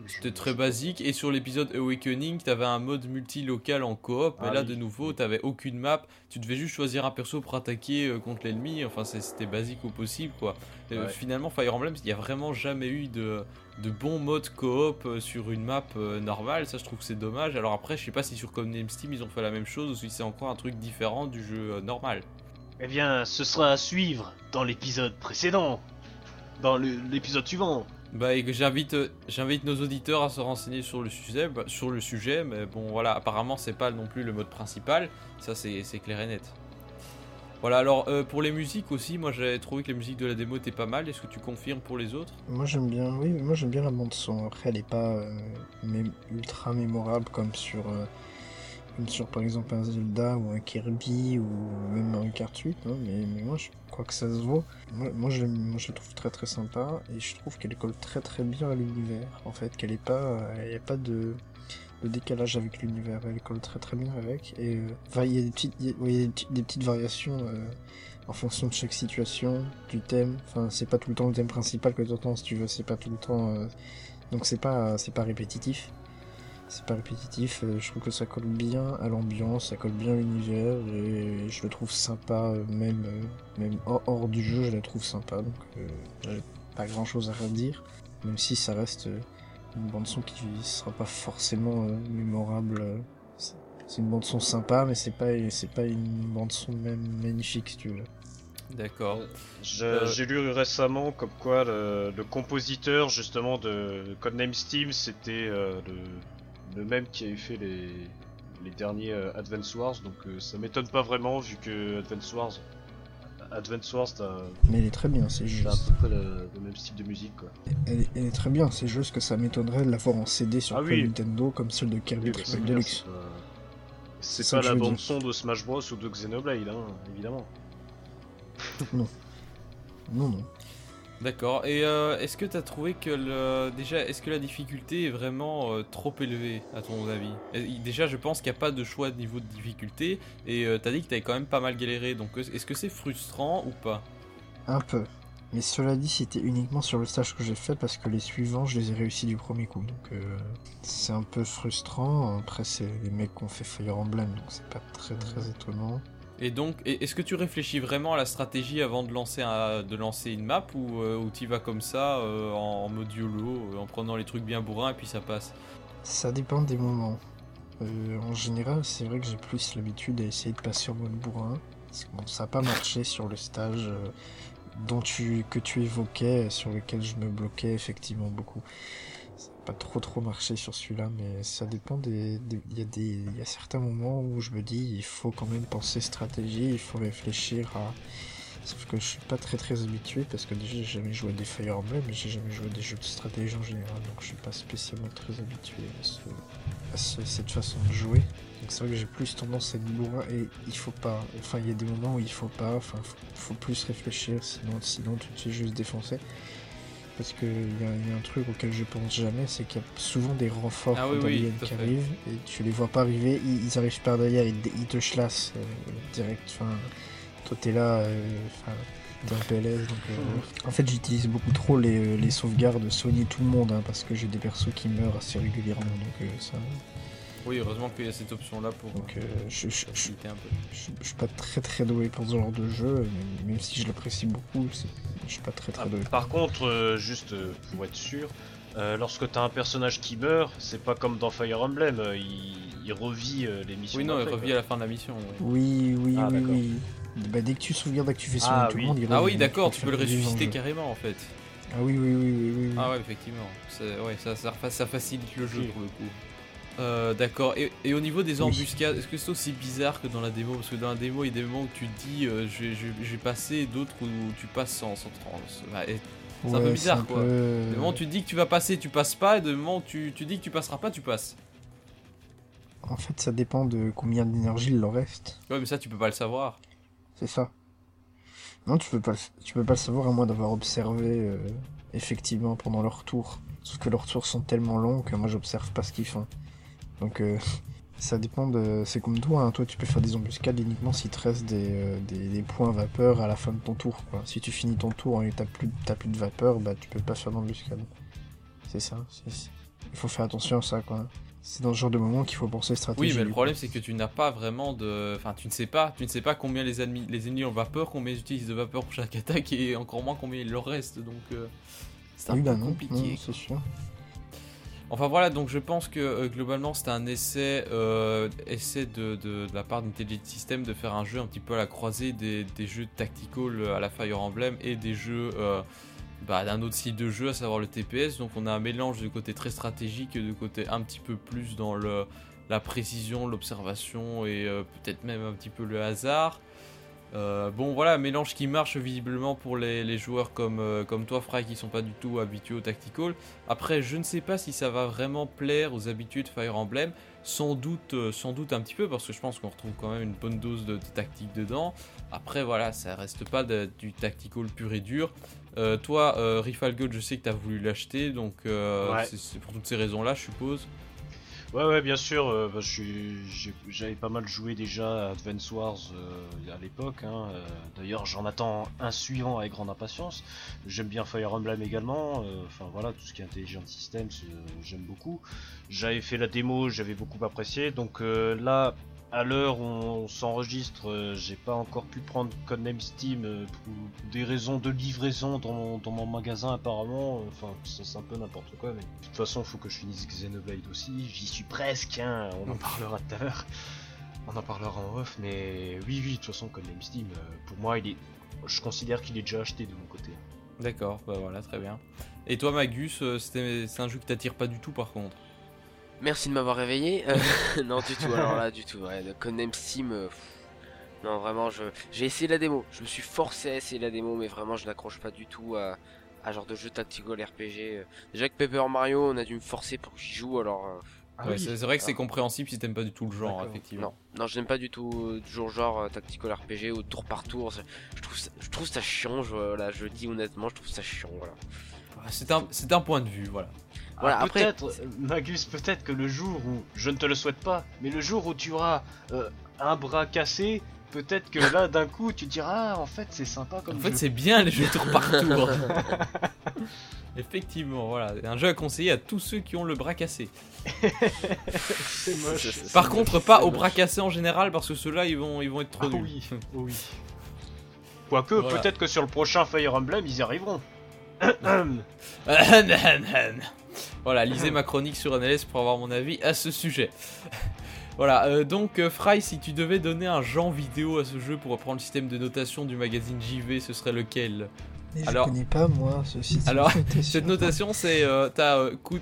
c'était- très basique. Et sur l'épisode Awakening, t'avais un mode multi-local en coop. Mais Ah là, oui. de nouveau, t'avais aucune map. Tu devais juste choisir un perso pour attaquer euh, contre l'ennemi. Enfin, c'est- c'était basique au possible, quoi. Euh, finalement, Fire Emblem, il n'y a vraiment jamais eu de, de bon mode coop euh, sur une map euh, normale. Ça, je trouve que c'est dommage. Alors après, je sais pas si sur Codename Steam, ils ont fait la même chose ou si c'est encore un truc différent du jeu euh, normal. Eh bien, ce sera à suivre dans l'épisode précédent. Dans le- l'épisode suivant. Bah, j'invite, euh, j'invite nos auditeurs à se renseigner sur le sujet, bah, sur le sujet, mais bon, voilà, apparemment, c'est pas non plus le mode principal, ça c'est, clair et net. Voilà, alors euh, pour les musiques aussi, moi j'avais trouvé que les musiques de la démo étaient pas mal, est-ce que tu confirmes pour les autres? Moi j'aime bien, oui, moi j'aime bien la bande son. Après, elle est pas euh, ultra mémorable comme sur, comme sur par exemple un Zelda ou un Kirby ou même un 8, hein, mais, mais moi je que ça se vaut. Moi, je, moi je la trouve très très sympa et je trouve qu'elle colle très très bien à l'univers. En fait, qu'elle est pas, il n'y a pas de, de décalage avec l'univers, elle colle très très bien avec. Et euh, y y il y a des petites- des petites variations. euh, en fonction de chaque situation, du thème. Enfin, c'est pas tout le temps le thème principal que tu entends, si tu veux, c'est pas tout le temps. euh, Donc c'est pas, c'est pas répétitif. C'est pas répétitif. euh, Je trouve que ça colle bien à l'ambiance, ça colle bien à l'univers et je le trouve sympa, euh, même, euh, même hors, du jeu, je la trouve sympa. Donc euh, j'ai pas grand chose à redire, même si ça reste une bande son qui sera pas forcément euh, mémorable. c'est- une bande son sympa, mais c'est pas, c'est pas une bande son même magnifique si tu veux. D'accord. Euh, J'ai lu récemment comme quoi le, le compositeur justement de Codename Steam c'était euh, le, même qui avait fait les, les derniers euh, Advance Wars donc euh, ça m'étonne pas vraiment vu que Advance Wars Advance Wars t'as Mais elle est très bien, c'est juste. à peu près le, le même style de musique quoi. Elle est, elle est très bien, c'est juste que ça m'étonnerait de l'avoir en CD sur Ah oui. Nintendo comme celle de Kirby Triple Deluxe. c'est pas- pas la bande son de Smash Bros ou de Xenoblade hein, évidemment. Non, non. D'accord. Et euh, est-ce que tu as trouvé que le... déjà, est-ce que la difficulté est vraiment euh, trop élevée à ton avis? Et- Déjà, je pense qu'il n'y a pas de choix de niveau de difficulté et tu t'as dit que t'avais quand même pas mal galéré. Donc, est-ce que c'est frustrant ou pas? Un peu. Mais cela dit, c'était uniquement sur le stage que j'ai fait parce que les suivants, je les ai réussis du premier coup. Donc euh, c'est un peu frustrant. Après, c'est les mecs qui ont fait Fire Emblem, donc c'est pas très très étonnant. Et donc, est-ce que tu réfléchis vraiment à la stratégie avant de lancer, un- de lancer une map ou, euh, ou tu vas comme ça euh, en, mode YOLO, euh, en prenant les trucs bien bourrins et puis ça passe? Ça dépend des moments. Euh, en général, c'est vrai que j'ai plus l'habitude à essayer de passer en mode bourrin. Parce que bon, ça n'a pas marché sur le stage dont tu, que tu évoquais, sur lequel je me bloquais effectivement beaucoup. Pas trop trop marché sur celui-là, mais ça dépend des. Il y, a des- y a certains moments où je me dis il faut quand même penser stratégie, il faut réfléchir à. Sauf que je suis pas très très habitué parce que déjà j'ai jamais joué à des Fire Emblem, mais j'ai jamais joué à des jeux de stratégie en général, donc je suis pas spécialement très habitué à, ce- à ce- cette façon de jouer. Donc c'est vrai que j'ai plus tendance à être bourrin et il faut pas. Enfin, il y a des moments où il faut pas. Enfin, faut, faut plus réfléchir, sinon, sinon tu te fais juste défoncer. Parce que il y, y a un truc auquel je pense jamais, c'est qu'il y a souvent des renforts Ah oui, oui, qui arrivent et tu les vois pas arriver, ils, ils arrivent par derrière, ils, ils te chlassent euh, direct. Enfin, toi t'es là, euh, enfin, PLS. Donc, euh, En fait, j'utilise beaucoup trop les, euh, les sauvegardes soigner tout le monde hein, parce que j'ai des persos qui meurent assez régulièrement. Donc, euh, ça, Oui, heureusement qu'il y a cette option-là pour donc euh, je, je, je, faciliter un peu. je, je suis pas très très doué pour ce genre de jeu, même si je l'apprécie beaucoup, je suis pas très très Ah, doué. par contre, euh, juste euh, pour être sûr, euh, lorsque t'as un personnage qui meurt, c'est pas comme dans Fire Emblem, euh, il, il revit euh, les missions. Oui, non, il revient à la fin de la mission. oui. Oui, oui, Ah, oui, oui. Bah, dès que tu sauvegardes et que tu fais Ah, tout oui. le monde, il Ah oui, d'accord, tu peux le ressusciter carrément en fait. Ah oui, oui, oui, oui, oui. Ah ouais, effectivement. C'est- Ouais, ça, ça, ça facilite le jeu pour le coup. Euh, D'accord. Et, et au niveau des embuscades, est-ce que c'est aussi bizarre que dans la démo? Parce que dans la démo, il y a des moments où tu te dis euh, je vais- je vais- je vais passer, d'autres où tu passes sans, sans. Bah, c'est un peu bizarre, un quoi. peu- de moment où tu dis que tu vas passer, tu passes pas, et de moment où tu, tu dis que tu passeras pas, tu passes. En fait, ça dépend de combien d'énergie il leur reste. Ouais, mais ça, tu peux pas le savoir. C'est ça. Non, tu peux pas, le- tu peux pas le savoir à moins d'avoir observé euh, effectivement pendant leur tour. Sauf que leurs tours sont tellement longs que moi j'observe pas ce qu'ils font. Donc euh, ça dépend de. C'est comme toi, hein. toi tu peux faire des embuscades uniquement s'il te reste des, euh, des, des points vapeur à la fin de ton tour. Quoi. Si tu finis ton tour et t'as plus, t'as plus de vapeur, bah tu peux pas faire d'embuscade. C'est ça. Il faut faire attention à ça, quoi. C'est dans ce genre de moment qu'il faut penser stratégie. Oui, mais le problème c'est que tu n'as pas vraiment de. Enfin, tu ne sais pas, tu ne sais pas combien les ennemis, les ennemis ont vapeur, combien ils utilisent de vapeur pour chaque attaque et encore moins combien il leur reste. Donc, euh, c'est un Oui, peu bah non, compliqué. non, c'est sûr. Enfin voilà, donc je pense que euh, globalement c'était un essai, euh, de, la part d'Intelligent System de faire un jeu un petit peu à la croisée des, jeux tactical euh, à la Fire Emblem et des jeux bah, d'un autre style de jeu, à savoir le TPS. Donc on a un mélange de côté très stratégique et de côté un petit peu plus dans la précision, l'observation et peut-être même un petit peu le hasard. Euh, bon voilà, un mélange qui marche visiblement pour les, les joueurs comme, euh, comme toi Fry qui sont pas du tout habitués au tactical. Après, je ne sais pas si ça va vraiment plaire aux habitués de Fire Emblem. Sans doute, euh, sans doute un petit peu, parce que je pense qu'on retrouve quand même une bonne dose de, de tactique dedans. Après, voilà, ça reste pas de- du tactical pur et dur. Toi, Rifle Gold, je sais que tu as voulu l'acheter, donc Ouais. c'est- c'est pour toutes ces raisons-là, je suppose. Ouais, ouais, bien sûr. euh, J'avais pas mal joué déjà à Advance Wars euh, à l'époque. hein, euh, D'ailleurs, j'en attends un suivant avec grande impatience. J'aime bien Fire Emblem également. Enfin voilà, tout ce qui est Intelligent Systems, j'aime beaucoup. J'avais fait la démo, j'avais beaucoup apprécié. Donc là, à l'heure où on s'enregistre, euh, j'ai pas encore pu prendre Codename Steam euh, pour des raisons de livraison dans mon, magasin apparemment. Enfin, ça, c'est un peu n'importe quoi. Mais de toute façon, faut que je finisse Xenoblade aussi. J'y suis presque. Hein, on en parlera tout à l'heure. On en parlera en off. Mais oui, oui. De toute façon, Codename Steam, euh, pour moi, il est. Je considère qu'il est déjà acheté de mon côté. D'accord, bah voilà, très bien. Et toi, Magus, euh, c'est un jeu qui t'attire pas du tout par contre? Merci de m'avoir réveillé. Euh, non, du tout, alors là, du tout. Ouais, le Codename Steam. euh, pff, non, vraiment, je j'ai essayé la démo. Je me suis forcé à essayer la démo, mais vraiment, je n'accroche pas du tout à, à genre de jeu tactical RPG. Déjà que Paper Mario, on a dû me forcer pour que j'y joue, alors. euh, Ah Ouais, C'est c'est vrai que c'est Ah. compréhensible si t'aimes pas du tout le genre, D'accord. effectivement. non, non, je n'aime pas du tout euh, toujours genre euh, tactical RPG ou tour par tour. Je trouve ça, je trouve ça chiant. Je, voilà, je le dis honnêtement, je trouve ça chiant. Voilà. C'est un, c'est un point de vue, voilà. Voilà, Ah, après- peut-être, euh, Magus, peut-être que le jour où, je ne te le souhaite pas, mais le jour où tu auras euh, un bras cassé, peut-être que là, d'un coup, tu diras, ah, en fait, c'est sympa comme En fait, c'est bien les jeux tour par tour. Effectivement, voilà. C'est un jeu à conseiller à tous ceux qui ont le bras cassé. C'est moche. C'est- Par c'est contre, moche, pas au bras cassé en général, parce que ceux-là, ils vont, ils vont être trop Ah nuls. oui, oh oui. Quoique, Voilà. peut-être que sur le prochain Fire Emblem, ils y arriveront. voilà, lisez ma chronique sur NLS pour avoir mon avis à ce sujet. voilà, euh, donc euh, Fry, si tu devais donner un genre vidéo à ce jeu pour reprendre le système de notation du magazine JV, ce serait lequel? Mais je Alors- connais pas, moi, ce système. Alors. Cette notation, c'est euh, t'as euh, coup,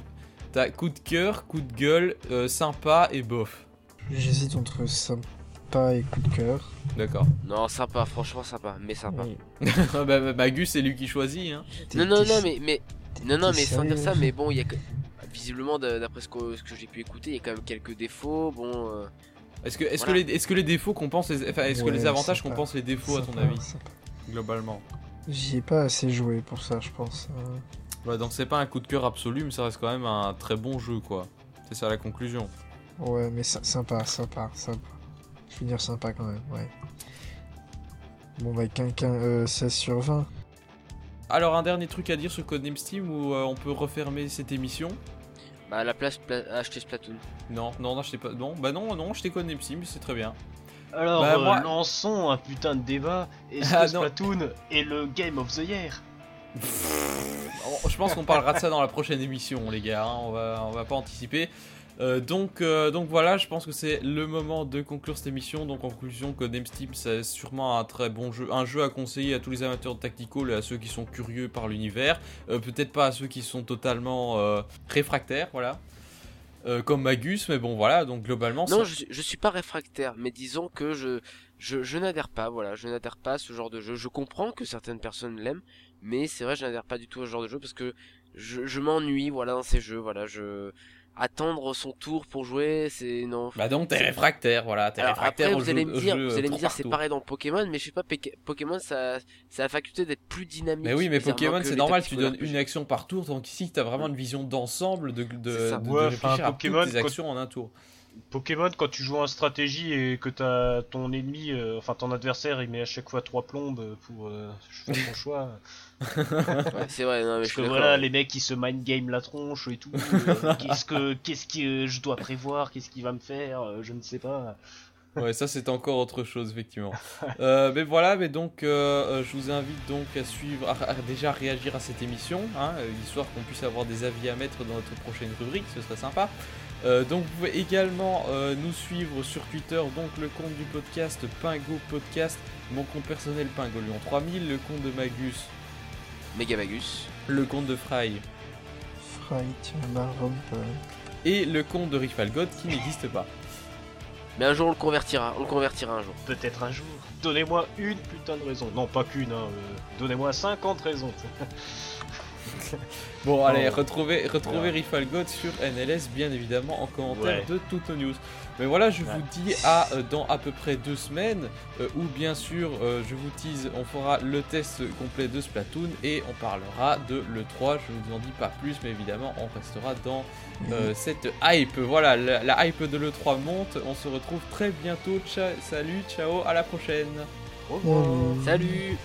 coup de cœur, coup de gueule, euh, sympa et bof. J'hésite entre sympa et coup de cœur. D'accord. Non, sympa, franchement sympa, mais sympa. Oui. bah, bah, Magus, c'est lui qui choisit. Hein. Non, non, non, mais, mais, non, non, t'es mais sans dire ça, mais bon, il y a que- visiblement, d'après ce que, ce que j'ai pu écouter, il y a quand même quelques défauts. Bon, euh, Est-ce que, est-ce Voilà. que, les, est-ce que les défauts compensent les, enfin, est-ce que les avantages compensent les défauts à ton avis, globalement J'y ai pas assez joué pour ça, je pense. Euh, Voilà, donc c'est pas un coup de cœur absolu, mais ça reste quand même un très bon jeu, quoi. C'est ça la conclusion. Ouais, mais sy- sympa, sympa, sympa. Je veux dire sympa quand même, ouais. Bon, bah, quelqu'un, euh, 16 sur 20. Alors, un dernier truc à dire sur Codename Steam où euh, on peut refermer cette émission bah, à la place, pla- acheter Splatoon. Non, non, non, je t'ai pas. Non, bah non, non, je t'ai Codename Steam, c'est très bien. Alors, Bah, euh, moi- lançons un putain de débat. Est-ce Ah, que non. Splatoon est le Game of the Year? Je pense qu'on parlera de ça dans la prochaine émission, les gars. hein, On va, on va pas anticiper. Euh, donc, euh, donc voilà, je pense que c'est le moment de conclure cette émission. Donc en conclusion, Codename Steam, c'est sûrement un très bon jeu, un jeu à conseiller à tous les amateurs de tactical et à ceux qui sont curieux par l'univers. Euh, Peut-être pas à ceux qui sont totalement réfractaires, voilà. Comme Magus, mais bon voilà. Donc globalement, Non, ça- je, suis- je suis pas réfractaire, mais disons que je, je, je n'adhère pas, voilà, je n'adhère pas à ce genre de jeu. Je comprends que certaines personnes l'aiment, mais c'est vrai, je n'adhère pas du tout à ce genre de jeu parce que je, je m'ennuie, voilà, dans ces jeux, voilà, je attendre son tour pour jouer, c'est non. bah donc t'es réfractaire, voilà. T'es réfractaire après, au vous jeu- allez me dire, jeu, vous allez me tour dire, par c'est pareil dans Pokémon, mais je sais pas, Pokémon, ça, ça a la faculté d'être plus dynamique. Mais oui, mais Pokémon, c'est normal, tu donnes une action par tour, donc ici, tu as vraiment une vision d'ensemble de, de, réfléchir enfin, à Pokémon, toutes tes quand- actions en un tour. Pokémon, quand tu joues en stratégie et que t'as ton ennemi, euh, enfin ton adversaire, il met à chaque fois trois plombes pour euh, faire son choix. Ouais, c'est vrai, non, mais Parce je que voilà, les mecs qui se mind game la tronche et tout. euh, qu'est-ce que, qu'est-ce que je dois prévoir, qu'est-ce qu'il va me faire, euh, je ne sais pas. Ouais, ça c'est encore autre chose, effectivement. Euh, mais voilà, mais donc euh, je vous invite donc à suivre, à, à déjà réagir à cette émission, hein, histoire qu'on puisse avoir des avis à mettre dans notre prochaine rubrique, ce serait sympa. Euh, donc vous pouvez également euh, nous suivre sur Twitter, donc le compte du podcast Pingo Podcast, mon compte personnel Pingolion 3000, le compte de Magus, Megavagus. le compte de Fry bah, Rob, euh, et le compte de Rifalgod qui n'existe pas. Mais un jour on le convertira, on le convertira un jour. Peut-être un jour. Donnez-moi une putain de raison. Non, pas qu'une, hein. euh, Donnez-moi 50 raisons. Bon, allez, Oh. retrouvez, retrouvez. Rifalgod sur NLS, bien évidemment, en commentaire Ouais. de toutes nos news. Mais voilà, je Ouais. vous dis à euh, dans à peu près deux semaines, euh, où bien sûr, euh, je vous tease, on fera le test complet de Splatoon et on parlera de l'E3. Je ne vous en dis pas plus, mais évidemment, on restera dans euh, cette hype. Voilà, la, la hype de l'E3 monte. On se retrouve très bientôt. Tcha- salut, ciao, à la prochaine. Au revoir. Salut